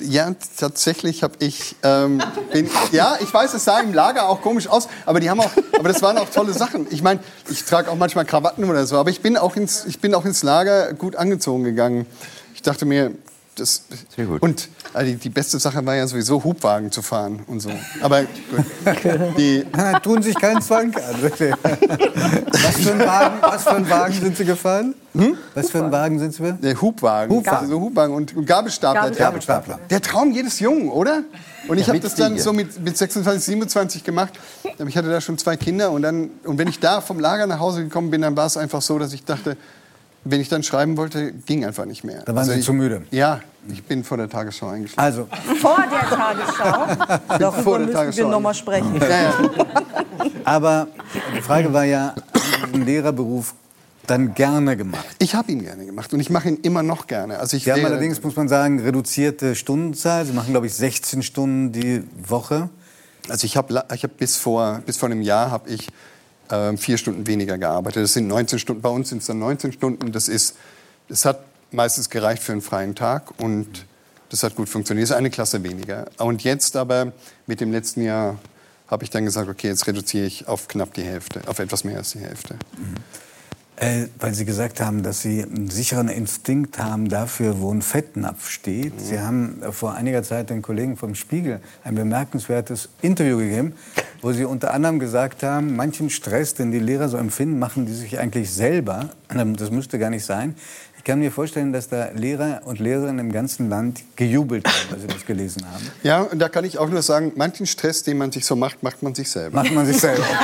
Ja, tatsächlich habe ich, ähm, bin, ja, ich weiß, es sah im Lager auch komisch aus, aber die haben auch, aber das waren auch tolle Sachen. Ich meine, ich trage auch manchmal Krawatten oder so, aber ich bin auch ins, ich bin auch ins Lager gut angezogen gegangen. Ich dachte mir, das, Sehr gut. und also die, die beste Sache war ja sowieso Hubwagen zu fahren und so. Aber gut, die, Ah, Tun sich keinen Zwang an. was, für ein Wagen, was für ein Wagen sind Sie gefahren? Was für ein Wagen sind Sie gefahren? der Hubwagen, Hubwagen. so Hubwagen und, und Gabelstapler. Gabelstapler. Der Traum jedes Jungen, oder? Und ich habe mit das dann so mit, mit 26, 27 gemacht. Ich hatte da schon zwei Kinder und dann und wenn ich da vom Lager nach Hause gekommen bin, dann war es einfach so, dass ich dachte, wenn ich dann schreiben wollte, ging einfach nicht mehr. Da waren Sie ich, zu müde. Ja, ich bin vor der Tagesschau eingeschlafen. Also, Vor der Tagesschau. vor Darüber der müssen Tagesschau. wir noch mal sprechen. ja, ja. aber die Frage war ja, haben Sie den Lehrerberuf dann gerne gemacht? Ich habe ihn gerne gemacht und ich mache ihn immer noch gerne. Also ich Sie haben allerdings, muss man sagen, reduzierte Stundenzahl. Sie machen, glaube ich, 16 Stunden die Woche. Also ich habe ich hab bis vor bis vor einem Jahr habe ich ähm, vier Stunden weniger gearbeitet. Das sind 19 Stunden. Bei uns sind es dann 19 Stunden. Das ist das hat meistens gereicht für einen freien Tag und das hat gut funktioniert. Das ist eine Klasse weniger. Und jetzt aber mit dem letzten Jahr habe ich dann gesagt, okay, jetzt reduziere ich auf knapp die Hälfte, auf etwas mehr als die Hälfte. Äh, weil Sie gesagt haben, dass Sie einen sicheren Instinkt haben dafür, wo ein Fettnapf steht. Mhm. Sie haben äh, vor einiger Zeit den Kollegen vom Spiegel ein bemerkenswertes Interview gegeben, wo Sie unter anderem gesagt haben, manchen Stress, den die Lehrer so empfinden, machen die sich eigentlich selber. Ähm, Das müsste gar nicht sein. Ich kann mir vorstellen, dass da Lehrer und Lehrerinnen im ganzen Land gejubelt haben, als sie das gelesen haben. Ja, und da kann ich auch nur sagen, manchen Stress, den man sich so macht, macht man sich selber. Macht man sich selber.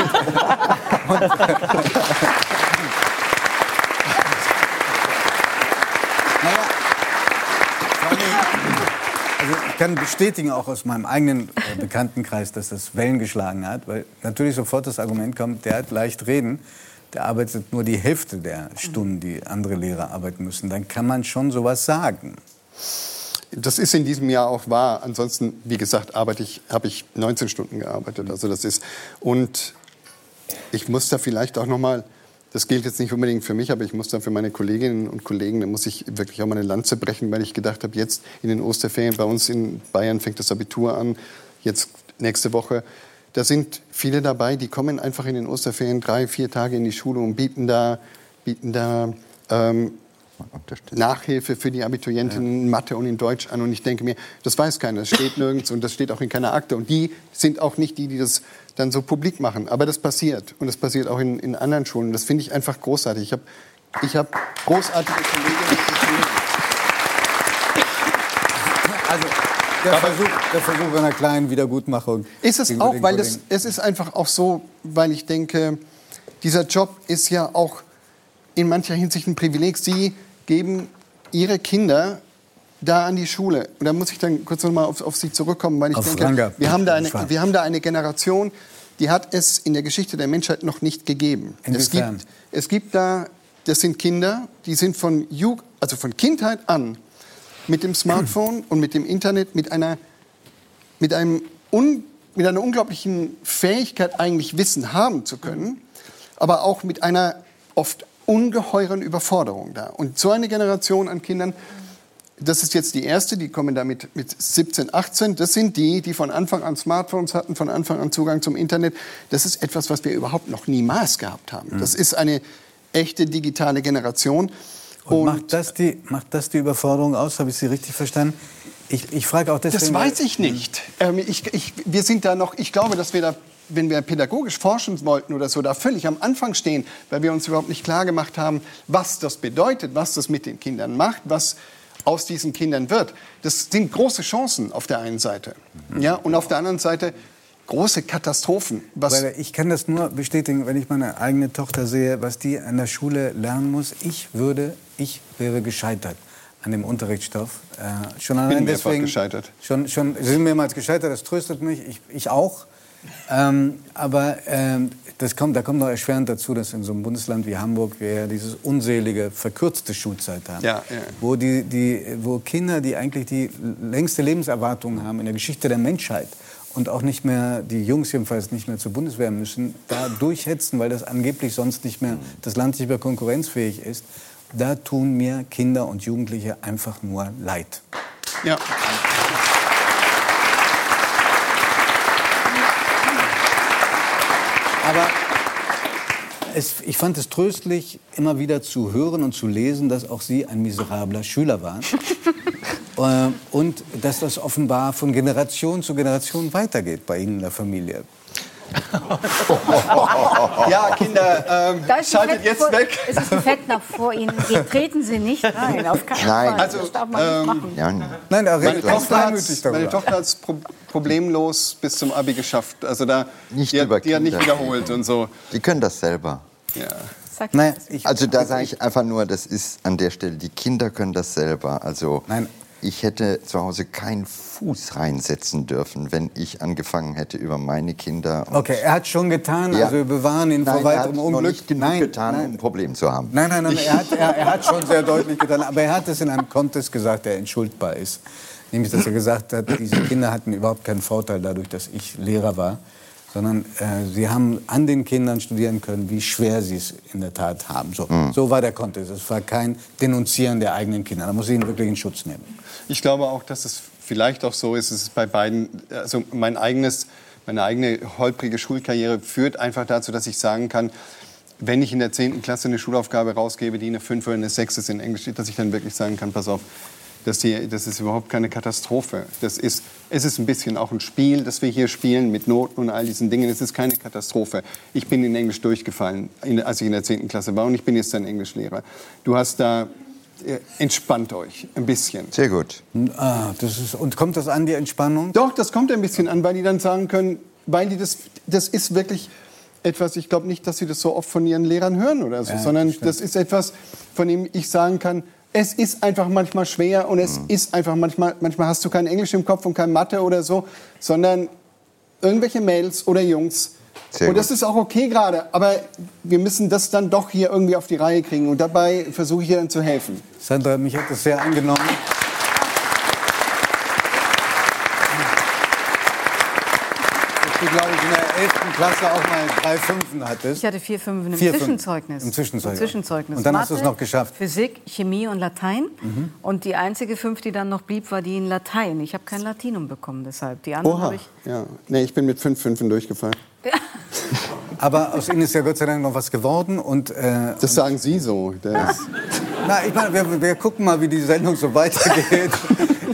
Naja, vor allen Dingen, also ich kann bestätigen auch aus meinem eigenen äh, Bekanntenkreis, dass das Wellen geschlagen hat, weil natürlich sofort das Argument kommt, der hat leicht reden, der arbeitet nur die Hälfte der Stunden, die andere Lehrer arbeiten müssen. Dann kann man schon sowas sagen. Das ist in diesem Jahr auch wahr. Ansonsten, wie gesagt, arbeite ich, habe ich 19 Stunden gearbeitet. Also das ist und ich muss da vielleicht auch noch mal, das gilt jetzt nicht unbedingt für mich, aber ich muss da für meine Kolleginnen und Kollegen, da muss ich wirklich auch mal eine Lanze brechen, weil ich gedacht habe, jetzt in den Osterferien bei uns in Bayern fängt das Abitur an, jetzt nächste Woche. Da sind viele dabei, die kommen einfach in den Osterferien drei, vier Tage in die Schule und bieten da, bieten da ähm, Nachhilfe für die Abiturientinnen in Mathe und in Deutsch an. Und ich denke mir, das weiß keiner, das steht nirgends und das steht auch in keiner Akte. Und die sind auch nicht die, die das dann so publik machen. Aber das passiert. Und das passiert auch in, in anderen Schulen. Das finde ich einfach großartig. Ich habe ich hab großartige Kollegen. Also der Versuch, der Versuch einer kleinen Wiedergutmachung. Ist es auch, weil das, es ist einfach auch so, weil ich denke, dieser Job ist ja auch in mancher Hinsicht ein Privileg. Sie geben Ihre Kinder da an die Schule. Und da muss ich dann kurz noch mal auf, auf Sie zurückkommen, weil ich Auf denke, Ranga. wir haben, da eine, wir haben da eine Generation, die hat es in der Geschichte der Menschheit noch nicht gegeben. Es Inwiefern? gibt, es gibt da, das sind Kinder, die sind von, Ju also von Kindheit an mit dem Smartphone und mit dem Internet, mit einer, mit einem un, mit einer unglaublichen Fähigkeit, eigentlich Wissen haben zu können, aber auch mit einer oft ungeheuren Überforderung da. Und so eine Generation an Kindern, das ist jetzt die erste, die kommen da mit, mit 17, 18. Das sind die, die von Anfang an Smartphones hatten, von Anfang an Zugang zum Internet. Das ist etwas, was wir überhaupt noch niemals gehabt haben. Das ist eine echte digitale Generation. Und, macht, das die, macht das die Überforderung aus? Habe ich Sie richtig verstanden? Ich, ich frage auch deswegen. Das weiß ich nicht. Ähm, ich, ich, wir sind da noch, ich glaube, dass wir da, wenn wir pädagogisch forschen wollten oder so, da völlig am Anfang stehen, weil wir uns überhaupt nicht klar gemacht haben, was das bedeutet, was das mit den Kindern macht, was aus diesen Kindern wird. Das sind große Chancen auf der einen Seite. Ja, und auf der anderen Seite große Katastrophen. Was Weil ich kann das nur bestätigen, wenn ich meine eigene Tochter sehe, was die an der Schule lernen muss. Ich würde, ich wäre gescheitert an dem Unterrichtsstoff. Äh, schon allein mehrfach deswegen. gescheitert. Schon, schon, Sie sind mehrmals gescheitert, das tröstet mich. Ich, ich auch. Ähm, aber ähm, das kommt, da kommt noch erschwerend dazu, dass in so einem Bundesland wie Hamburg wir ja dieses unselige verkürzte Schulzeit haben, Ja, ja. Wo, die, die, wo Kinder, die eigentlich die längste Lebenserwartung haben in der Geschichte der Menschheit und auch nicht mehr, die Jungs jedenfalls nicht mehr zur Bundeswehr müssen, da durchhetzen, weil das angeblich sonst nicht mehr, das Land nicht mehr konkurrenzfähig ist, da tun mir Kinder und Jugendliche einfach nur leid. ja. Aber es, ich fand es tröstlich, immer wieder zu hören und zu lesen, dass auch Sie ein miserabler Schüler waren. äh, und dass das offenbar von Generation zu Generation weitergeht bei Ihnen in der Familie. ja, Kinder, ähm, Da schaltet jetzt vor- weg. Es ist ein Fettnapf vor Ihnen. Geht, treten Sie nicht rein, auf keinen Nein. Fall. Also, das darf man nicht machen. Ja, Nein, er Meine Tochter hat darüber. meine Tochter hat's pro problemlos bis zum Abi geschafft. Also da, Nicht die, über hat, die hat nicht Kinder. wiederholt und so. die können das selber. Ja. Sag Naja, ich, Also da sage ich einfach nur, das ist an der Stelle, die Kinder können das selber. Also Nein. Ich hätte zu Hause keinen Fuß reinsetzen dürfen, wenn ich angefangen hätte über meine Kinder. okay, er hat schon getan, Ja. also wir bewahren ihn Nein, vor er weiterem noch Unglück. nicht genug nein, getan, nein, um ein Problem zu haben. Nein, nein, nein, er hat, er, er hat schon sehr deutlich getan, aber er hat es in einem Kontext gesagt, der entschuldbar ist. Nämlich, dass er gesagt hat, diese Kinder hatten überhaupt keinen Vorteil dadurch, dass ich Lehrer war, sondern äh, sie haben an den Kindern studieren können, wie schwer sie es in der Tat haben. So, so war der Kontext. Es war kein Denunzieren der eigenen Kinder. Da muss ich ihn wirklich in Schutz nehmen. Ich glaube auch, dass es vielleicht auch so ist, es ist bei beiden, also mein eigenes, meine eigene holprige Schulkarriere führt einfach dazu, dass ich sagen kann, wenn ich in der 10. Klasse eine Schulaufgabe rausgebe, die eine 5 oder eine 6 ist in Englisch, dass ich dann wirklich sagen kann, pass auf, das, hier, das ist überhaupt keine Katastrophe. Das ist, es ist ein bisschen auch ein Spiel, das wir hier spielen mit Noten und all diesen Dingen. Es ist keine Katastrophe. Ich bin in Englisch durchgefallen, in, als ich in der 10. Klasse war und ich bin jetzt ein Englischlehrer. Du hast da, äh, entspannt euch ein bisschen. Sehr gut. Ah, das ist, und kommt das an, die Entspannung? Doch, das kommt ein bisschen an, weil die dann sagen können, weil die das, das ist wirklich etwas, ich glaube nicht, dass sie das so oft von ihren Lehrern hören oder so, Ja, sondern stimmt. das ist etwas, von dem ich sagen kann, es ist einfach manchmal schwer und es ist einfach manchmal, manchmal hast du kein Englisch im Kopf und kein Mathe oder so, sondern irgendwelche Mädels oder Jungs. Sehr und das gut. ist auch okay gerade, aber wir müssen das dann doch hier irgendwie auf die Reihe kriegen und dabei versuche ich ihr dann zu helfen. Sandra, mich hat das sehr angenommen. Du, glaube 11. Klasse auch mal drei Fünfen hattest. Ich hatte vier Fünfen im Vier. Zwischenzeugnis. Im Zwischenzeugnis. Im Zwischenzeugnis. Und dann hast du es Mathe, noch geschafft. Physik, Chemie und Latein. Mhm. Und die einzige Fünf, die dann noch blieb, war die in Latein. Ich habe kein Latinum bekommen deshalb. Die anderen habe ich. ja. Nee, ich bin mit fünf Fünfen durchgefallen. Aber aus Ihnen ist ja Gott sei Dank noch was geworden. Und, äh, Das sagen Sie so. Das, na, ich meine, wir, wir gucken mal, wie die Sendung so weitergeht.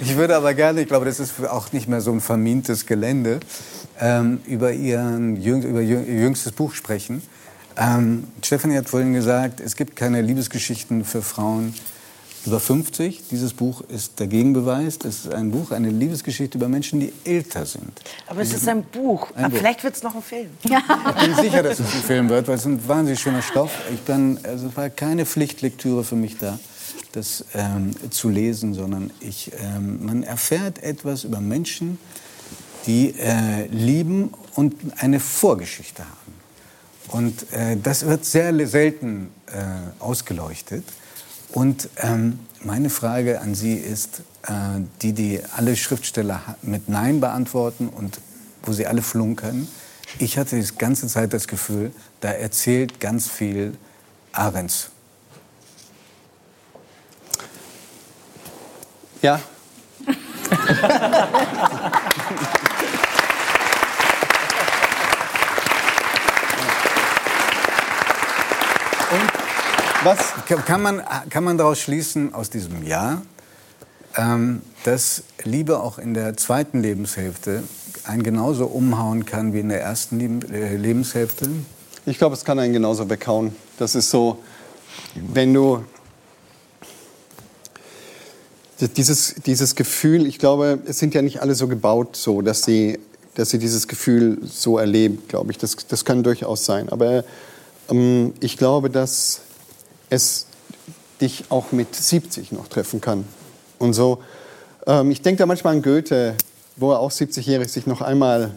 Ich würde aber gerne, ich glaube, das ist auch nicht mehr so ein vermintes Gelände, ähm, über, ihren, jüng- über Ihr jüngstes Buch sprechen. Ähm, Stefanie hat vorhin gesagt, es gibt keine Liebesgeschichten für Frauen über 50. Dieses Buch ist der Gegenbeweis. Es ist ein Buch, eine Liebesgeschichte über Menschen, die älter sind. Aber es ist ein Buch. Ein Aber Buch. vielleicht wird es noch ein Film. Ich bin sicher, dass es ein Film wird, weil es ein wahnsinnig schöner Stoff. Ich bin, also es war keine Pflichtlektüre für mich da, das ähm, zu lesen, sondern ich, ähm, man erfährt etwas über Menschen, die äh, lieben und eine Vorgeschichte haben. Und äh, das wird sehr selten äh, ausgeleuchtet. Und ähm, meine Frage an Sie ist, äh, die, die alle Schriftsteller mit Nein beantworten und wo sie alle flunkern. Ich hatte die ganze Zeit das Gefühl, da erzählt ganz viel Ahrens. ja, Was? Kann man, kann man daraus schließen, aus diesem Jahr, ähm, dass Liebe auch in der zweiten Lebenshälfte einen genauso umhauen kann wie in der ersten Leben, äh, Lebenshälfte? Ich glaube, es kann einen genauso weghauen. Das ist so, wenn du dieses, dieses Gefühl, ich glaube, es sind ja nicht alle so gebaut, so, dass sie, dass sie dieses Gefühl so erleben, glaube ich. Das, das kann durchaus sein. Aber ich glaube, dass es dich auch mit 70 noch treffen kann. Und so, ähm, ich denke da manchmal an Goethe, wo er auch 70-jährig sich noch einmal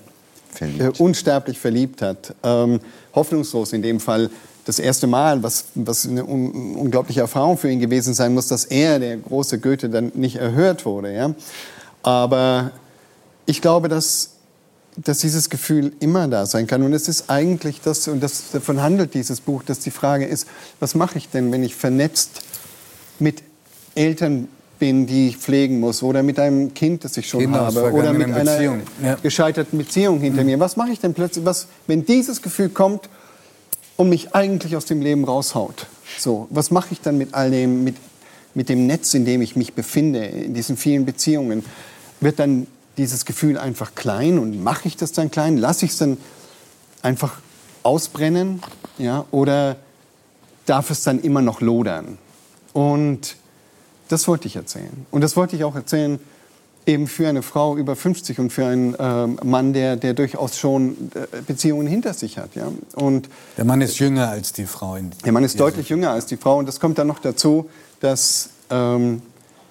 äh, unsterblich verliebt hat. Ähm, hoffnungslos in dem Fall. Das erste Mal, was, was eine un unglaubliche Erfahrung für ihn gewesen sein muss, dass er, der große Goethe, dann nicht erhört wurde. Ja? Aber ich glaube, dass, dass dieses Gefühl immer da sein kann. Und es ist eigentlich das, und das, davon handelt dieses Buch, dass die Frage ist, was mache ich denn, wenn ich vernetzt mit Eltern bin, die ich pflegen muss, oder mit einem Kind, das ich schon Kinder aus habe, oder mit einer Beziehungen. Ja. gescheiterten Beziehung hinter mir. Was mache ich denn plötzlich, was, wenn dieses Gefühl kommt und mich eigentlich aus dem Leben raushaut? So, was mache ich dann mit all dem, mit, mit dem Netz, in dem ich mich befinde, in diesen vielen Beziehungen? Wird dann dieses Gefühl einfach klein und mache ich das dann klein? Lasse ich es dann einfach ausbrennen? Ja? Oder darf es dann immer noch lodern? Und das wollte ich erzählen. Und das wollte ich auch erzählen eben für eine Frau über 50 und für einen ähm, Mann, der, der durchaus schon äh, Beziehungen hinter sich hat. Ja? Und Der Mann ist jünger als die Frau. In der Mann ist deutlich jünger als die Frau. Und das kommt dann noch dazu, dass ähm,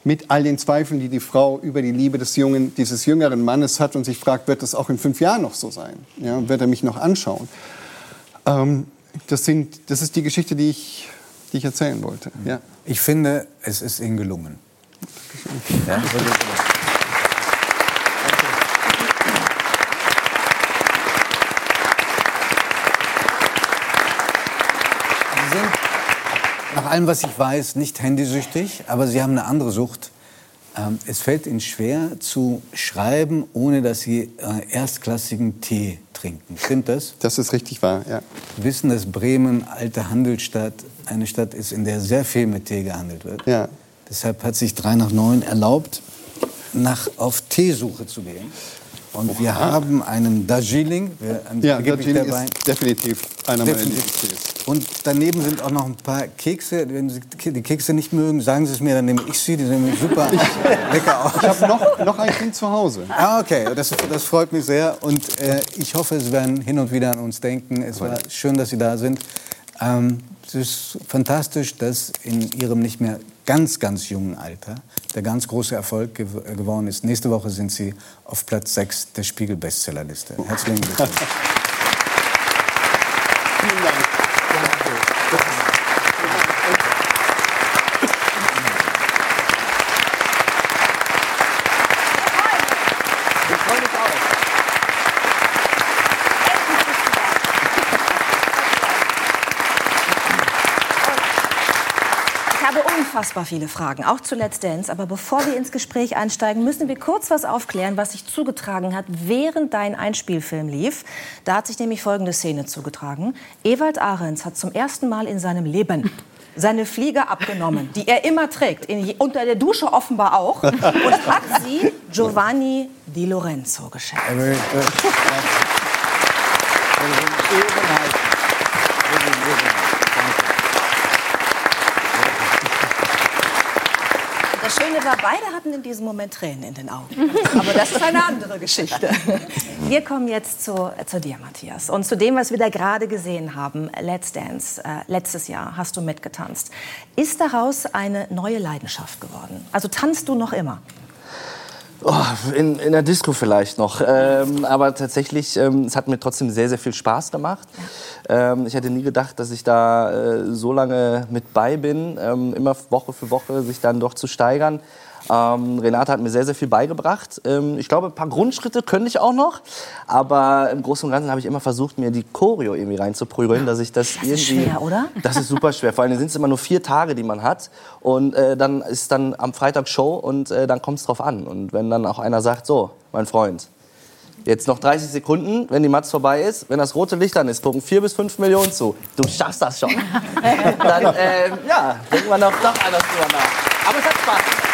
mit all den Zweifeln, die die Frau über die Liebe des jungen, dieses jüngeren Mannes hat und sich fragt, wird das auch in fünf Jahren noch so sein? Ja, wird er mich noch anschauen? Ähm, das, sind, das ist die Geschichte, die ich, die ich erzählen wollte. Mhm. Ja. Ich finde, es ist Ihnen gelungen. Ja? Sie sind allem, was ich weiß, nicht handysüchtig, aber sie haben eine andere Sucht. Ähm, es fällt ihnen schwer zu schreiben, ohne dass sie äh, erstklassigen Tee trinken. Stimmt das? Das ist richtig wahr, ja. Wir wissen, dass Bremen, alte Handelsstadt, eine Stadt ist, in der sehr viel mit Tee gehandelt wird. Ja. Deshalb hat sich 3 nach 9 erlaubt, nach, auf Teesuche zu gehen. Und wir haben einen Darjeeling. Einen Ja, Darjeeling dabei. ist definitiv einer meiner. Lieblingstees. Und daneben sind auch noch ein paar Kekse. Wenn Sie die Kekse nicht mögen, sagen Sie es mir, dann nehme ich sie. Die sehen super lecker aus. Ich habe noch, noch ein Kind zu Hause. Ah, okay, das, das freut mich sehr. Und äh, ich hoffe, Sie werden hin und wieder an uns denken. Es war schön, dass Sie da sind. Ähm, es ist fantastisch, dass in Ihrem nicht mehr ganz, ganz jungen Alter der ganz große Erfolg gew äh, geworden ist. Nächste Woche sind Sie auf Platz 6 der Spiegel-Bestsellerliste. Herzlichen Glückwunsch. Ich habe unfassbar viele Fragen, auch zu Let's Dance. Aber bevor wir ins Gespräch einsteigen, müssen wir kurz was aufklären, was sich zugetragen hat, während dein Einspielfilm lief. Da hat sich nämlich folgende Szene zugetragen. Ewald Ahrens hat zum ersten Mal in seinem Leben seine Fliege abgenommen, die er immer trägt, in, unter der Dusche offenbar auch, und hat sie Giovanni Di Lorenzo geschenkt. Schöne war, beide hatten in diesem Moment Tränen in den Augen. Aber das ist eine andere Geschichte. Wir kommen jetzt zu, äh, zu dir, Matthias. Und zu dem, was wir da gerade gesehen haben. Let's Dance. Äh, letztes Jahr hast du mitgetanzt. Ist daraus eine neue Leidenschaft geworden? Also tanzt du noch immer? Oh, in, in der Disco vielleicht noch. Ähm, aber tatsächlich, ähm, es hat mir trotzdem sehr, sehr viel Spaß gemacht. Ähm, ich hätte nie gedacht, dass ich da äh, so lange mit bei bin, ähm, immer Woche für Woche sich dann doch zu steigern. Ähm, Renate hat mir sehr, sehr viel beigebracht. Ähm, ich glaube, ein paar Grundschritte könnte ich auch noch. Aber im Großen und Ganzen habe ich immer versucht, mir die Choreo irgendwie reinzuprügeln, dass ich das, Das irgendwie... ist schwer, oder? Das ist super schwer. Vor allem sind es immer nur vier Tage, die man hat. Und äh, dann ist dann am Freitag Show und äh, dann kommt es drauf an. Und wenn dann auch einer sagt, so, mein Freund, jetzt noch 30 Sekunden, wenn die Matz vorbei ist, wenn das rote Licht an ist, gucken vier bis fünf Millionen zu. Du schaffst das schon. dann, äh, ja, denkt man doch doch anders drüber nach. Aber es hat Spaß.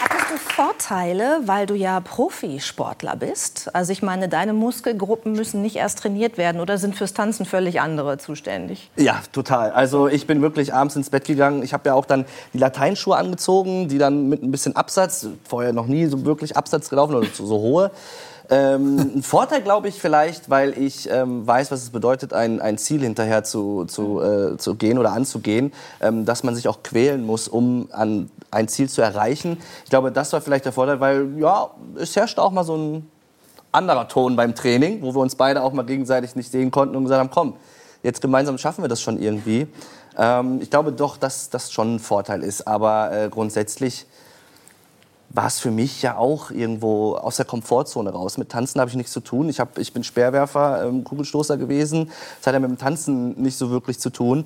Hattest du Vorteile, weil du ja Profisportler bist? Also ich meine, deine Muskelgruppen müssen nicht erst trainiert werden oder sind fürs Tanzen völlig andere zuständig? Ja, total. Also ich bin wirklich abends ins Bett gegangen. Ich habe ja auch dann die Lateinschuhe angezogen, die dann mit ein bisschen Absatz, vorher noch nie so wirklich Absatz gelaufen oder so, so hohe. Ähm, ein Vorteil, glaube ich, vielleicht, weil ich ähm, weiß, was es bedeutet, ein, ein Ziel hinterher zu, zu, äh, zu gehen oder anzugehen, ähm, dass man sich auch quälen muss, um an ein Ziel zu erreichen. Ich glaube, das war vielleicht der Vorteil, weil ja, es herrscht auch mal so ein anderer Ton beim Training, wo wir uns beide auch mal gegenseitig nicht sehen konnten und gesagt haben, komm, jetzt gemeinsam schaffen wir das schon irgendwie. Ähm, ich glaube doch, dass das schon ein Vorteil ist, aber äh, grundsätzlich war es für mich ja auch irgendwo aus der Komfortzone raus. Mit Tanzen habe ich nichts zu tun. Ich, hab, ich bin Speerwerfer, ähm, Kugelstoßer gewesen. Das hat ja mit dem Tanzen nicht so wirklich zu tun.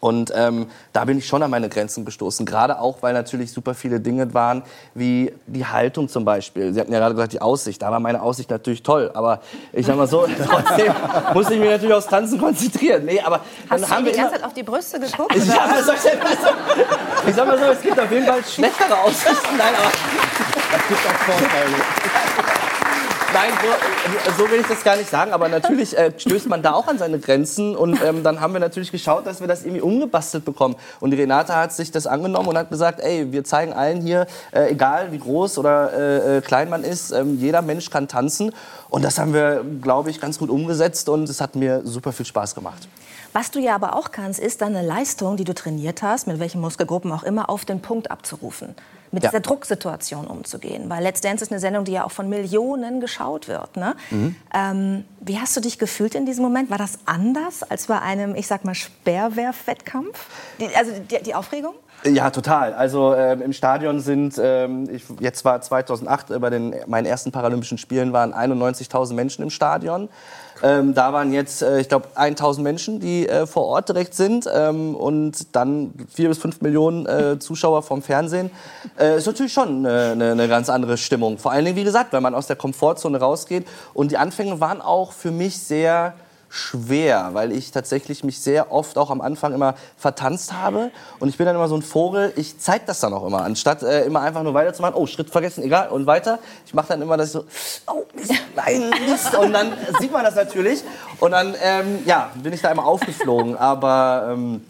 Und ähm, da bin ich schon an meine Grenzen gestoßen. Gerade auch, weil natürlich super viele Dinge waren, wie die Haltung zum Beispiel. Sie hatten ja gerade gesagt, die Aussicht. Da war meine Aussicht natürlich toll. Aber ich sag mal so, trotzdem musste ich mich natürlich aufs Tanzen konzentrieren. Nee, aber dann Hast du haben die wir ganze immer, Zeit auf die Brüste geguckt? ich, oder? sag mal so, ich, sag mal so, ich sag mal so, es gibt auf jeden Fall schlechtere Aussichten. Nein, aber Es gibt auch Vorteile. Nein, so, so will ich das gar nicht sagen, aber natürlich äh, stößt man da auch an seine Grenzen und ähm, dann haben wir natürlich geschaut, dass wir das irgendwie umgebastelt bekommen. Und die Renate hat sich das angenommen und hat gesagt, ey, wir zeigen allen hier, äh, egal wie groß oder äh, äh, klein man ist, ähm, jeder Mensch kann tanzen. Und das haben wir, glaube ich, ganz gut umgesetzt und es hat mir super viel Spaß gemacht. Was du ja aber auch kannst, ist deine Leistung, die du trainiert hast, mit welchen Muskelgruppen auch immer, auf den Punkt abzurufen. Mit Ja. dieser Drucksituation umzugehen. Weil Let's Dance ist eine Sendung, die ja auch von Millionen geschaut wird. Ne? Ähm, wie hast du dich gefühlt in diesem Moment? War das anders als bei einem, ich sag mal, Speerwerf-Wettkampf? Die, also die, die Aufregung? Ja, total. Also ähm, im Stadion sind, ähm, ich, jetzt war 2008 äh, bei den meinen ersten Paralympischen Spielen waren 91.000 Menschen im Stadion. Ähm, da waren jetzt, äh, ich glaube, 1000 Menschen, die äh, vor Ort direkt sind ähm, und dann vier bis fünf Millionen äh, Zuschauer vom Fernsehen. Äh, ist natürlich schon eine, eine ganz andere Stimmung. Vor allen Dingen, wie gesagt, wenn man aus der Komfortzone rausgeht. Und die Anfänge waren auch für mich sehr schwer, weil ich tatsächlich mich sehr oft auch am Anfang immer vertanzt habe. Und ich bin dann immer so ein Vogel, ich zeige das dann auch immer, anstatt äh, immer einfach nur weiterzumachen, oh, Schritt vergessen, egal, und weiter. Ich mache dann immer, ich so, oh, nein, Mist. Und dann sieht man das natürlich. Und dann, ähm, ja, bin ich da immer aufgeflogen. Aber ähm,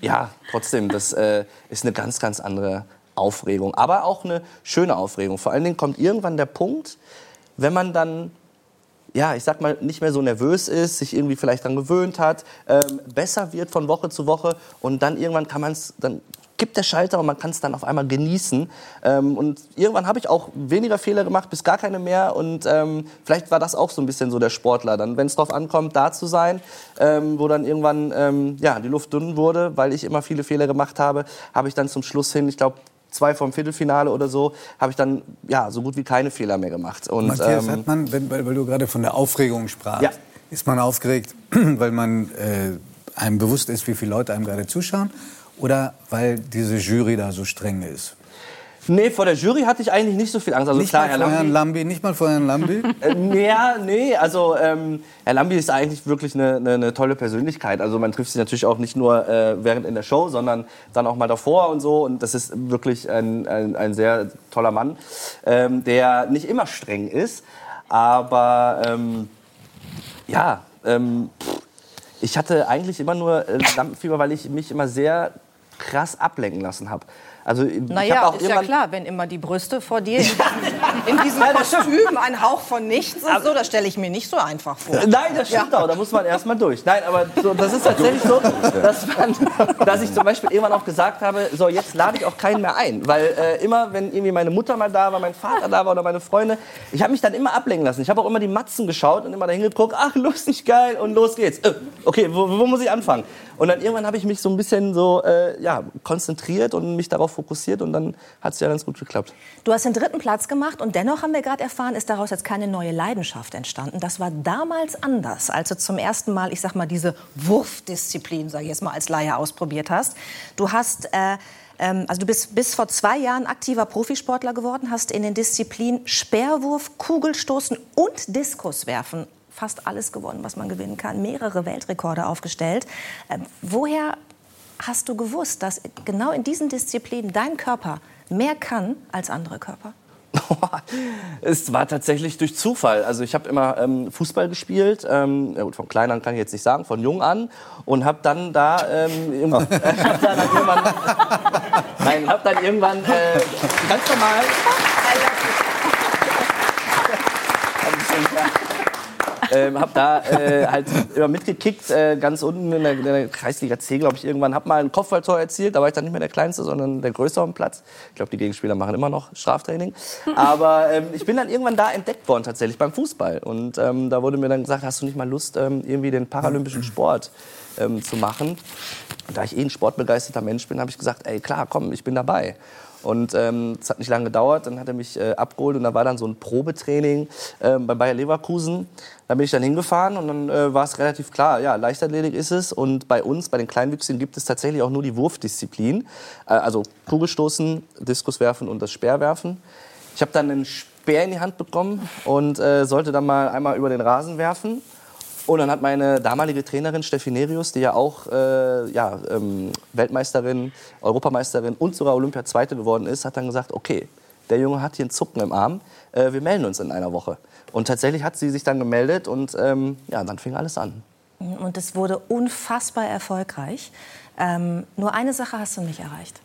ja, trotzdem, das äh, ist eine ganz, ganz andere Aufregung. Aber auch eine schöne Aufregung. Vor allen Dingen kommt irgendwann der Punkt, wenn man dann ja, ich sag mal, nicht mehr so nervös ist, sich irgendwie vielleicht daran gewöhnt hat, ähm, besser wird von Woche zu Woche und dann irgendwann kann man es, dann gibt der Schalter und man kann es dann auf einmal genießen. Ähm, und irgendwann habe ich auch weniger Fehler gemacht, bis gar keine mehr. Und ähm, vielleicht war das auch so ein bisschen so der Sportler. Dann, wenn es darauf ankommt, da zu sein, ähm, wo dann irgendwann ähm, ja, die Luft dünn wurde, weil ich immer viele Fehler gemacht habe, habe ich dann zum Schluss hin, ich glaube, zwei vom Viertelfinale oder so, habe ich dann ja so gut wie keine Fehler mehr gemacht. Und, Matthias, ähm, hat man, wenn, weil, weil du gerade von der Aufregung sprachst, Ja. ist man aufgeregt, weil man äh, einem bewusst ist, wie viele Leute einem gerade zuschauen, oder weil diese Jury da so streng ist? Nee, vor der Jury hatte ich eigentlich nicht so viel Angst. Also nicht, klar, mal Herr vor Herrn Lambi, Lambi, nicht mal vor Herrn Lambi? äh, ja, nee, also ähm, Herr Lambi ist eigentlich wirklich eine, eine, eine tolle Persönlichkeit. Also man trifft sich natürlich auch nicht nur äh, während in der Show, sondern dann auch mal davor und so. Und das ist wirklich ein, ein, ein sehr toller Mann, ähm, der nicht immer streng ist, aber ähm, ja, ähm, ich hatte eigentlich immer nur äh, Lampenfieber, weil ich mich immer sehr krass ablenken lassen habe. Also Naja, auch ist ja klar, wenn immer die Brüste vor dir in, in diesem Kostüm ein Hauch von nichts und so, das stelle ich mir nicht so einfach vor. Nein, das stimmt auch. Da muss man erst mal durch. Nein, aber so, das ist tatsächlich so, dass, man, dass ich zum Beispiel irgendwann auch gesagt habe, so jetzt lade ich auch keinen mehr ein. Weil äh, immer, wenn irgendwie meine Mutter mal da war, mein Vater da war oder meine Freunde, ich habe mich dann immer ablenken lassen. Ich habe auch immer die Matzen geschaut und immer dahin geguckt, ach lustig, geil und los geht's. Äh, okay, wo, wo muss ich anfangen? Und dann irgendwann habe ich mich so ein bisschen so äh, ja, konzentriert und mich darauf fokussiert und dann hat es ja ganz gut geklappt. Du hast den dritten Platz gemacht und dennoch haben wir gerade erfahren, ist daraus jetzt keine neue Leidenschaft entstanden. Das war damals anders, als du zum ersten Mal, ich sag mal, diese Wurfdisziplin, sage ich jetzt mal, als Laie ausprobiert hast. Du hast äh, ähm, also du bist bis vor zwei Jahren aktiver Profisportler geworden, hast in den Disziplinen Speerwurf, Kugelstoßen und Diskuswerfen fast alles gewonnen, was man gewinnen kann, mehrere Weltrekorde aufgestellt. Ähm, woher hast du gewusst, dass genau in diesen Disziplinen dein Körper mehr kann als andere Körper? Es war tatsächlich durch Zufall. Also ich habe immer ähm, Fußball gespielt, ähm, ja gut, von klein an kann ich jetzt nicht sagen, von jung an und habe dann da ähm, irgendwann, hab dann irgendwann, nein, hab dann irgendwann äh, ganz normal. Ähm, hab da äh, halt immer mitgekickt, äh, ganz unten in der, in der Kreisliga C, glaube ich, irgendwann. Hab mal ein Kopfballtor erzielt, da war ich dann nicht mehr der Kleinste, sondern der Größere am Platz. Ich glaube, die Gegenspieler machen immer noch Straftraining. Aber ähm, ich bin dann irgendwann da entdeckt worden, tatsächlich beim Fußball. Und ähm, da wurde mir dann gesagt, hast du nicht mal Lust, ähm, irgendwie den paralympischen Sport ähm, zu machen? Und da ich eh ein sportbegeisterter Mensch bin, habe ich gesagt, ey, klar, komm, ich bin dabei. Und ähm, es hat nicht lange gedauert, dann hat er mich äh, abgeholt und da war dann so ein Probetraining ähm, bei Bayer Leverkusen. Da bin ich dann hingefahren und dann äh, war es relativ klar, ja, Leichtathletik ist es. Und bei uns, bei den Kleinwüchsigen, gibt es tatsächlich auch nur die Wurfdisziplin. Äh, also Kugelstoßen, Diskuswerfen und das Speerwerfen. Ich habe dann einen Speer in die Hand bekommen und äh, sollte dann mal einmal über den Rasen werfen. Und dann hat meine damalige Trainerin Steffi Nerius, die ja auch äh, ja, ähm, Weltmeisterin, Europameisterin und sogar Olympia-Zweite geworden ist, hat dann gesagt, okay, der Junge hat hier einen Zucken im Arm, äh, wir melden uns in einer Woche. Und tatsächlich hat sie sich dann gemeldet und ähm, ja, dann fing alles an. Und es wurde unfassbar erfolgreich. Ähm, nur eine Sache hast du nicht erreicht.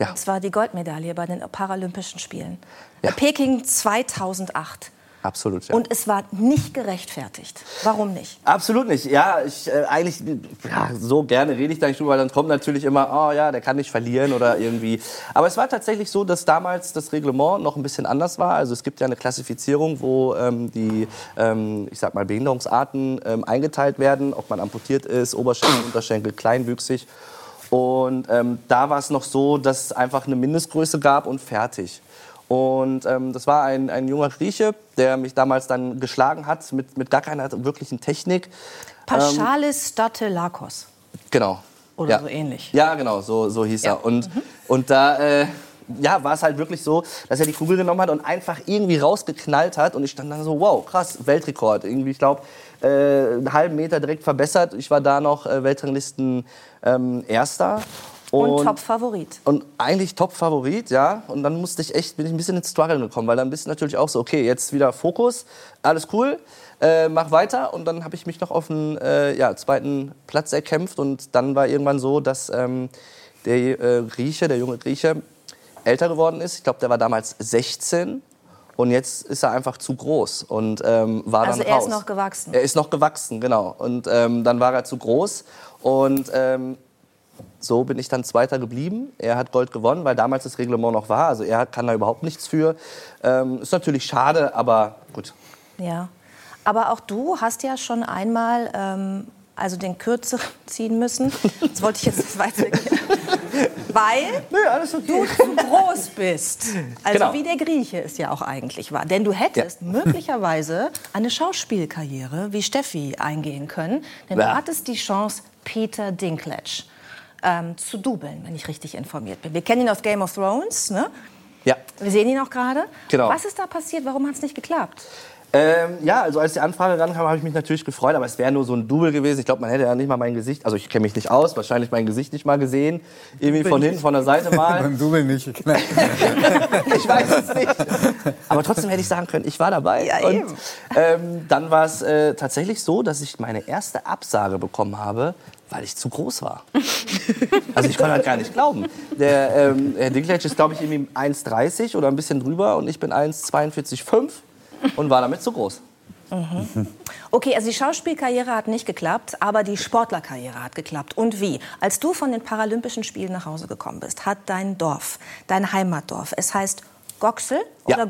Ja. Das war die Goldmedaille bei den Paralympischen Spielen. Ja. Peking 2008. Absolut, ja. Und es war nicht gerechtfertigt. Warum nicht? Absolut nicht. Ja, ich, äh, eigentlich, ja, so gerne rede ich da nicht drüber, weil dann kommt natürlich immer, oh ja, der kann nicht verlieren oder irgendwie. Aber es war tatsächlich so, dass damals das Reglement noch ein bisschen anders war. Also es gibt ja eine Klassifizierung, wo ähm, die, ähm, ich sag mal, Behinderungsarten ähm, eingeteilt werden, ob man amputiert ist, Oberschenkel, Unterschenkel, kleinwüchsig. Und ähm, da war es noch so, dass es einfach eine Mindestgröße gab und fertig. Und ähm, das war ein, ein junger Grieche, der mich damals dann geschlagen hat mit, mit gar keiner wirklichen Technik. Paschalis Statelakos. Genau. Oder ja. so ähnlich. Ja, genau, so, so hieß er. Und, und da äh, ja, war es halt wirklich so, dass er die Kugel genommen hat und einfach irgendwie rausgeknallt hat. Und ich stand dann so, wow, krass, Weltrekord. Irgendwie, ich glaube, äh, einen halben Meter direkt verbessert. Ich war da noch äh, Weltranglisten ähm, Erster. Und, Top-Favorit. Und eigentlich Top-Favorit, ja. Und dann musste ich echt, bin ich ein bisschen ins Struggle gekommen, weil dann bist du natürlich auch so, okay, jetzt wieder Fokus, alles cool, äh, mach weiter. Und dann habe ich mich noch auf den äh, ja, zweiten Platz erkämpft. Und dann war irgendwann so, dass ähm, der äh, Grieche, der junge Grieche, älter geworden ist. Ich glaube, der war damals 16. Und jetzt ist er einfach zu groß und ähm, war Also dann er raus. ist noch gewachsen. Er ist noch gewachsen, genau. Und ähm, dann war er zu groß. Und ähm, so bin ich dann Zweiter geblieben. Er hat Gold gewonnen, weil damals das Reglement noch war. Also er kann da überhaupt nichts für. Ähm, ist natürlich schade, aber gut. Ja. Aber auch du hast ja schon einmal ähm, also den Kürzeren ziehen müssen. Das wollte ich jetzt nicht weitergehen. Weil du zu groß bist. Also Genau. wie der Grieche es ja auch eigentlich war. Denn du hättest möglicherweise eine Schauspielkarriere wie Steffi eingehen können. Denn du Ja. hattest die Chance, Peter Dinklage ähm, zu dubeln, wenn ich richtig informiert bin. Wir kennen ihn aus Game of Thrones. Ne? Ja. Wir sehen ihn auch gerade. Genau. Was ist da passiert? Warum hat es nicht geklappt? Ähm, ja, also als die Anfrage rankam, habe ich mich natürlich gefreut, aber es wäre nur so ein Double gewesen. Ich glaube, man hätte ja nicht mal mein Gesicht, also ich kenne mich nicht aus, wahrscheinlich mein Gesicht nicht mal gesehen. Irgendwie von hinten, von der Seite mal. Beim Double nicht. Ich weiß es nicht. Aber trotzdem hätte ich sagen können, ich war dabei. Ja, und, eben. ähm, dann war es äh, tatsächlich so, dass ich meine erste Absage bekommen habe, weil ich zu groß war. Also ich konnte halt gar nicht glauben. Der ähm, Herr Dinklage ist, glaube ich, irgendwie 1,30 oder ein bisschen drüber und ich bin 1,42,5 und war damit zu groß. Okay, also die Schauspielkarriere hat nicht geklappt, aber die Sportlerkarriere hat geklappt. Und wie? Als du von den Paralympischen Spielen nach Hause gekommen bist, hat dein Dorf, dein Heimatdorf, es heißt Goxel Ja. oder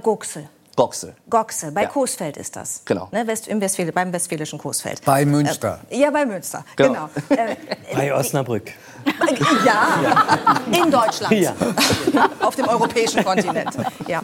Goxel? Goxel. Bei Ja. Coesfeld ist das. Genau. Ne, West, im Westfäl beim westfälischen Coesfeld. Bei Münster. Äh, ja, bei Münster, genau. Genau. Äh, Bei Osnabrück. ja, in Deutschland. Ja. Auf dem europäischen Kontinent. Ja.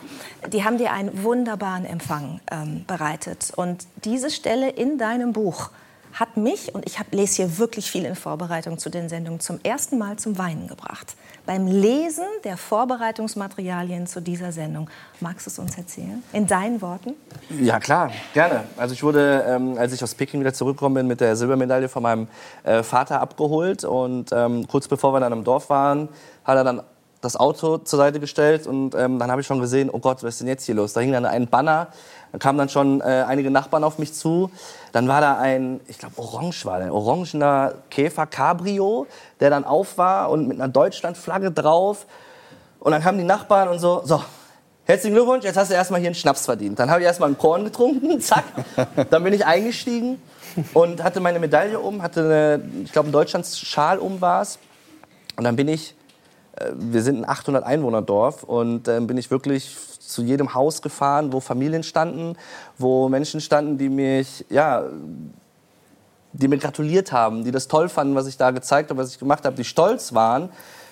Die haben dir einen wunderbaren Empfang ähm, bereitet. Und diese Stelle in deinem Buch hat mich, und ich hab, lese hier wirklich viel in Vorbereitung zu den Sendungen, zum ersten Mal zum Weinen gebracht. Beim Lesen der Vorbereitungsmaterialien zu dieser Sendung. Magst du es uns erzählen? In deinen Worten? Ja, klar, gerne. Also ich wurde, ähm, als ich aus Peking wieder zurückgekommen bin, mit der Silbermedaille von meinem äh, Vater abgeholt. Und ähm, kurz bevor wir dann im Dorf waren, hat er dann das Auto zur Seite gestellt. Und ähm, dann habe ich schon gesehen, oh Gott, was ist denn jetzt hier los? Da hing dann ein Banner. Da kamen dann schon äh, einige Nachbarn auf mich zu. Dann war da ein, ich glaube, orange war der, orangener Käfer Cabrio, der dann auf war und mit einer Deutschlandflagge drauf. Und dann kamen die Nachbarn und so, so, herzlichen Glückwunsch, jetzt hast du erstmal hier einen Schnaps verdient. Dann habe ich erstmal einen Korn getrunken, zack. Dann bin ich eingestiegen und hatte meine Medaille um, hatte, eine, ich glaube, einen Deutschlandsschal um war es. Und dann bin ich, wir sind ein 800 Einwohnerdorf und dann bin ich wirklich zu jedem Haus gefahren, wo Familien standen, wo Menschen standen, die mich, ja, die mir gratuliert haben, die das toll fanden, was ich da gezeigt habe, was ich gemacht habe, die stolz waren.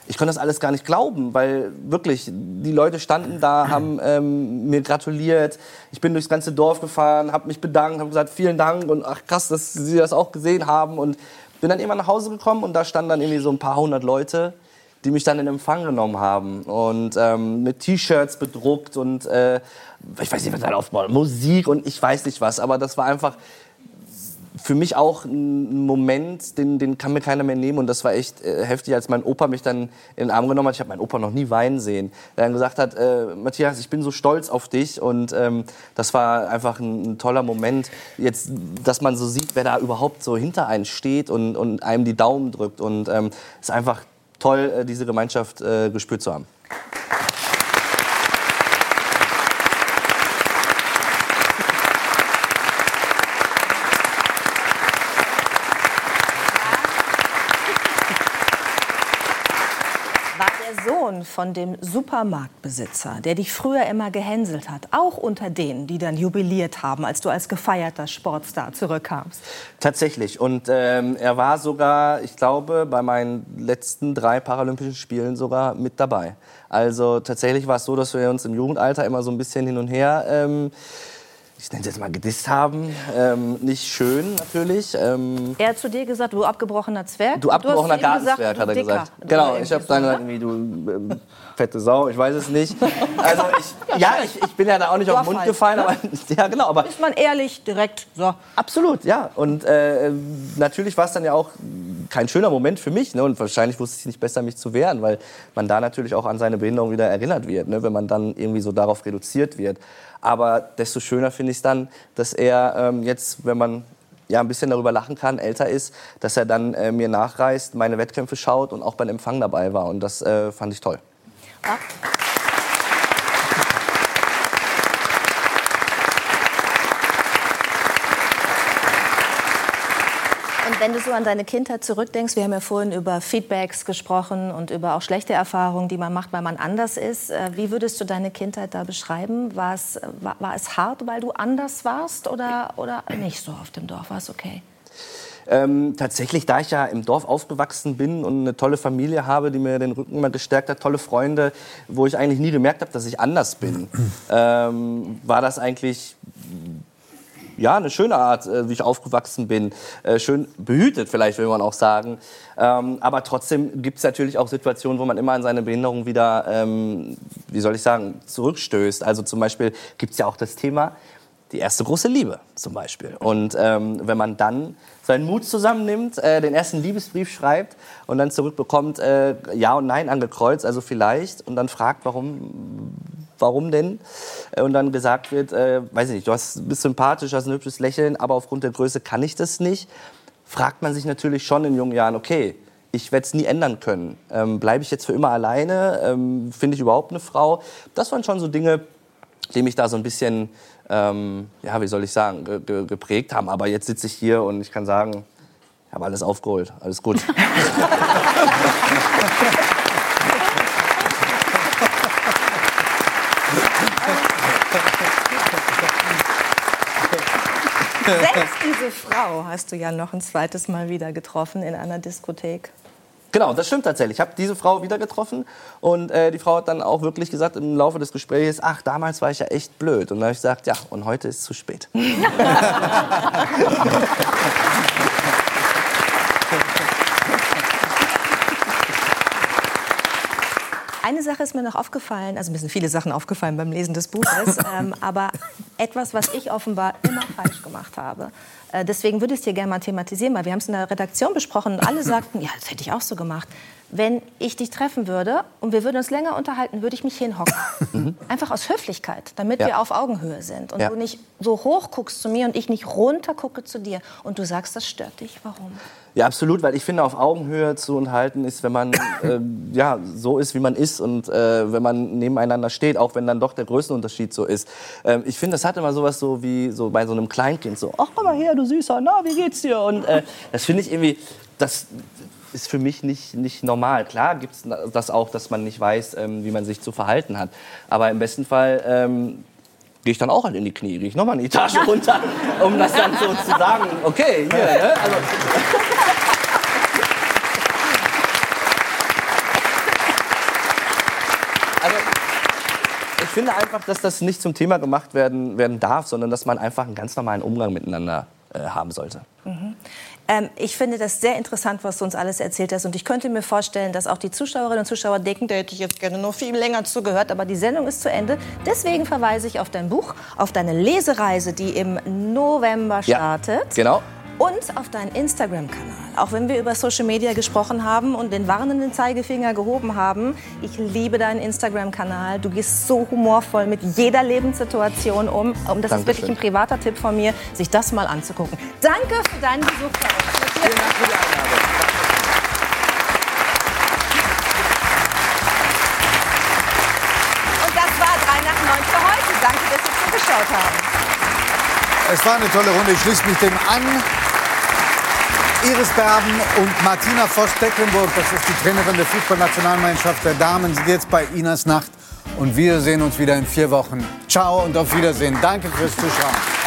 Ich konnte das alles gar nicht glauben, weil wirklich die Leute standen da, haben ähm, mir gratuliert. Ich bin durchs ganze Dorf gefahren, habe mich bedankt, habe gesagt vielen Dank und ach krass, dass Sie das auch gesehen haben und bin dann immer nach Hause gekommen und da standen dann irgendwie so ein paar hundert Leute, die mich dann in Empfang genommen haben und ähm, mit T-Shirts bedruckt und äh, ich weiß nicht, was da aufbaut, Musik und ich weiß nicht was, aber das war einfach für mich auch ein Moment, den, den kann mir keiner mehr nehmen. Und das war echt äh, heftig, als mein Opa mich dann in den Arm genommen hat. Ich habe meinen Opa noch nie weinen sehen. Der dann gesagt hat, äh, Matthias, ich bin so stolz auf dich. Und ähm, das war einfach ein, ein toller Moment, jetzt, dass man so sieht, wer da überhaupt so hinter einem steht und, und einem die Daumen drückt. Und ähm, ist einfach toll, äh, diese Gemeinschaft äh, gespürt zu haben. War der Sohn von dem Supermarktbesitzer, der dich früher immer gehänselt hat, auch unter denen, die dann jubiliert haben, als du als gefeierter Sportstar zurückkamst? Tatsächlich. Und ähm, er war sogar, ich glaube, bei meinen letzten drei Paralympischen Spielen sogar mit dabei. Also tatsächlich war es so, dass wir uns im Jugendalter immer so ein bisschen hin und her ähm, ich nenne es jetzt mal gedisst haben. Ähm, nicht schön natürlich. Ähm, Er hat zu dir gesagt, du abgebrochener Zwerg. du abgebrochener Gartenzwerg, hat er gesagt. Genau, irgendwie ich habe dann gesagt, wie du ähm, fette Sau, ich weiß es nicht. Also ich, ja, ich, ich bin ja da auch nicht auf den Mund gefallen, aber ja genau, aber Ist man ehrlich, direkt, so. Absolut, ja. Und äh, natürlich war es dann ja auch kein schöner Moment für mich. Ne? Und wahrscheinlich wusste ich nicht besser, mich zu wehren, weil man da natürlich auch an seine Behinderung wieder erinnert wird, ne? wenn man dann irgendwie so darauf reduziert wird. Aber desto schöner finde ich es dann, dass er ähm, jetzt, wenn man ja ein bisschen darüber lachen kann, älter ist, dass er dann äh, mir nachreist, meine Wettkämpfe schaut und auch beim Empfang dabei war. Und das äh, fand ich toll. Und wenn du so an deine Kindheit zurückdenkst, wir haben ja vorhin über Feedbacks gesprochen und über auch schlechte Erfahrungen, die man macht, weil man anders ist. Äh, Wie würdest du deine Kindheit da beschreiben? War es, war, war es hart, weil du anders warst oder, oder nicht so auf dem Dorf? War es okay? Ähm, tatsächlich, da ich ja im Dorf aufgewachsen bin und eine tolle Familie habe, die mir den Rücken immer gestärkt hat, tolle Freunde, wo ich eigentlich nie gemerkt habe, dass ich anders bin, ähm, war das eigentlich ja, eine schöne Art, äh, wie ich aufgewachsen bin. Äh, schön behütet vielleicht, will man auch sagen. Ähm, aber trotzdem gibt es natürlich auch Situationen, wo man immer an seine Behinderung wieder, ähm, wie soll ich sagen, zurückstößt. Also zum Beispiel gibt es ja auch das Thema, die erste große Liebe zum Beispiel. Und ähm, wenn man dann seinen Mut zusammennimmt, äh, den ersten Liebesbrief schreibt und dann zurückbekommt, äh, ja und nein angekreuzt, also vielleicht, und dann fragt, warum, warum denn? Äh, Und dann gesagt wird, äh, weiß ich nicht, du hast, bist sympathisch, hast ein hübsches Lächeln, aber aufgrund der Größe kann ich das nicht, fragt man sich natürlich schon in jungen Jahren, okay, ich werde es nie ändern können. Ähm, Bleibe ich jetzt für immer alleine? Ähm, Finde ich überhaupt eine Frau? Das waren schon so Dinge, die mich da so ein bisschen, ähm, ja, wie soll ich sagen, ge ge geprägt haben. Aber jetzt sitze ich hier und ich kann sagen, ich habe alles aufgeholt, alles gut. Selbst diese Frau hast du ja noch ein zweites Mal wieder getroffen in einer Diskothek. Genau, das stimmt tatsächlich. Ich habe diese Frau wieder getroffen und äh, die Frau hat dann auch wirklich gesagt im Laufe des Gesprächs, ach, damals war ich ja echt blöd. Und dann habe ich gesagt, ja, und heute ist zu spät. Eine Sache ist mir noch aufgefallen, also mir sind viele Sachen aufgefallen beim Lesen des Buches, ähm, aber etwas, was ich offenbar immer falsch gemacht habe. Äh, deswegen würde ich es dir gerne mal thematisieren, weil wir haben es in der Redaktion besprochen und alle sagten, ja, das hätte ich auch so gemacht. Wenn ich dich treffen würde und wir würden uns länger unterhalten, würde ich mich hinhocken. Einfach aus Höflichkeit, damit Ja. wir auf Augenhöhe sind. Und Ja. du nicht so hoch guckst zu mir und ich nicht runter gucke zu dir. Und du sagst, das stört dich. Warum? Ja, absolut, weil ich finde, auf Augenhöhe zu unterhalten ist, wenn man äh, ja, so ist, wie man ist und äh, wenn man nebeneinander steht, auch wenn dann doch der Größenunterschied so ist. Ähm, ich finde, das hat immer sowas so wie so bei so einem Kleinkind so, ach, komm mal her, du Süßer, na, wie geht's dir? Und äh, das finde ich irgendwie, das ist für mich nicht, nicht normal. Klar gibt es das auch, dass man nicht weiß, ähm, wie man sich zu verhalten hat. Aber im besten Fall ähm, gehe ich dann auch halt in die Knie, gehe ich nochmal eine Etage runter, um das dann so zu sagen, okay, hier, ne? also, Also, ich finde einfach, dass das nicht zum Thema gemacht werden, werden darf, sondern dass man einfach einen ganz normalen Umgang miteinander äh, haben sollte. Ähm, ich finde das sehr interessant, was du uns alles erzählt hast. Und ich könnte mir vorstellen, dass auch die Zuschauerinnen und Zuschauer denken, da hätte ich jetzt gerne noch viel länger zugehört. Aber die Sendung ist zu Ende. Deswegen verweise ich auf dein Buch, auf deine Lesereise, die im November Ja, startet. genau. Und auf deinen Instagram-Kanal. Auch wenn wir über Social Media gesprochen haben und den warnenden Zeigefinger gehoben haben. Ich liebe deinen Instagram-Kanal. Du gehst so humorvoll mit jeder Lebenssituation um. Und das ist Dankeschön. wirklich ein privater Tipp von mir, sich das mal anzugucken. Danke für deinen Besuch bei uns. Vielen Dank für die Einladung. Und das war 3 nach 9 für heute. Danke, dass Sie zugeschaut haben. Es war eine tolle Runde. Ich schließe mich dem an. Iris Berben und Martina Voss-Tecklenburg. Das ist die Trainerin der Fußballnationalmannschaft der Damen. Sind jetzt bei Inas Nacht. Und wir sehen uns wieder in vier Wochen. Ciao und auf Wiedersehen. Danke fürs Zuschauen.